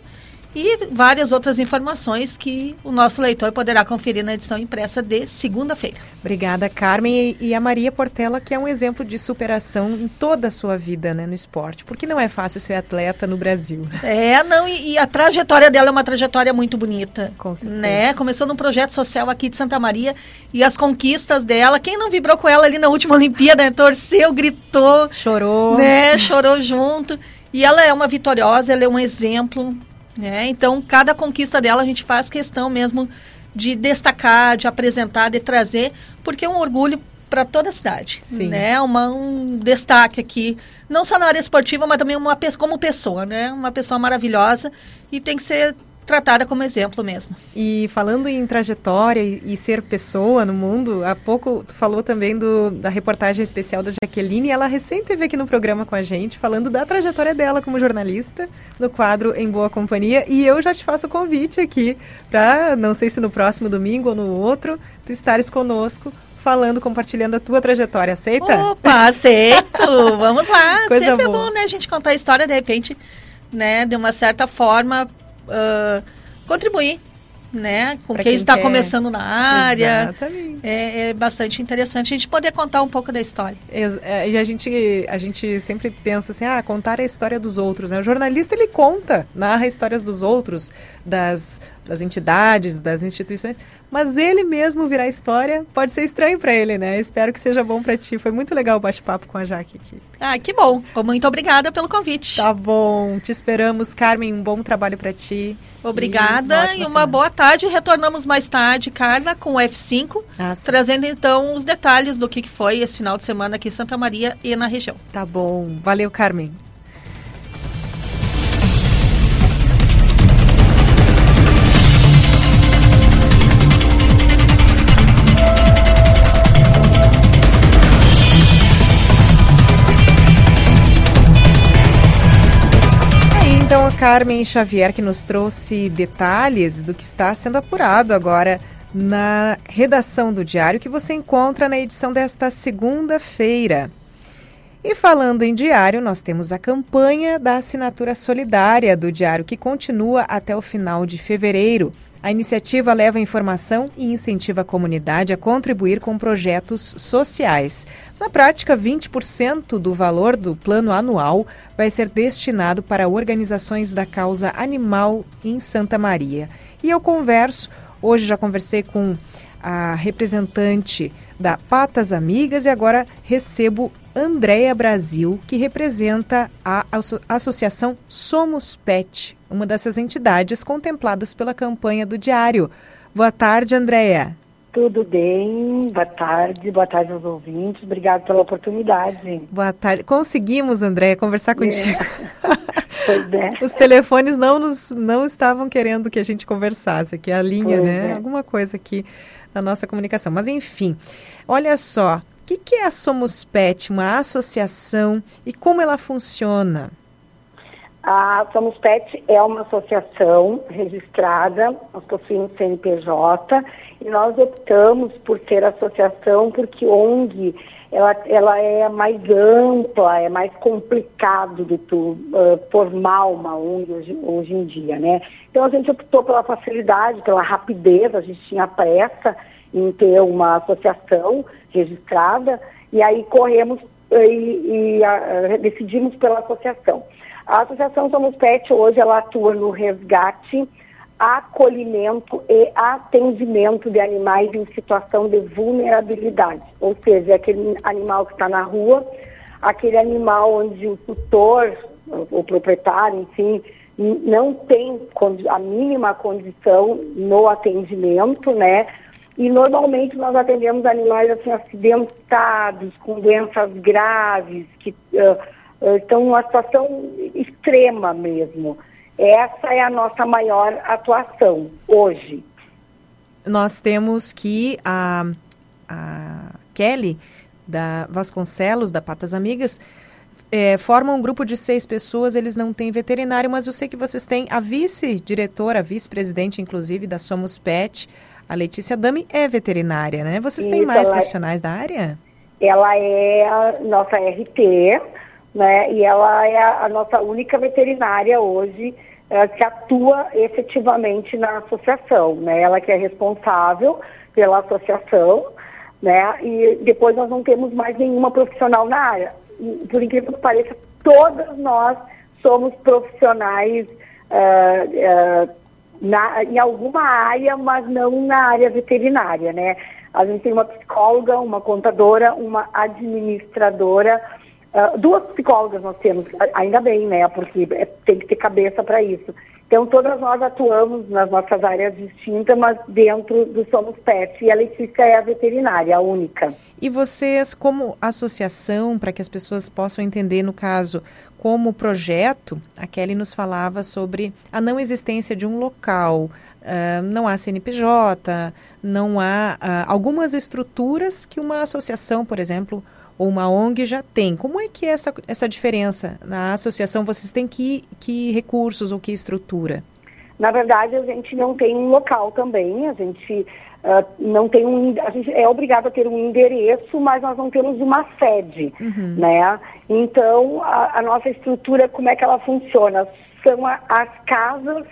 E várias outras informações que o nosso leitor poderá conferir na edição impressa de segunda-feira. Obrigada, Carmen. E, a Maria Portela, que é um exemplo de superação em toda a sua vida né, no esporte, porque não é fácil ser atleta no Brasil. É, não, e, e a trajetória dela é uma trajetória muito bonita. Com certeza. Né? Começou num projeto social aqui de Santa Maria e as conquistas dela, quem não vibrou com ela ali na última Olimpíada, né, torceu, gritou. Chorou. Né, chorou junto. E ela é uma vitoriosa, ela é um exemplo né? Então, cada conquista dela a gente faz questão mesmo de destacar, de apresentar, de trazer, porque é um orgulho para toda a cidade, Sim. né? Uma, um destaque aqui, não só na área esportiva, mas também uma, como pessoa, né? Uma pessoa maravilhosa e tem que ser tratada como exemplo mesmo. E falando em trajetória e, e, ser pessoa no mundo, há pouco tu falou também do, da reportagem especial da Jaqueline, ela recém esteve aqui no programa com a gente, falando da trajetória dela como jornalista, no quadro Em Boa Companhia, e eu já te faço o convite aqui para, não sei se no próximo domingo ou no outro, tu estares conosco falando, compartilhando a tua trajetória. Aceita? Opa, aceito! Vamos lá! Coisa Sempre boa. é bom, né, a gente contar a história, de repente, né, de uma certa forma, uh, contribuir né, com Pra quem, quem está quer. começando na área. Exatamente. É, é bastante interessante a gente poder contar um pouco da história. É, E a gente, a gente sempre pensa assim, ah, contar a história dos outros, né? O jornalista, ele conta, narra histórias dos outros, das, das entidades, das instituições, mas ele mesmo virar história pode ser estranho para ele, né? Espero que seja bom para ti. Foi muito legal o bate-papo com a Jaque aqui. Ah, que bom. Muito obrigada pelo convite. Tá bom, te esperamos. Carmen, um bom trabalho para ti. Obrigada E e, uma uma boa tarde. Retornamos mais tarde, Carla, com o F5, Ah, trazendo então os detalhes do que foi esse final de semana aqui em Santa Maria e na região. Tá bom. Valeu, Carmen. Então, a Carmen Xavier que nos trouxe detalhes do que está sendo apurado agora na redação do Diário, que você encontra na edição desta segunda-feira. E falando em diário, nós temos a campanha da assinatura solidária do diário, que continua até o final de fevereiro. A iniciativa leva informação e incentiva a comunidade a contribuir com projetos sociais. Na prática, 20% do valor do plano anual vai ser destinado para organizações da causa animal em Santa Maria. E eu converso, hoje já conversei com a representante da Patas Amigas e agora recebo Andréia Brasil, que representa a asso- associação Somos Pet, uma dessas entidades contempladas pela campanha do Diário. Boa tarde, Andréia. Tudo bem, boa tarde, boa tarde aos ouvintes, obrigado pela oportunidade. Boa tarde. Conseguimos, Andréia, conversar contigo. Pois é. Os telefones não nos não estavam querendo que a gente conversasse, aqui a linha, Pois né? é. Alguma coisa aqui na nossa comunicação. Mas enfim, olha só, o que, que é a Somos Pet, uma associação e como ela funciona? A Somos Pet é uma associação registrada, nós possuímos CNPJ e nós optamos por ter associação porque ONG ela, ela é mais ampla, é mais complicado do que uh, formar uma ONG hoje, hoje em dia, né? Então a gente optou pela facilidade, pela rapidez, a gente tinha pressa em ter uma associação registrada e aí corremos e, e, ah, decidimos pela associação. A Associação Somos Pet hoje ela atua no resgate, acolhimento e atendimento de animais em situação de vulnerabilidade. Ou seja, aquele animal que está na rua, aquele animal onde o tutor, o, proprietário, enfim, não tem a mínima condição no atendimento, né? E normalmente nós atendemos animais assim acidentados, com doenças graves, que ah, ah, estão numa situação extrema mesmo. Essa é a nossa maior atuação hoje. Nós temos que a, a Kelly da Vasconcelos, da Patas Amigas, é, forma um grupo de seis pessoas, eles não têm veterinário, mas eu sei que vocês têm a vice-diretora, a vice-presidente, inclusive, da Somos Pet, a Letícia Dami, é veterinária, né? Vocês têm Isso, mais ela é- profissionais da área? Ela é a nossa RT, né? E ela é a, nossa única veterinária hoje uh, que atua efetivamente na associação, né? Ela que é responsável pela associação, né? E depois nós não temos mais nenhuma profissional na área. Por incrível que pareça, todas nós somos profissionais uh, uh, na, em alguma área, mas não na área veterinária, né? A gente tem uma psicóloga, uma contadora, uma administradora, uh, duas psicólogas nós temos, ainda bem, né? Porque é, tem que ter cabeça para isso. Então, todas nós atuamos nas nossas áreas distintas, mas dentro do Somos Pet. E a Letícia é a veterinária, a única. E vocês, como associação, para que as pessoas possam entender, no caso, como projeto, a Kelly nos falava sobre a não existência de um local. Uh, não há CNPJ, não há uh, algumas estruturas que uma associação, por exemplo, ou uma ONG já tem. Como é que é essa, essa diferença? Na associação vocês têm que, que recursos ou que estrutura? Na verdade, a gente não tem um local também, a gente uh, não tem um. A gente é obrigado a ter um endereço, mas nós não temos uma sede. Uhum. Né? Então, a, a, nossa estrutura, como é que ela funciona? São a, as casas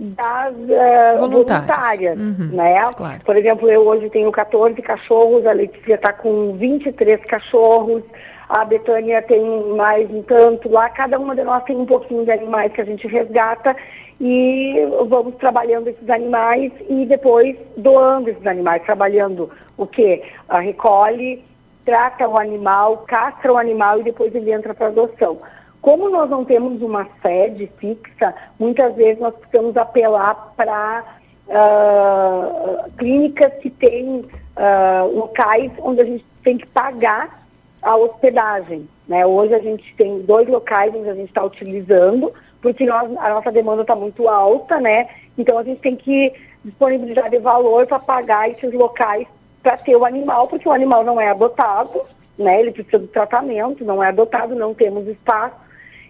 das uh, voluntárias, uhum, né? Claro. Por exemplo, eu hoje tenho 14 cachorros, a Letícia está com 23 cachorros, a Betânia tem mais um tanto lá, cada uma de nós tem um pouquinho de animais que a gente resgata e vamos trabalhando esses animais e depois doando esses animais, trabalhando o quê? A recolhe, trata o animal, castra o animal e depois ele entra para adoção. Como nós não temos uma sede fixa, muitas vezes nós precisamos apelar para uh, clínicas que têm uh, locais onde a gente tem que pagar a hospedagem. Né? Hoje a gente tem dois locais onde a gente está utilizando, porque nós, a nossa demanda está muito alta, né? Então a gente tem que disponibilizar de valor para pagar esses locais para ter o animal, porque o animal não é adotado, né? Ele precisa do tratamento, não é adotado, não temos espaço.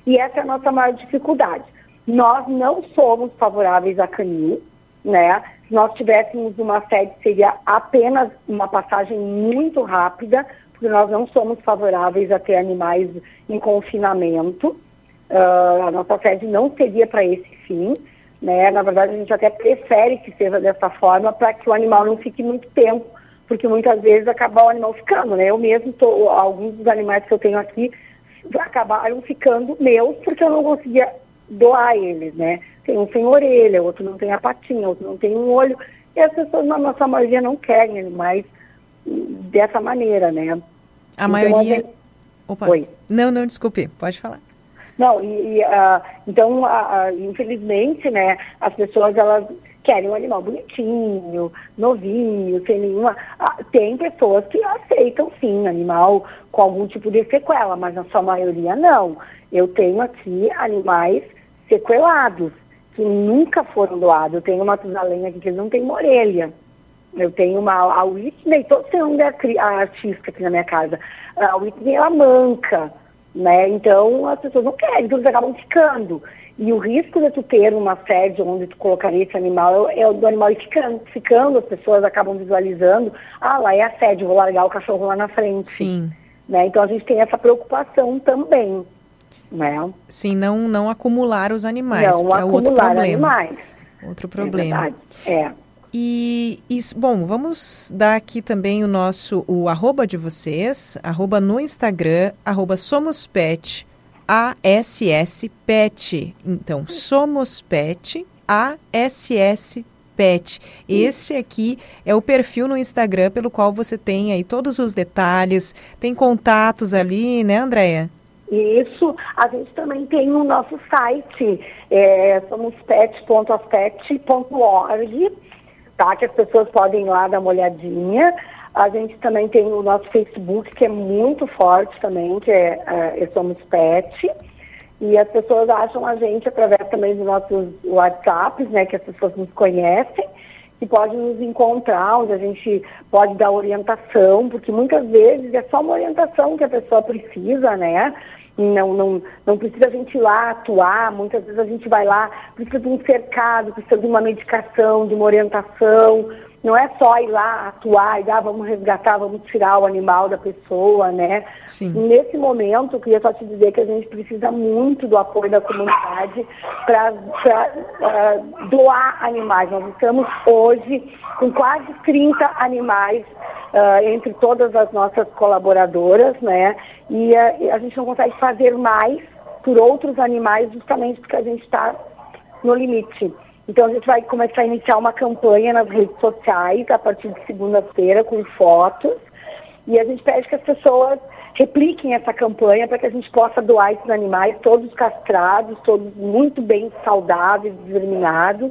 E essa é a nossa maior dificuldade. Nós não somos favoráveis a canil, né? Se nós tivéssemos uma sede, seria apenas uma passagem muito rápida, porque nós não somos favoráveis a ter animais em confinamento. Uh, a nossa sede não seria para esse fim. Né? Na verdade, a gente até prefere que seja dessa forma para que o animal não fique muito tempo, porque muitas vezes acaba o animal ficando. Né? Eu mesmo, tô, alguns dos animais que eu tenho aqui, acabaram ficando meus porque eu não conseguia doar eles, né? Tem um sem orelha, outro não tem a patinha, outro não tem um olho. E as pessoas, na nossa maioria, não querem animais dessa maneira, né? A então, maioria... Gente... Opa. Oi. Não, não, desculpe, pode falar. Não, e, e uh, então, uh, uh, infelizmente, né, as pessoas, elas querem um animal bonitinho, novinho, sem nenhuma. Ah, tem pessoas que aceitam sim animal com algum tipo de sequela, mas na sua maioria não. Eu tenho aqui animais sequelados, que nunca foram doados. Eu tenho uma tusalenha aqui que não tem uma orelha. Eu tenho uma a Whitney, todo mundo é a artista aqui na minha casa. A Whitney ela manca, né? Então as pessoas não querem, então eles acabam ficando. E o risco de tu ter uma sede onde tu colocaria esse animal é, o do animal ir ficando, ficando, as pessoas acabam visualizando, ah, lá é a sede, vou largar o cachorro lá na frente. Sim. Né? Então a gente tem essa preocupação também. Né? Sim, não, não acumular os animais. Não é outro problema. animais. Outro problema. É. é. E, e, bom, vamos dar aqui também o nosso, o arroba de vocês, arroba no Instagram, arroba somospet, ASS Pet. Então, Somos Pet, ASS Pet. Esse aqui é o perfil no Instagram pelo qual você tem aí todos os detalhes, tem contatos ali, né, Andréia? Isso, a gente também tem o nosso site, é, somospet.aspet.org, tá? Que as pessoas podem ir lá dar uma olhadinha. A gente também tem o nosso Facebook, que é muito forte também, que é, é, Somos Pet. E as pessoas acham a gente através também dos nossos WhatsApps, né, que as pessoas nos conhecem, e podem nos encontrar, onde a gente pode dar orientação, porque muitas vezes é só uma orientação que a pessoa precisa, né? não, não, não precisa a gente ir lá atuar, muitas vezes a gente vai lá, precisa de um cercado, precisa de uma medicação, de uma orientação, não é só ir lá atuar e ah, vamos resgatar, vamos tirar o animal da pessoa, né? Sim. Nesse momento, eu queria só te dizer que a gente precisa muito do apoio da comunidade para uh, doar animais. Nós estamos hoje com quase 30 animais uh, entre todas as nossas colaboradoras, né? E uh, a gente não consegue fazer mais por outros animais justamente porque a gente está no limite. Então a gente vai começar a iniciar uma campanha nas redes sociais a partir de segunda-feira com fotos. E a gente pede que as pessoas repliquem essa campanha para que a gente possa doar esses animais, todos castrados, todos muito bem saudáveis, determinados.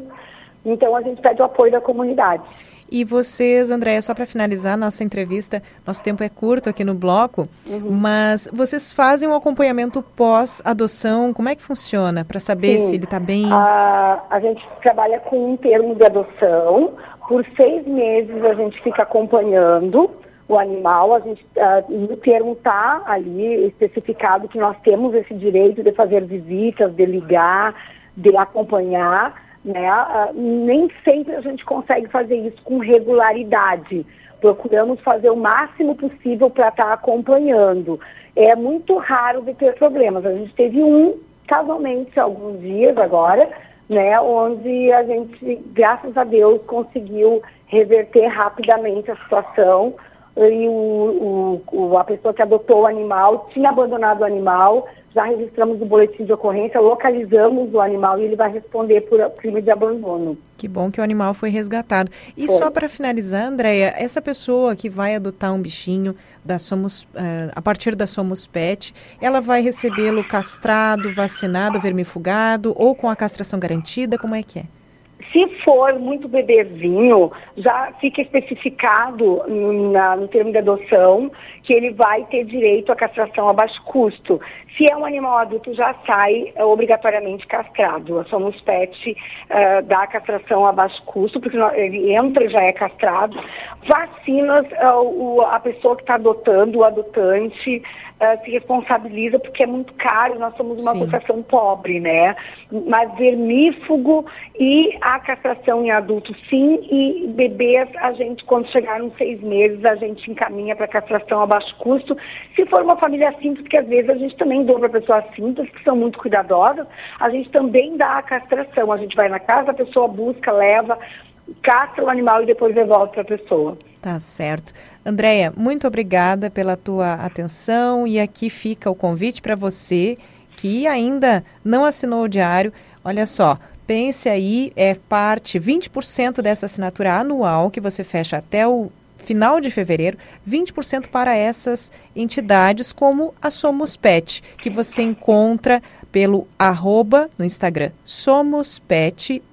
Então a gente pede o apoio da comunidade. E vocês, Andréia, só para finalizar nossa entrevista, nosso tempo é curto aqui no bloco, uhum. mas vocês fazem um acompanhamento pós-adoção, como é que funciona para saber Sim. se ele está bem? A, a gente trabalha com um termo de adoção, por seis meses a gente fica acompanhando o animal, a gente, uh, no termo está ali especificado que nós temos esse direito de fazer visitas, de ligar, de acompanhar, né? Ah, nem sempre a gente consegue fazer isso com regularidade. Procuramos fazer o máximo possível para estar tá acompanhando. É muito raro de ter problemas. A gente teve um, casualmente, alguns dias agora, né, onde a gente, graças a Deus, conseguiu reverter rapidamente a situação. E o, o, a pessoa que adotou o animal tinha abandonado o animal, já registramos o boletim de ocorrência, localizamos o animal e ele vai responder por crime de abandono. Que bom que o animal foi resgatado. E foi. só para finalizar, Andréia, essa pessoa que vai adotar um bichinho da Somos, uh, a partir da Somos Pet, ela vai recebê-lo castrado, vacinado, vermifugado ou com a castração garantida? Como é que é? Se for muito bebezinho, já fica especificado na, no termo de adoção que ele vai ter direito à castração a baixo custo. Se é um animal adulto, já sai é, obrigatoriamente castrado. A Somos Pet uh, dá a castração a baixo custo, porque ele entra e já é castrado. Vacinas, uh, o, a pessoa que está adotando, o adotante, uh, se responsabiliza porque é muito caro, nós somos uma Sim. associação pobre, né? Mas vermífugo e a castração em adultos, sim, e bebês, a gente, quando chegar nos seis meses, a gente encaminha para castração a baixo custo. Se for uma família simples, que às vezes a gente também para pessoas simples, que são muito cuidadosas, a gente também dá a castração. A gente vai na casa, a pessoa busca, leva, castra o animal e depois devolve para a pessoa. Tá certo. Andréia, muito obrigada pela tua atenção e aqui fica o convite para você que ainda não assinou o diário. Olha só, pense aí, é parte 20% dessa assinatura anual que você fecha até o final de fevereiro, 20% para essas entidades como a Somos Pet, que você encontra pelo arroba no Instagram Somos Pet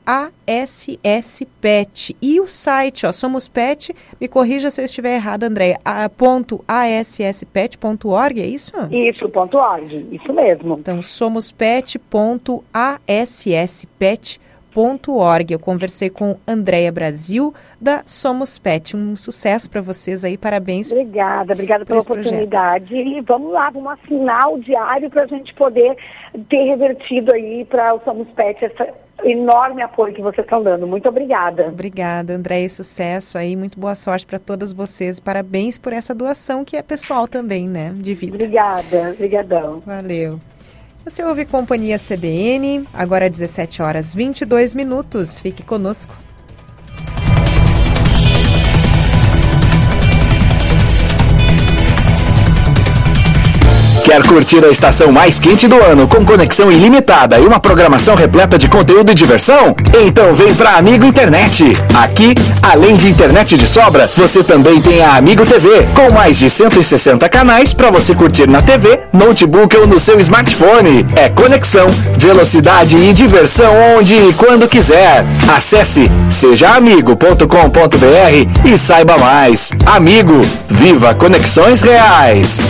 e o site ó, Somos Pet, me corrija se eu estiver errado, Andréia, ponto asspet.org, é isso? Isso, ponto .org, isso mesmo. Então, somospet.asspet.org Org. Eu conversei com Andréia Brasil, da Somos Pet. Um sucesso para vocês aí, parabéns. Obrigada, obrigada pela oportunidade. Projeto. E vamos lá, vamos assinar o diário para a gente poder ter revertido aí para o Somos Pet essa enorme apoio que vocês estão dando. Muito obrigada. Obrigada, Andréia. Sucesso aí, muito boa sorte para todas vocês. Parabéns por essa doação que é pessoal também, né, de vida. Obrigada, obrigadão. Valeu. Você ouve Companhia CDN, agora 17 horas 22 minutos. Fique conosco. Quer curtir a estação mais quente do ano com conexão ilimitada e uma programação repleta de conteúdo e diversão? Então vem pra Amigo Internet. Aqui, além de internet de sobra, você também tem a Amigo TV, com mais de 160 canais para você curtir na TV, notebook ou no seu smartphone. É conexão, velocidade e diversão onde e quando quiser. Acesse sejaamigo.com.br e saiba mais. Amigo, viva conexões reais.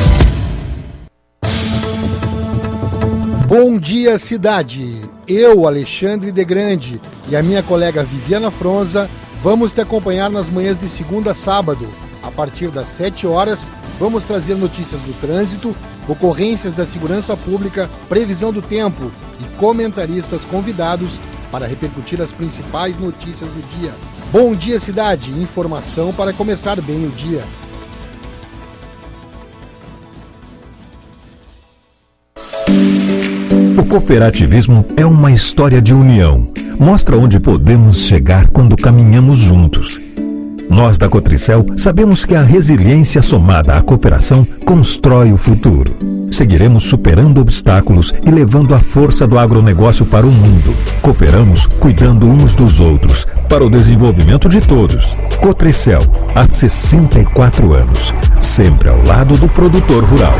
Bom dia, cidade! Eu, Alexandre de Grande, e a minha colega Viviana Fronza vamos te acompanhar nas manhãs de segunda a sábado. A partir das 7 horas, vamos trazer notícias do trânsito, ocorrências da segurança pública, previsão do tempo e comentaristas convidados para repercutir as principais notícias do dia. Bom dia, cidade! Informação para começar bem o dia. Cooperativismo é uma história de união. Mostra onde podemos chegar quando caminhamos juntos. Nós da Cotricel sabemos que a resiliência somada à cooperação constrói o futuro. Seguiremos superando obstáculos e levando a força do agronegócio para o mundo. Cooperamos cuidando uns dos outros, para o desenvolvimento de todos. Cotricel, há 64 anos, sempre ao lado do produtor rural.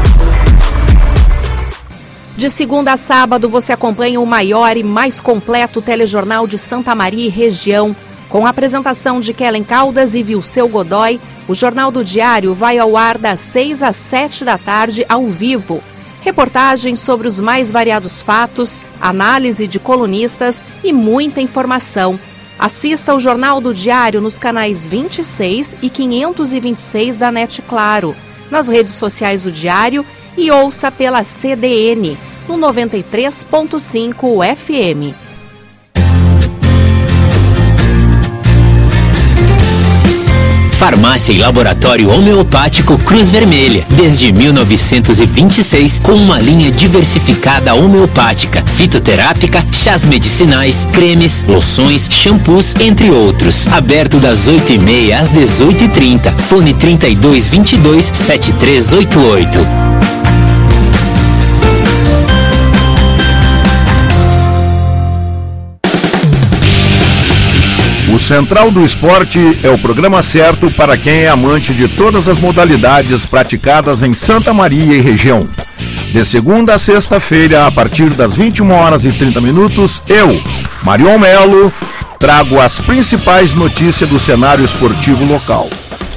De segunda a sábado, você acompanha o maior e mais completo telejornal de Santa Maria e região. Com a apresentação de Kellen Caldas e Vilceu Godoy, o Jornal do Diário vai ao ar das 6 às 7 da tarde ao vivo. Reportagens sobre os mais variados fatos, análise de colunistas e muita informação. Assista o Jornal do Diário nos canais 26 e 526 da NET Claro, nas redes sociais do Diário e ouça pela CDN no 93.5 FM. Farmácia e Laboratório Homeopático Cruz Vermelha, desde 1926, com uma linha diversificada homeopática, fitoterápica, chás medicinais, cremes, loções, shampoos, entre outros. Aberto das 8h30 às 18h30. Fone 3222 7388. O Central do Esporte é o programa certo para quem é amante de todas as modalidades praticadas em Santa Maria e região. De segunda a sexta-feira, a partir das 21 horas e 30 minutos, eu, Marion Melo, trago as principais notícias do cenário esportivo local.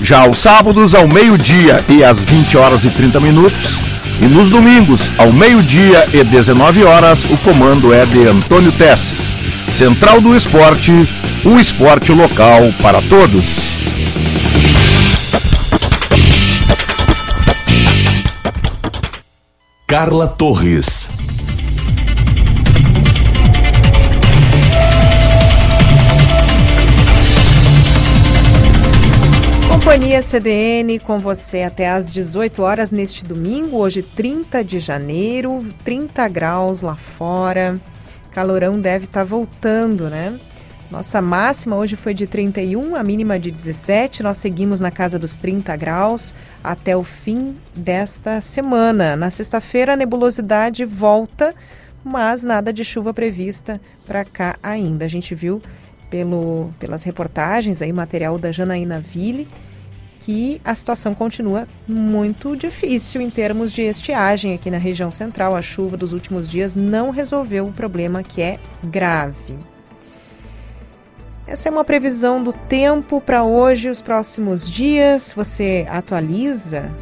Já aos sábados, ao meio-dia e às 20 horas e 30 minutos, e nos domingos, ao meio-dia e 19 horas, o comando é de Antônio Tesses. Central do Esporte, o esporte local para todos. Carla Torres. Companhia CDN com você até às 18 horas neste domingo, hoje 30 de janeiro, 30 graus lá fora. Calorão deve estar tá voltando, né? Nossa máxima hoje foi de 31, a mínima de 17. Nós seguimos na casa dos 30 graus até o fim desta semana. Na sexta-feira, a nebulosidade volta, mas nada de chuva prevista para cá ainda. A gente viu pelo, pelas reportagens aí, material da Janaína Ville, que a situação continua muito difícil em termos de estiagem aqui na região central. A chuva dos últimos dias não resolveu o problema que é grave. Essa é uma previsão do tempo para hoje, os próximos dias. Você atualiza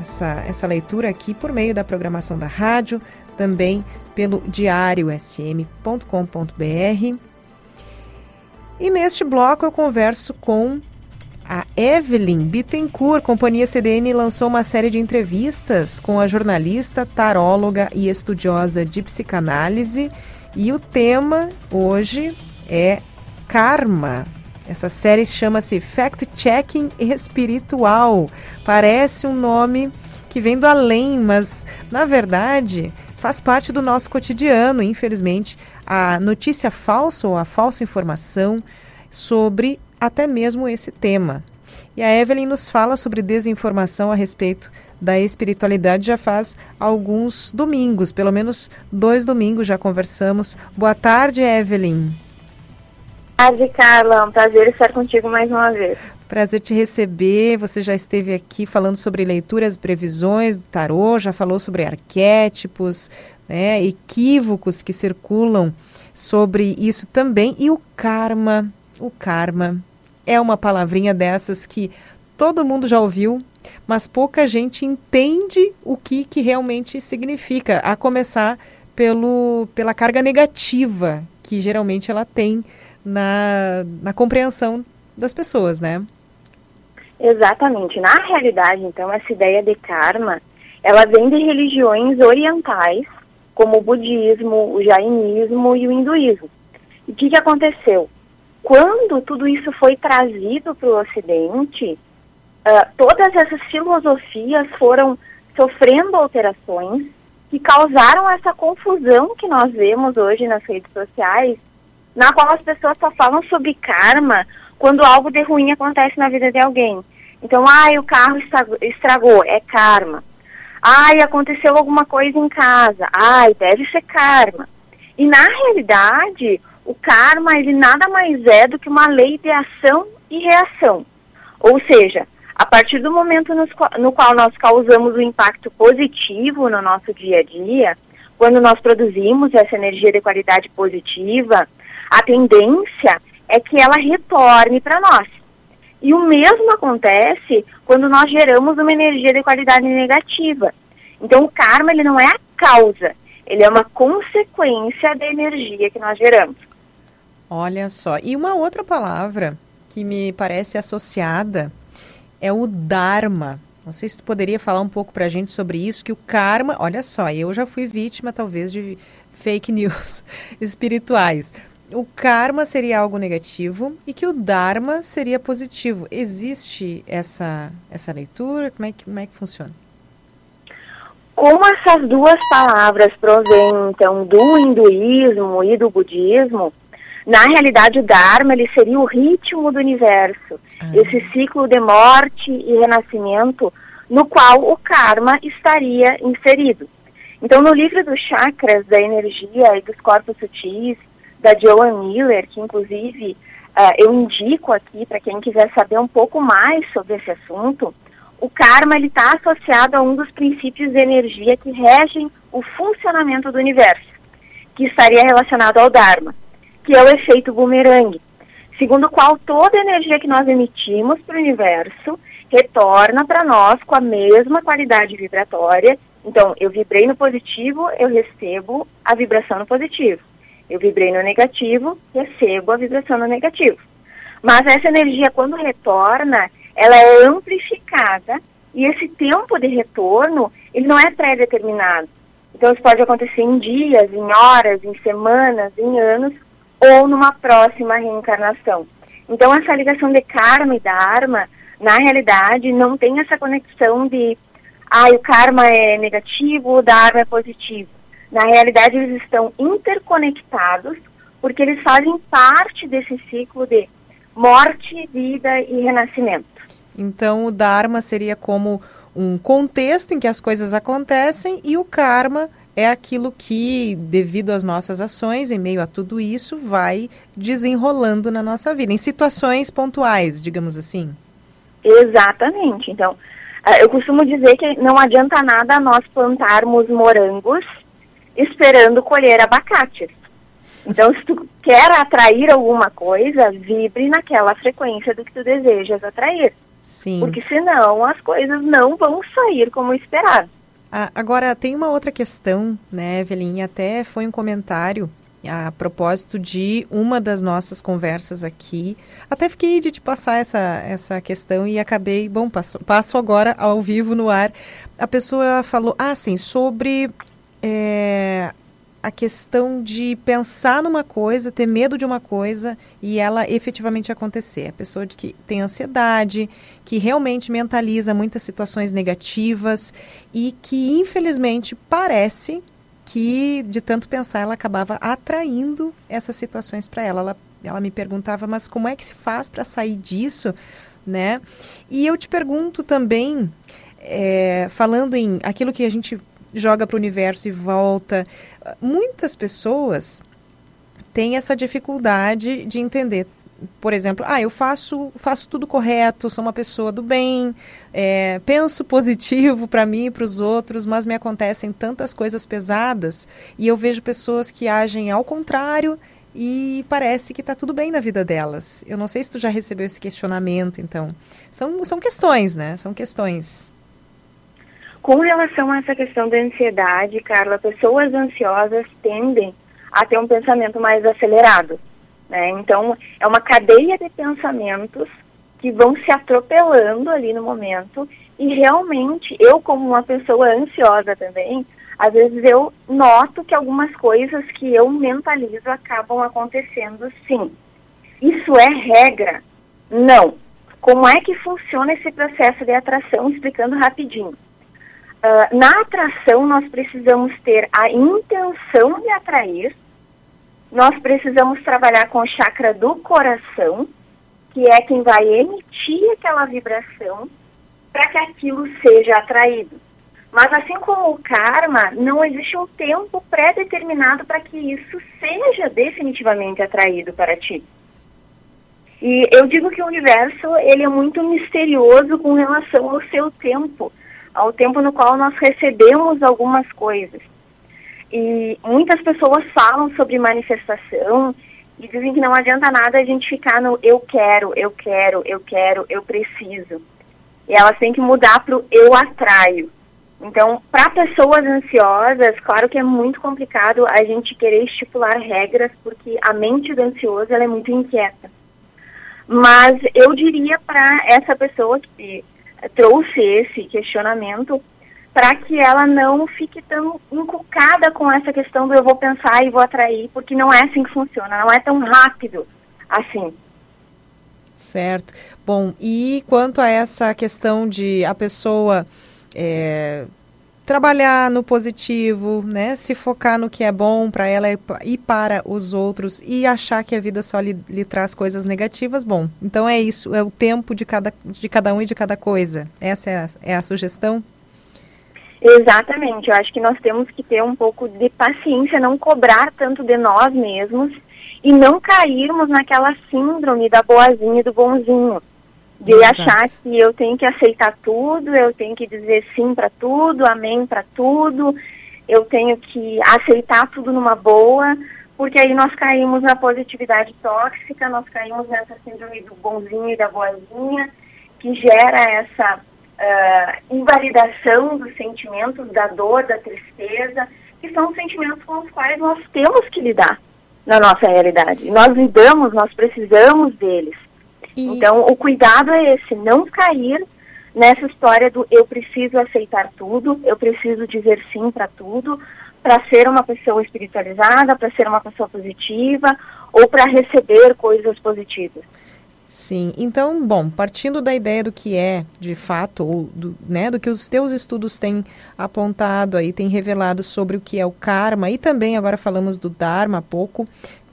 essa, essa leitura aqui por meio da programação da rádio, também pelo diariosm.com.br. E neste bloco eu converso com a Evelyn Bittencourt. Companhia CDN lançou uma série de entrevistas com a jornalista, taróloga e estudiosa de psicanálise. E o tema hoje é Karma. Essa série chama-se Fact Checking Espiritual. Parece um nome que vem do além, mas na verdade faz parte do nosso cotidiano. Infelizmente, a notícia falsa ou a falsa informação sobre até mesmo esse tema. E a Evelyn nos fala sobre desinformação a respeito da espiritualidade já faz alguns domingos, pelo menos dois domingos já conversamos. Boa tarde, Evelyn tarde, Carla. Um prazer estar contigo mais uma vez. Prazer te receber. Você já esteve aqui falando sobre leituras previsões do tarô, já falou sobre arquétipos, né, equívocos que circulam sobre isso também. E o karma. O karma é uma palavrinha dessas que todo mundo já ouviu, mas pouca gente entende o que, que realmente significa, a começar pelo, pela carga negativa que geralmente ela tem na, na compreensão das pessoas, né? Exatamente. Na realidade, então, essa ideia de karma, ela vem de religiões orientais, como o budismo, o jainismo e o hinduísmo. E o que, que aconteceu? Quando tudo isso foi trazido para o Ocidente, uh, todas essas filosofias foram sofrendo alterações que causaram essa confusão que nós vemos hoje nas redes sociais, na qual as pessoas só falam sobre karma quando algo de ruim acontece na vida de alguém. Então, ai, o carro estragou, é karma. Ai, aconteceu alguma coisa em casa, ai, deve ser karma. E na realidade, o karma, ele nada mais é do que uma lei de ação e reação. Ou seja, a partir do momento no, no qual nós causamos um impacto positivo no nosso dia a dia, quando nós produzimos essa energia de qualidade positiva, a tendência é que ela retorne para nós. E o mesmo acontece quando nós geramos uma energia de qualidade negativa. Então o karma ele não é a causa, ele é uma consequência da energia que nós geramos. Olha só, e uma outra palavra que me parece associada é o Dharma. Não sei se tu poderia falar um pouco para a gente sobre isso, que o karma, olha só, eu já fui vítima talvez de fake news espirituais. O karma seria algo negativo e que o dharma seria positivo. Existe essa essa leitura? Como é que como é que funciona? Como essas duas palavras provêm então do hinduísmo e do budismo, na realidade, o Dharma ele seria o ritmo do universo, ah. esse ciclo de morte e renascimento no qual o karma estaria inserido. Então, no livro dos chakras, da energia e dos corpos sutis, da Joan Miller, que inclusive uh, eu indico aqui para quem quiser saber um pouco mais sobre esse assunto, o karma está associado a um dos princípios de energia que regem o funcionamento do universo, que estaria relacionado ao Dharma que é o efeito bumerangue, segundo o qual toda energia que nós emitimos para o universo retorna para nós com a mesma qualidade vibratória. Então, eu vibrei no positivo, eu recebo a vibração no positivo. Eu vibrei no negativo, recebo a vibração no negativo. Mas essa energia, quando retorna, ela é amplificada e esse tempo de retorno, ele não é pré-determinado. Então, isso pode acontecer em dias, em horas, em semanas, em anos, ou numa próxima reencarnação. Então, essa ligação de karma e dharma, na realidade, não tem essa conexão de, ah, o karma é negativo, o dharma é positivo. Na realidade, eles estão interconectados porque eles fazem parte desse ciclo de morte, vida e renascimento. Então, o dharma seria como um contexto em que as coisas acontecem e o karma é aquilo que, devido às nossas ações, em meio a tudo isso, vai desenrolando na nossa vida, em situações pontuais, digamos assim. Exatamente. Então, eh, eu costumo dizer que não adianta nada nós plantarmos morangos esperando colher abacates. Então, se tu quer atrair alguma coisa, vibre naquela frequência do que tu desejas atrair. Sim. Porque senão as coisas não vão sair como esperado. Ah, agora, tem uma outra questão, né, Evelyn? Até foi um comentário a propósito de uma das nossas conversas aqui. Até fiquei de te passar essa, essa questão e acabei, bom, passo, passo agora ao vivo no ar. A pessoa falou, ah, sim, sobre é, a questão de pensar numa coisa, ter medo de uma coisa e ela efetivamente acontecer. A pessoa que tem ansiedade, que realmente mentaliza muitas situações negativas e que infelizmente parece que de tanto pensar ela acabava atraindo essas situações para ela. ela. Ela me perguntava, mas como é que se faz para sair disso, né? E eu te pergunto também, é, falando em aquilo que a gente joga para o universo e volta. Muitas pessoas têm essa dificuldade de entender. Por exemplo, ah, eu faço, faço tudo correto, sou uma pessoa do bem, é, penso positivo para mim e para os outros, mas me acontecem tantas coisas pesadas e eu vejo pessoas que agem ao contrário e parece que está tudo bem na vida delas. Eu não sei se tu já recebeu esse questionamento, então. São, são questões, né? São questões. Com relação a essa questão da ansiedade, Carla, pessoas ansiosas tendem a ter um pensamento mais acelerado. Né? Então, é uma cadeia de pensamentos que vão se atropelando ali no momento E realmente, eu como uma pessoa ansiosa também, às vezes eu noto que algumas coisas que eu mentalizo acabam acontecendo sim. Isso é regra? Não. Como é que funciona esse processo de atração? Explicando rapidinho. Uh, na atração, nós precisamos ter a intenção de atrair, nós precisamos trabalhar com o chakra do coração, que é quem vai emitir aquela vibração para que aquilo seja atraído. Mas assim como o karma, não existe um tempo pré-determinado para que isso seja definitivamente atraído para ti. E eu digo que o universo ele é muito misterioso com relação ao seu tempo, ao tempo no qual nós recebemos algumas coisas. E muitas pessoas falam sobre manifestação e dizem que não adianta nada a gente ficar no eu quero, eu quero, eu quero, eu preciso. E elas têm que mudar para o eu atraio. Então, para pessoas ansiosas, claro que é muito complicado a gente querer estipular regras, porque a mente do ansioso ela é muito inquieta. Mas eu diria para essa pessoa que trouxe esse questionamento, para que ela não fique tão encucada com essa questão do eu vou pensar e vou atrair, porque não é assim que funciona, não é tão rápido assim. Certo. Bom, e quanto a essa questão de a pessoa é, trabalhar no positivo, né? Se focar no que é bom para ela e para os outros e achar que a vida só lhe, lhe, traz coisas negativas, bom. Então é isso, é o tempo de cada, de cada um e de cada coisa. Essa é a, é a sugestão? Exatamente. Eu acho que nós temos que ter um pouco de paciência, não cobrar tanto de nós mesmos e não cairmos naquela síndrome da boazinha e do bonzinho de Exato. achar que eu tenho que aceitar tudo, eu tenho que dizer sim para tudo, amém para tudo, eu tenho que aceitar tudo numa boa, porque aí nós caímos na positividade tóxica, nós caímos nessa síndrome do bonzinho e da boazinha, que gera essa uh, invalidação dos sentimentos, da dor, da tristeza, que são sentimentos com os quais nós temos que lidar na nossa realidade. Nós lidamos, nós precisamos deles. E... Então, o cuidado é esse, não cair nessa história do eu preciso aceitar tudo, eu preciso dizer sim para tudo, para ser uma pessoa espiritualizada, para ser uma pessoa positiva ou para receber coisas positivas. Sim, então, bom, partindo da ideia do que é, de fato, ou do, né, do que os teus estudos têm apontado aí, têm revelado sobre o que é o karma, e também agora falamos do Dharma há pouco,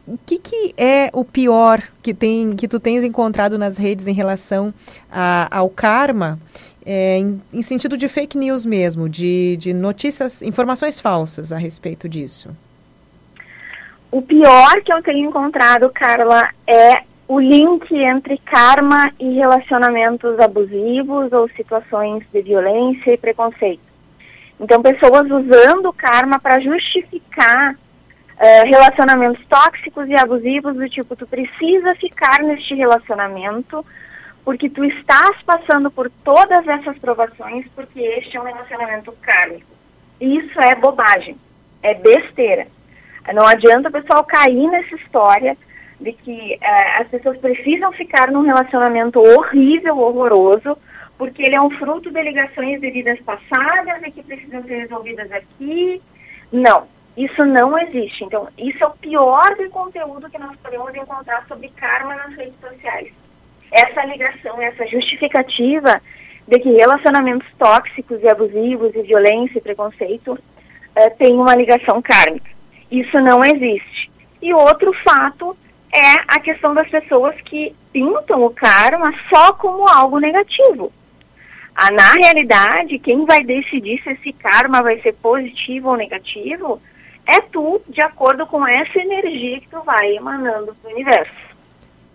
o que, que é o pior que, tem, que tu tens encontrado nas redes em relação a, ao karma, é, em, em, sentido de fake news mesmo, de, de notícias, informações falsas a respeito disso? O pior que eu tenho encontrado, Carla, é o link entre karma e relacionamentos abusivos ou situações de violência e preconceito. Então, pessoas usando o karma para justificar uh, relacionamentos tóxicos e abusivos do tipo, tu precisa ficar neste relacionamento porque tu estás passando por todas essas provações porque este é um relacionamento kármico. Isso é bobagem, é besteira. Não adianta o pessoal cair nessa história de que uh, as pessoas precisam ficar num relacionamento horrível, horroroso, porque ele é um fruto de ligações de vidas passadas e que precisam ser resolvidas aqui. Não, isso não existe. Então, isso é o pior de conteúdo que nós podemos encontrar sobre karma nas redes sociais. Essa ligação, essa justificativa de que relacionamentos tóxicos e abusivos e violência e preconceito uh, têm uma ligação kármica. Isso não existe. E outro fato é a questão das pessoas que pintam o karma só como algo negativo. Ah, na realidade, quem vai decidir se esse karma vai ser positivo ou negativo é tu, de acordo com essa energia que tu vai emanando do universo.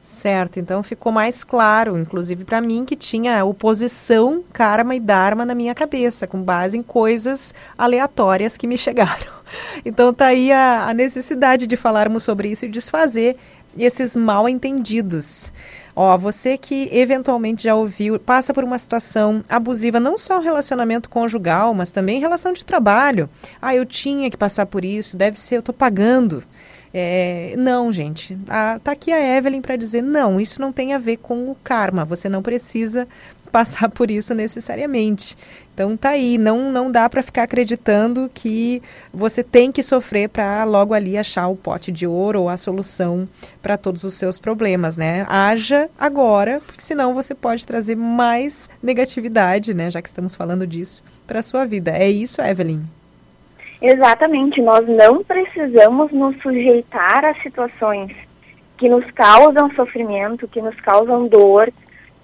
Certo, então ficou mais claro, inclusive para mim, que tinha oposição karma e dharma na minha cabeça, com base em coisas aleatórias que me chegaram. Então tá aí a, a necessidade de falarmos sobre isso e desfazer esses mal entendidos. Ó, você que eventualmente já ouviu, passa por uma situação abusiva, não só relacionamento conjugal, mas também relação de trabalho. Ah, eu tinha que passar por isso, deve ser, eu estou pagando. É, não, gente. Ah, tá aqui a Evelyn para dizer não, isso não tem a ver com o karma. Você não precisa passar por isso necessariamente. Então tá aí, não, não dá para ficar acreditando que você tem que sofrer para logo ali achar o pote de ouro ou a solução para todos os seus problemas, né? Haja agora, porque senão você pode trazer mais negatividade, né, já que estamos falando disso, para sua vida. É isso, Evelyn? Exatamente, nós não precisamos nos sujeitar a situações que nos causam sofrimento, que nos causam dor,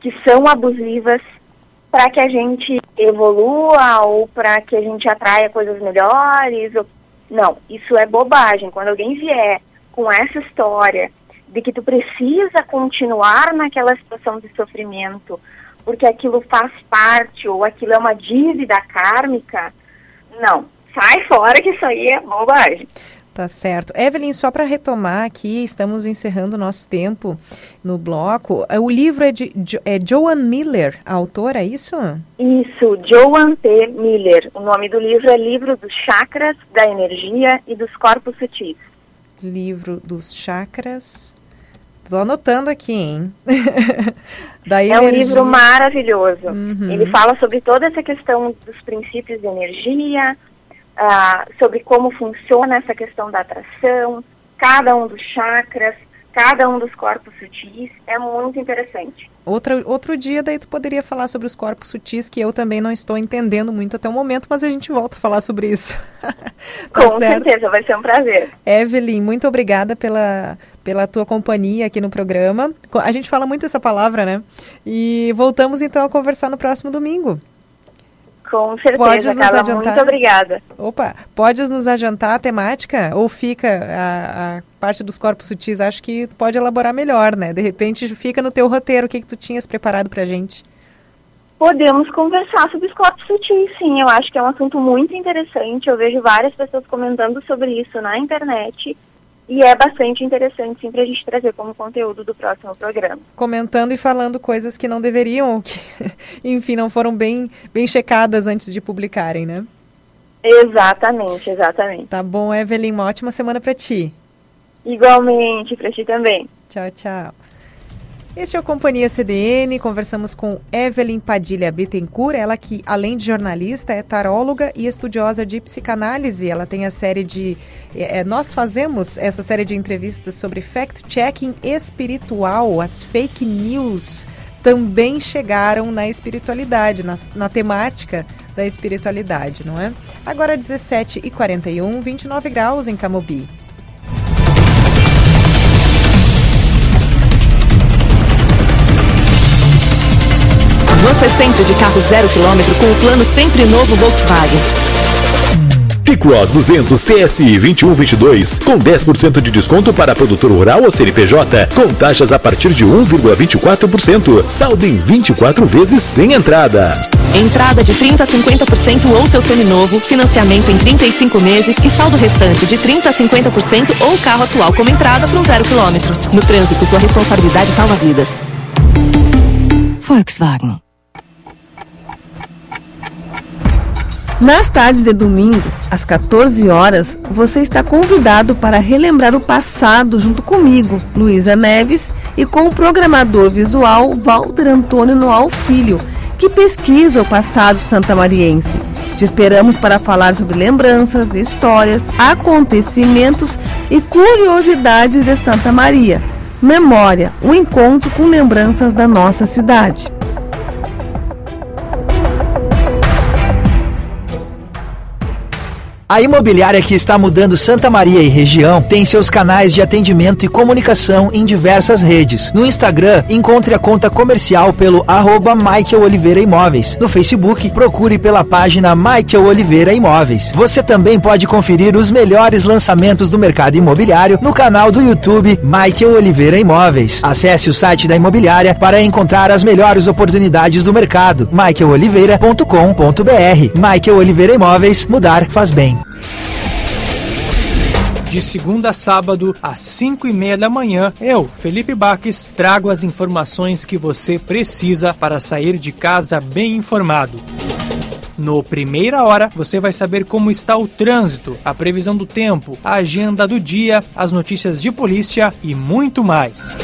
que são abusivas, para que a gente evolua ou para que a gente atraia coisas melhores. Ou... Não, isso é bobagem. Quando alguém vier com essa história de que tu precisa continuar naquela situação de sofrimento, porque aquilo faz parte ou aquilo é uma dívida kármica, não, sai fora que isso aí é bobagem. Tá certo. Evelyn, só para retomar aqui, estamos encerrando o nosso tempo no bloco. O livro é de é Joan Miller, a autora, é isso? Isso, Joan P. Miller. O nome do livro é Livro dos Chakras, da Energia e dos Corpos Sutis. Livro dos Chakras. Estou anotando aqui, hein? da é um livro maravilhoso. Uhum. Ele fala sobre toda essa questão dos princípios de energia, ah, sobre como funciona essa questão da atração, cada um dos chakras, cada um dos corpos sutis, é muito interessante. Outra, outro dia daí tu poderia falar sobre os corpos sutis, que eu também não estou entendendo muito até o momento, mas a gente volta a falar sobre isso. tá Com certo? certeza, vai ser um prazer. Evelyn, muito obrigada pela, pela tua companhia aqui no programa. A gente fala muito essa palavra, né? E voltamos então a conversar no próximo domingo. Com certeza, podes Carla, adiantar... muito obrigada. Opa, podes nos adiantar a temática? Ou fica a, a, parte dos corpos sutis? Acho que pode elaborar melhor, né? De repente fica no teu roteiro, o que, que tu tinhas preparado pra gente? Podemos conversar sobre os corpos sutis, sim. Eu acho que é um assunto muito interessante. Eu vejo várias pessoas comentando sobre isso na internet. E é bastante interessante, sim, para a gente trazer como conteúdo do próximo programa. Comentando e falando coisas que não deveriam, que, enfim, não foram bem, bem checadas antes de publicarem, né? Exatamente, exatamente. Tá bom, Evelyn, uma ótima semana para ti. Igualmente, para ti também. Tchau, tchau. Este é o Companhia CDN, conversamos com Evelyn Padilha Bittencourt, ela que, além de jornalista, é taróloga e estudiosa de psicanálise. Ela tem a série de... É, nós fazemos essa série de entrevistas sobre fact-checking espiritual, as fake news também chegaram na espiritualidade, na, na temática da espiritualidade, não é? Agora 17h41, 29 graus em Camobi. Você sempre de carro zero quilômetro com o plano sempre novo Volkswagen. T-Cross 200 TSI 2122 com 10% de desconto para produtor rural ou CNPJ, com taxas a partir de 1,24%. Saldo em 24 vezes sem entrada. Entrada de 30 a 50% ou seu seminovo, financiamento em 35 meses e saldo restante de 30 a 50% ou carro atual como entrada para um zero quilômetro. No trânsito, sua responsabilidade salva vidas. Volkswagen. Nas tardes de domingo, às 14 horas, você está convidado para relembrar o passado junto comigo, Luísa Neves, e com o programador visual Walter Antônio Noal Filho, que pesquisa o passado santamariense. Te esperamos para falar sobre lembranças, histórias, acontecimentos e curiosidades de Santa Maria. Memória, um encontro com lembranças da nossa cidade. A imobiliária que está mudando Santa Maria e região tem seus canais de atendimento e comunicação em diversas redes. No Instagram, encontre a conta comercial pelo arroba Michael Oliveira Imóveis. No Facebook, procure pela página Michael Oliveira Imóveis. Você também pode conferir os melhores lançamentos do mercado imobiliário no canal do YouTube Michael Oliveira Imóveis. Acesse o site da imobiliária para encontrar as melhores oportunidades do mercado. michaeloliveira.com.br Michael Oliveira Imóveis, mudar faz bem. De segunda a sábado, às 5 e meia da manhã, eu, Felipe Baques, trago as informações que você precisa para sair de casa bem informado. No Primeira Hora, você vai saber como está o trânsito, a previsão do tempo, a agenda do dia, as notícias de polícia e muito mais.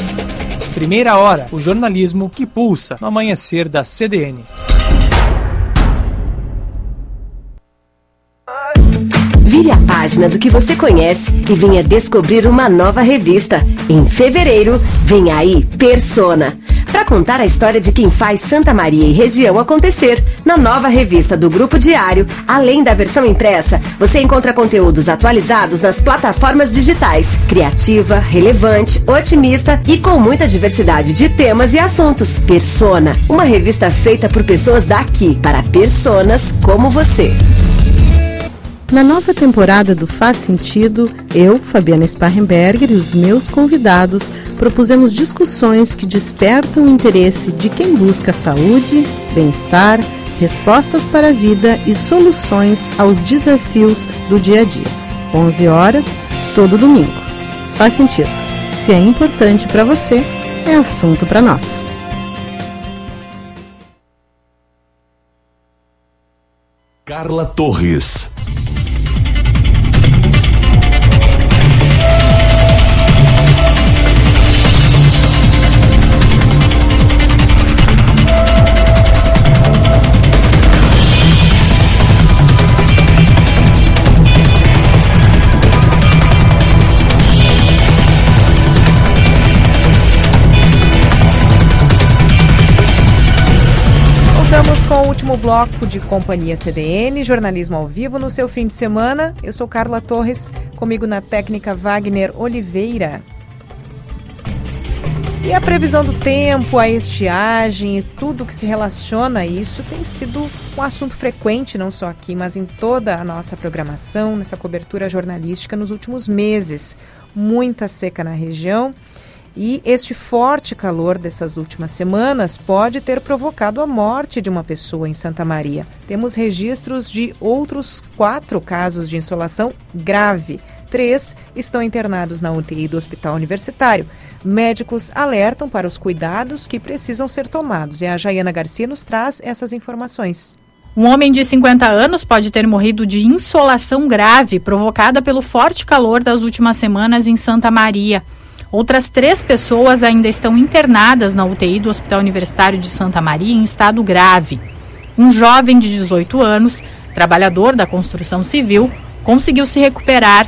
Primeira Hora, o jornalismo que pulsa no amanhecer da CDN. Página do que você conhece e venha descobrir uma nova revista. Em fevereiro, vem aí Persona. Para contar a história de quem faz Santa Maria e região acontecer, na nova revista do Grupo Diário, além da versão impressa, você encontra conteúdos atualizados nas plataformas digitais, criativa, relevante, otimista e com muita diversidade de temas e assuntos. Persona, uma revista feita por pessoas daqui para personas como você. Na nova temporada do Faz Sentido, eu, Fabiana Sparrenberger e os meus convidados propusemos discussões que despertam o interesse de quem busca saúde, bem-estar, respostas para a vida e soluções aos desafios do dia a dia. 11 horas, todo domingo. Faz sentido. Se é importante para você, é assunto para nós. Carla Torres. Voltamos com o último bloco de Companhia CDN, jornalismo ao vivo no seu fim de semana. Eu sou Carla Torres, comigo na técnica Wagner Oliveira. E a previsão do tempo, a estiagem e tudo que se relaciona a isso tem sido um assunto frequente, não só aqui, mas em toda a nossa programação, nessa cobertura jornalística nos últimos meses. Muita seca na região e este forte calor dessas últimas semanas pode ter provocado a morte de uma pessoa em Santa Maria. Temos registros de outros quatro casos de insolação grave. Três estão internados na UTI do Hospital Universitário. Médicos alertam para os cuidados que precisam ser tomados. E a Jaiana Garcia nos traz essas informações. Um homem de 50 anos pode ter morrido de insolação grave provocada pelo forte calor das últimas semanas em Santa Maria. Outras três pessoas ainda estão internadas na UTI do Hospital Universitário de Santa Maria em estado grave. Um jovem de 18 anos, trabalhador da construção civil, conseguiu se recuperar.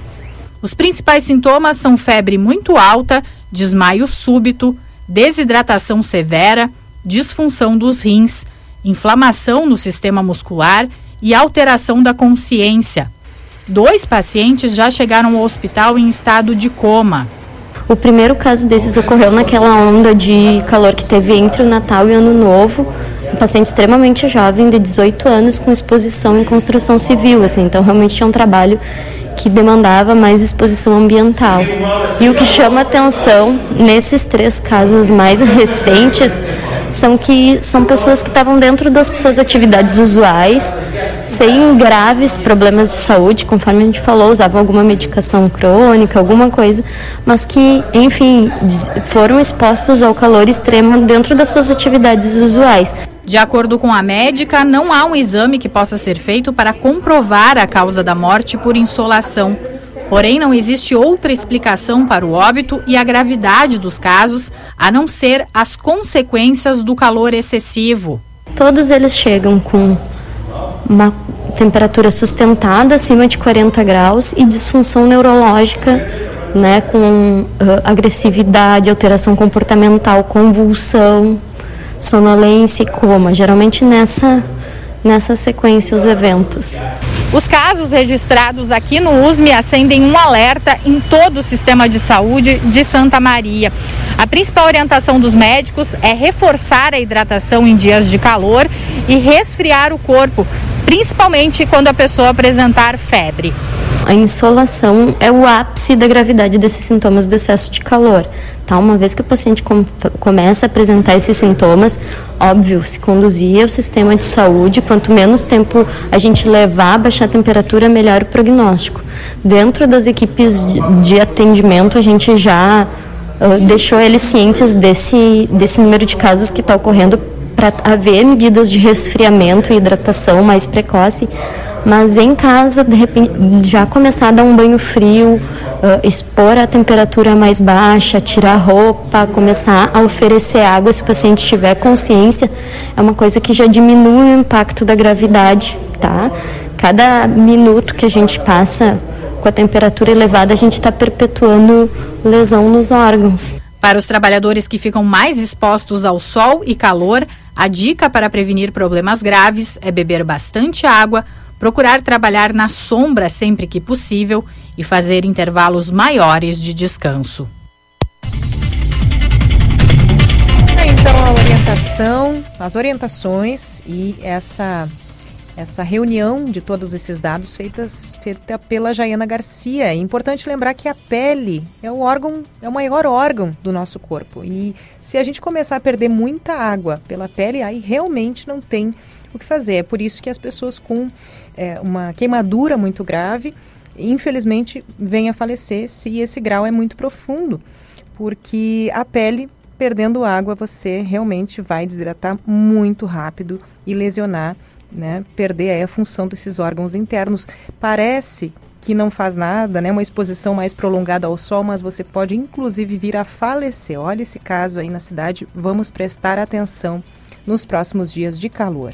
Os principais sintomas são febre muito alta, desmaio súbito, desidratação severa, disfunção dos rins, inflamação no sistema muscular e alteração da consciência. Dois pacientes já chegaram ao hospital em estado de coma. O primeiro caso desses ocorreu naquela onda de calor que teve entre o Natal e o Ano Novo. Um paciente extremamente jovem, de 18 anos, com exposição em construção civil. Assim, então, realmente é um trabalho que demandava mais exposição ambiental. E o que chama atenção nesses três casos mais recentes são que são pessoas que estavam dentro das suas atividades usuais, sem graves problemas de saúde, conforme a gente falou, usavam alguma medicação crônica, alguma coisa, mas que, enfim, foram expostos ao calor extremo dentro das suas atividades usuais. De acordo com a médica, não há um exame que possa ser feito para comprovar a causa da morte por insolação. Porém, não existe outra explicação para o óbito e a gravidade dos casos, a não ser as consequências do calor excessivo. Todos eles chegam com uma temperatura sustentada acima de 40 graus e disfunção neurológica, né, com uh, agressividade, alteração comportamental, convulsão, sonolência e coma, geralmente nessa, nessa sequência os eventos. Os casos registrados aqui no USME acendem um alerta em todo o sistema de saúde de Santa Maria. A principal orientação dos médicos é reforçar a hidratação em dias de calor e resfriar o corpo, principalmente quando a pessoa apresentar febre. A insolação é o ápice da gravidade desses sintomas do excesso de calor. Tá? Uma vez que o paciente com, começa a apresentar esses sintomas, óbvio, se conduzir ao sistema de saúde, quanto menos tempo a gente levar a baixar a temperatura, melhor o prognóstico. Dentro das equipes de, atendimento, a gente já uh, deixou eles cientes desse, desse número de casos que está ocorrendo para haver medidas de resfriamento e hidratação mais precoce Mas em casa, de repente, já começar a dar um banho frio, uh, expor a temperatura mais baixa, tirar roupa, começar a oferecer água se o paciente tiver consciência, é uma coisa que já diminui o impacto da gravidade, tá? Cada minuto que a gente passa com a temperatura elevada, a gente está perpetuando lesão nos órgãos. Para os trabalhadores que ficam mais expostos ao sol e calor, a dica para prevenir problemas graves é beber bastante água, procurar trabalhar na sombra sempre que possível e fazer intervalos maiores de descanso. Então, a orientação, as orientações e essa essa reunião de todos esses dados feitas, feita pela Jaiana Garcia. É importante lembrar que a pele é o órgão, é o maior órgão do nosso corpo. E se a gente começar a perder muita água pela pele, aí realmente não tem o que fazer. É por isso que as pessoas com é, uma queimadura muito grave, infelizmente, vêm a falecer se esse grau é muito profundo, porque a pele perdendo água, você realmente vai desidratar muito rápido e lesionar né, perder a função desses órgãos internos. Parece que não faz nada, né, uma exposição mais prolongada ao sol, mas você pode inclusive vir a falecer. Olha esse caso aí na cidade, vamos prestar atenção nos próximos dias de calor.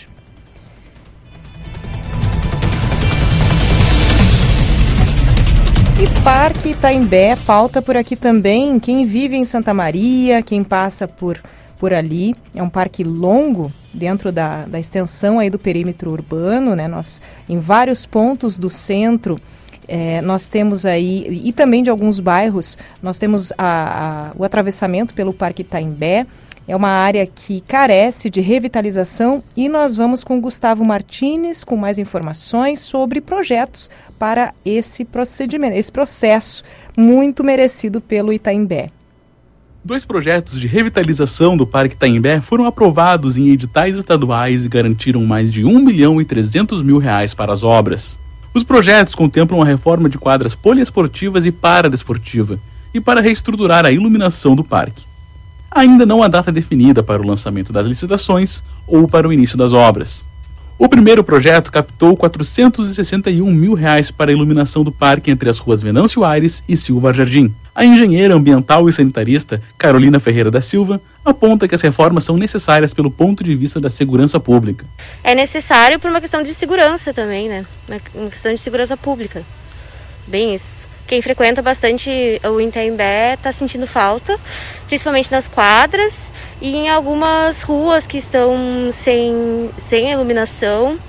E Parque Itaimbé pauta por aqui também. Quem vive em Santa Maria, quem passa por por ali. É um parque longo dentro da, da extensão aí do perímetro urbano, né? Nós, em vários pontos do centro, é, nós temos aí, e também de alguns bairros, nós temos a, a, o atravessamento pelo Parque Itaimbé. É uma área que carece de revitalização e nós vamos com Gustavo Martins com mais informações sobre projetos para esse procedimento, esse processo muito merecido pelo Itaimbé. Dois projetos de revitalização do Parque Taimbé foram aprovados em editais estaduais e garantiram mais de 1 milhão e 300 mil reais para as obras. Os projetos contemplam a reforma de quadras poliesportivas e paradesportiva e para reestruturar a iluminação do parque. Ainda não há data definida para o lançamento das licitações ou para o início das obras. O primeiro projeto captou 461 mil reais para a iluminação do parque entre as ruas Venâncio Aires e Silva Jardim. A engenheira ambiental e sanitarista Carolina Ferreira da Silva aponta que as reformas são necessárias pelo ponto de vista da segurança pública. É necessário por uma questão de segurança também, né? Uma questão de segurança pública. Bem isso. Quem frequenta bastante o Itaimbé está sentindo falta, principalmente nas quadras e em algumas ruas que estão sem, sem iluminação.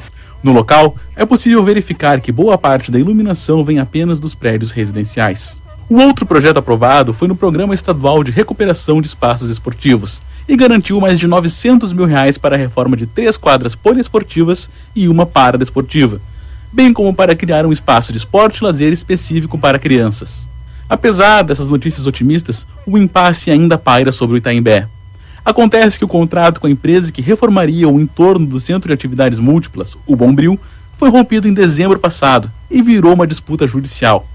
No local, é possível verificar que boa parte da iluminação vem apenas dos prédios residenciais. O outro projeto aprovado foi no Programa Estadual de Recuperação de Espaços Esportivos e garantiu mais de 900 mil reais para a reforma de três quadras poliesportivas e uma paradesportiva, bem como para criar um espaço de esporte e lazer específico para crianças. Apesar dessas notícias otimistas, o impasse ainda paira sobre o Itaimbé. Acontece que o contrato com a empresa que reformaria o entorno do Centro de Atividades Múltiplas, o Bombril, foi rompido em dezembro passado e virou uma disputa judicial.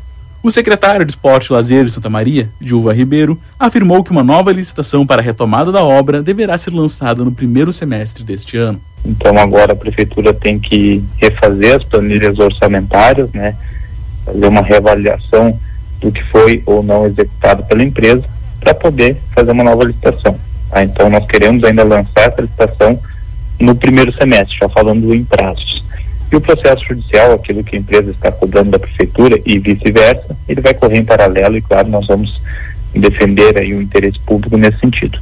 O secretário de Esporte e Lazer de Santa Maria, Dilva Ribeiro, afirmou que uma nova licitação para a retomada da obra deverá ser lançada no primeiro semestre deste ano. Então agora a prefeitura tem que refazer as planilhas orçamentárias, né, fazer uma reavaliação do que foi ou não executado pela empresa para poder fazer uma nova licitação. Tá? Então nós queremos ainda lançar essa licitação no primeiro semestre, já falando em prazos. E o processo judicial, aquilo que a empresa está cobrando da prefeitura e vice-versa, ele vai correr em paralelo e, claro, nós vamos defender aí o interesse público nesse sentido.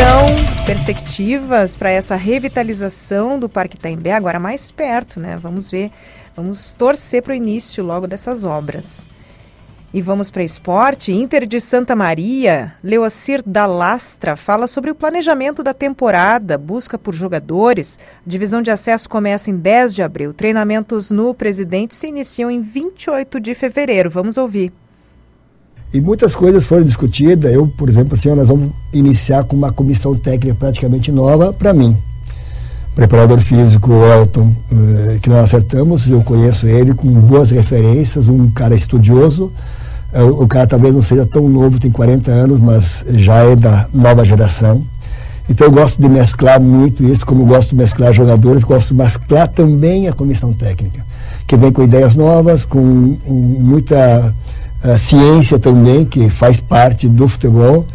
Então, perspectivas para essa revitalização do Parque Itaimbé agora mais perto, né? Vamos ver, vamos torcer para o início logo dessas obras. E vamos para esporte. Inter de Santa Maria, Leocir da Lastra fala sobre o planejamento da temporada, busca por jogadores. divisão de acesso começa em 10 de abril. Treinamentos no Presidente se iniciam em 28 de fevereiro. Vamos ouvir. E muitas coisas foram discutidas. Eu, por exemplo, assim, nós vamos iniciar com uma comissão técnica praticamente nova para mim. Preparador físico Elton, eh, que nós acertamos, eu conheço ele com boas referências, um cara estudioso É, o cara talvez não seja tão novo, tem 40 anos, mas já é da nova geração. Então eu gosto de mesclar muito isso, como gosto de mesclar jogadores, gosto de mesclar também a comissão técnica, que vem com ideias novas, com muita uh, ciência também, que faz parte do futebol,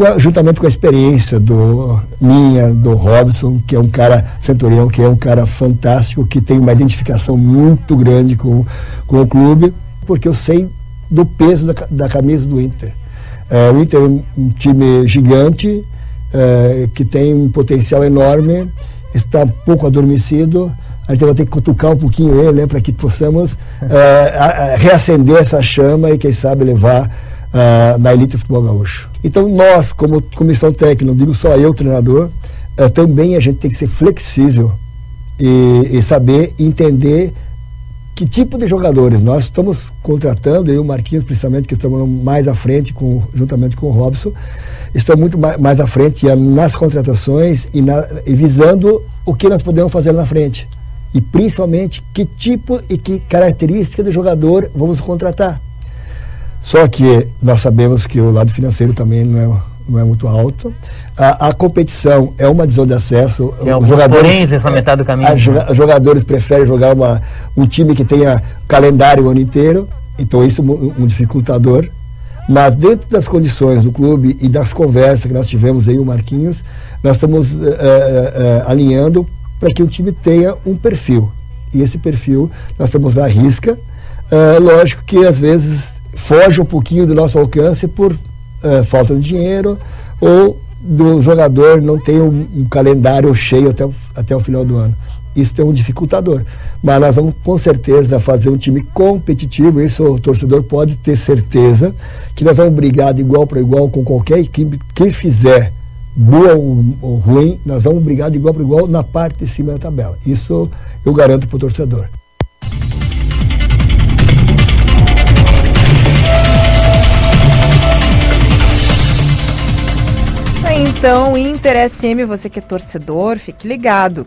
a, juntamente com a experiência do minha, do Robson, que é um cara, Centurião, que é um cara fantástico, que tem uma identificação muito grande com, com o clube, porque eu sei do peso da, da camisa do Inter. É, o Inter é um, um time gigante, é, que tem um potencial enorme, está um pouco adormecido. A gente vai ter que cutucar um pouquinho ele, né, para que possamos é, a reacender essa chama e, quem sabe, levar uh, na elite do futebol gaúcho. Então, nós, como comissão técnica, não digo só eu, treinador, uh, também a gente tem que ser flexível e, e saber entender que tipo de jogadores nós estamos contratando, eu e o Marquinhos, principalmente, que estamos mais à frente, com, juntamente com o Robson, estamos muito mais, à frente nas contratações e, na, e visando o que nós podemos fazer na frente. E principalmente que tipo e que característica de jogador vamos contratar. Só que nós sabemos que o lado financeiro também não é, não é muito alto. A, a competição é uma desão de acesso. Tem alguns jogadores, nessa metade do caminho. Os né? jogadores preferem jogar uma, um time que tenha calendário o ano inteiro, então isso é um, um dificultador. Mas dentro das condições do clube e das conversas que nós tivemos aí, o Marquinhos, nós estamos uh, uh, alinhando para que o time tenha um perfil. E esse perfil nós estamos à risca. lógico que às vezes foge um pouquinho do nosso alcance por uh, falta de dinheiro ou do jogador não ter um, um, calendário cheio até, até o final do ano. Isso é um dificultador. Mas nós vamos com certeza fazer um time competitivo, isso o torcedor pode ter certeza, que nós vamos brigar de igual para igual com qualquer equipe que fizer boa ou, ou ruim, nós vamos brigar de igual para igual na parte de cima da tabela. Isso eu garanto para o torcedor. Então, Inter SM, você que é torcedor, fique ligado.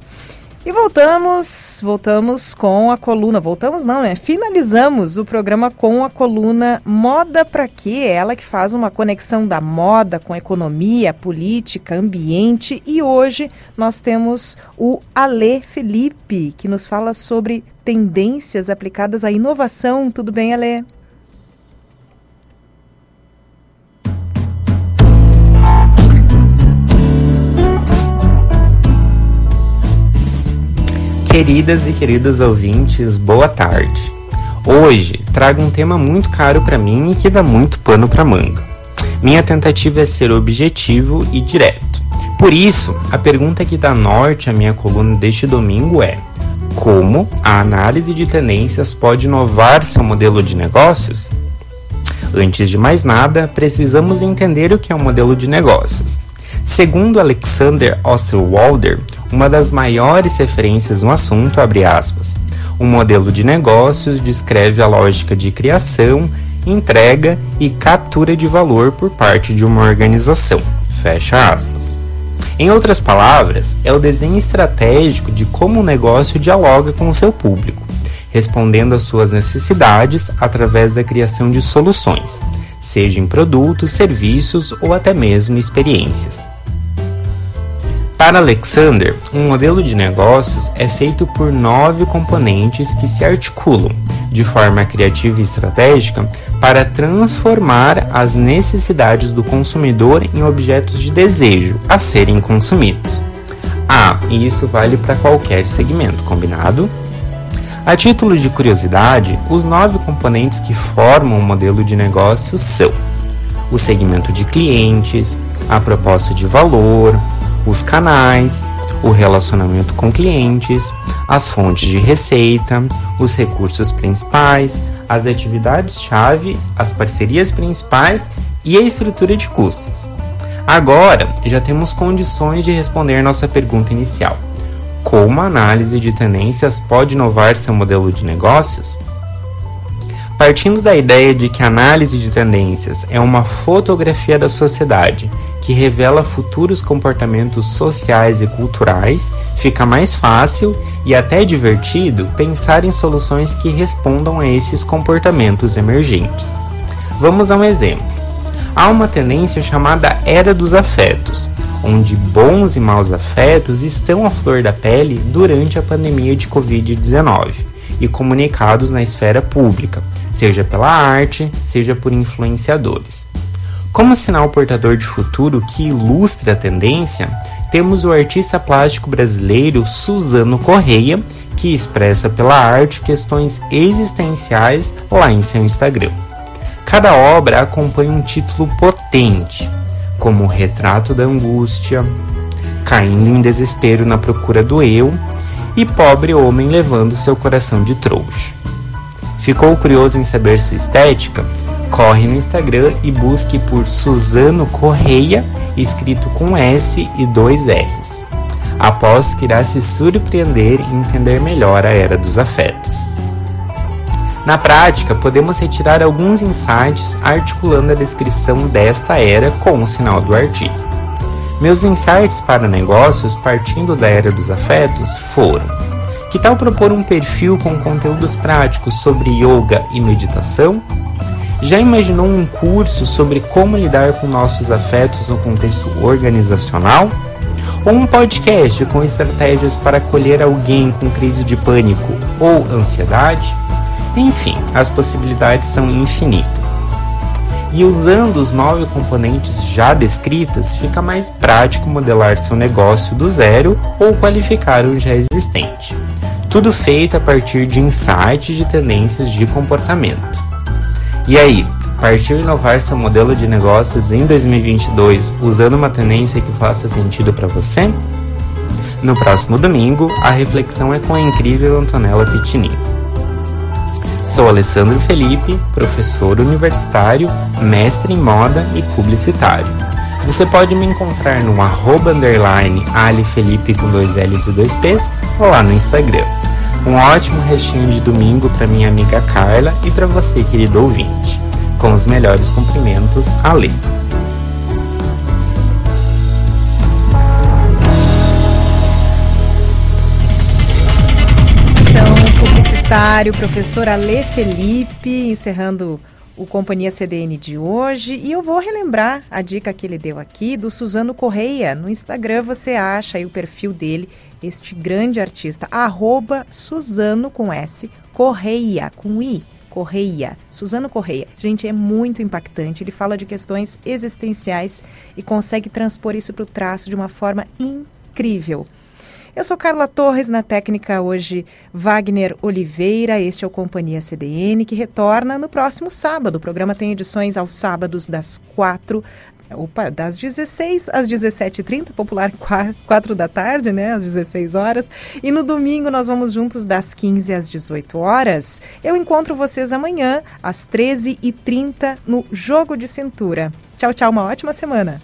E voltamos, voltamos com a coluna. Voltamos não, né? Finalizamos o programa com a coluna Moda para quê? Ela que faz uma conexão da moda com economia, política, ambiente. E hoje nós temos o Ale Felipe, que nos fala sobre tendências aplicadas à inovação. Tudo bem, Ale? Queridas e queridos ouvintes, boa tarde. Hoje trago um tema muito caro para mim e que dá muito pano para manga. Minha tentativa é ser objetivo e direto. Por isso, a pergunta que dá norte à minha coluna deste domingo é: como a análise de tendências pode inovar seu modelo de negócios? Antes de mais nada, precisamos entender o que é um modelo de negócios. Segundo Alexander Osterwalder, uma das maiores referências no assunto, abre aspas, um modelo de negócios descreve a lógica de criação, entrega e captura de valor por parte de uma organização. Fecha aspas. Em outras palavras, é o desenho estratégico de como o negócio dialoga com o seu público, respondendo às suas necessidades através da criação de soluções, seja em produtos, serviços ou até mesmo experiências. Para Alexander, um modelo de negócios é feito por nove componentes que se articulam de forma criativa e estratégica para transformar as necessidades do consumidor em objetos de desejo a serem consumidos. Ah, e isso vale para qualquer segmento, combinado? A título de curiosidade, os nove componentes que formam o modelo de negócio são o segmento de clientes, a proposta de valor, os canais, o relacionamento com clientes, as fontes de receita, os recursos principais, as atividades-chave, as parcerias principais e a estrutura de custos. Agora já temos condições de responder nossa pergunta inicial: como a análise de tendências pode inovar seu modelo de negócios? Partindo da ideia de que a análise de tendências é uma fotografia da sociedade que revela futuros comportamentos sociais e culturais, fica mais fácil e até divertido pensar em soluções que respondam a esses comportamentos emergentes. Vamos a um exemplo. Há uma tendência chamada Era dos Afetos, onde bons e maus afetos estão à flor da pele durante a pandemia de Covid-19 e comunicados na esfera pública, seja pela arte, seja por influenciadores. Como sinal portador de futuro que ilustra a tendência, temos o artista plástico brasileiro Suzano Correia, que expressa pela arte questões existenciais lá em seu Instagram. Cada obra acompanha um título potente, como Retrato da Angústia, Caindo em Desespero na Procura do Eu e Pobre Homem Levando Seu Coração de Trouxa. Ficou curioso em saber sua estética? Corre no Instagram e busque por Suzano Correia, escrito com S e dois R's. Aposto que irá se surpreender e entender melhor a era dos afetos. Na prática, podemos retirar alguns insights articulando a descrição desta era com o sinal do artista. Meus insights para negócios partindo da era dos afetos foram: que tal propor um perfil com conteúdos práticos sobre yoga e meditação? Já imaginou um curso sobre como lidar com nossos afetos no contexto organizacional? Ou um podcast com estratégias para acolher alguém com crise de pânico ou ansiedade? Enfim, as possibilidades são infinitas. E usando os nove componentes já descritos, fica mais prático modelar seu negócio do zero ou qualificar o já existente. Tudo feito a partir de insights de tendências de comportamento. E aí, partiu inovar seu modelo de negócios em 2022 usando uma tendência que faça sentido para você? No próximo domingo, a reflexão é com a incrível Antonella Pitini. Sou Alessandro Felipe, professor universitário, mestre em moda e publicitário. Você pode me encontrar no arroba underline alifelipe com dois L's e dois P's ou lá no Instagram. Um ótimo restinho de domingo para minha amiga Carla e para você, querido ouvinte. Com os melhores cumprimentos, Ale. Publicitário, professor Ale Felipe, encerrando o Companhia CDN de hoje. E eu vou relembrar a dica que ele deu aqui do Suzano Correia. No Instagram você acha aí o perfil dele, este grande artista, arroba Suzano com S, Correia, com I. Correia, Suzano Correia. Gente, é muito impactante. Ele fala de questões existenciais e consegue transpor isso para o traço de uma forma incrível. Eu sou Carla Torres, na técnica hoje Wagner Oliveira. Este é o Companhia CDN, que retorna no próximo sábado. O programa tem edições aos sábados das 4 Opa, das 16 às 17h30, popular 4 da tarde, né? Às 16 horas. E no domingo nós vamos juntos das 15 às 18 horas. Eu encontro vocês amanhã às 13h30 no Jogo de Cintura. Tchau, tchau, uma ótima semana.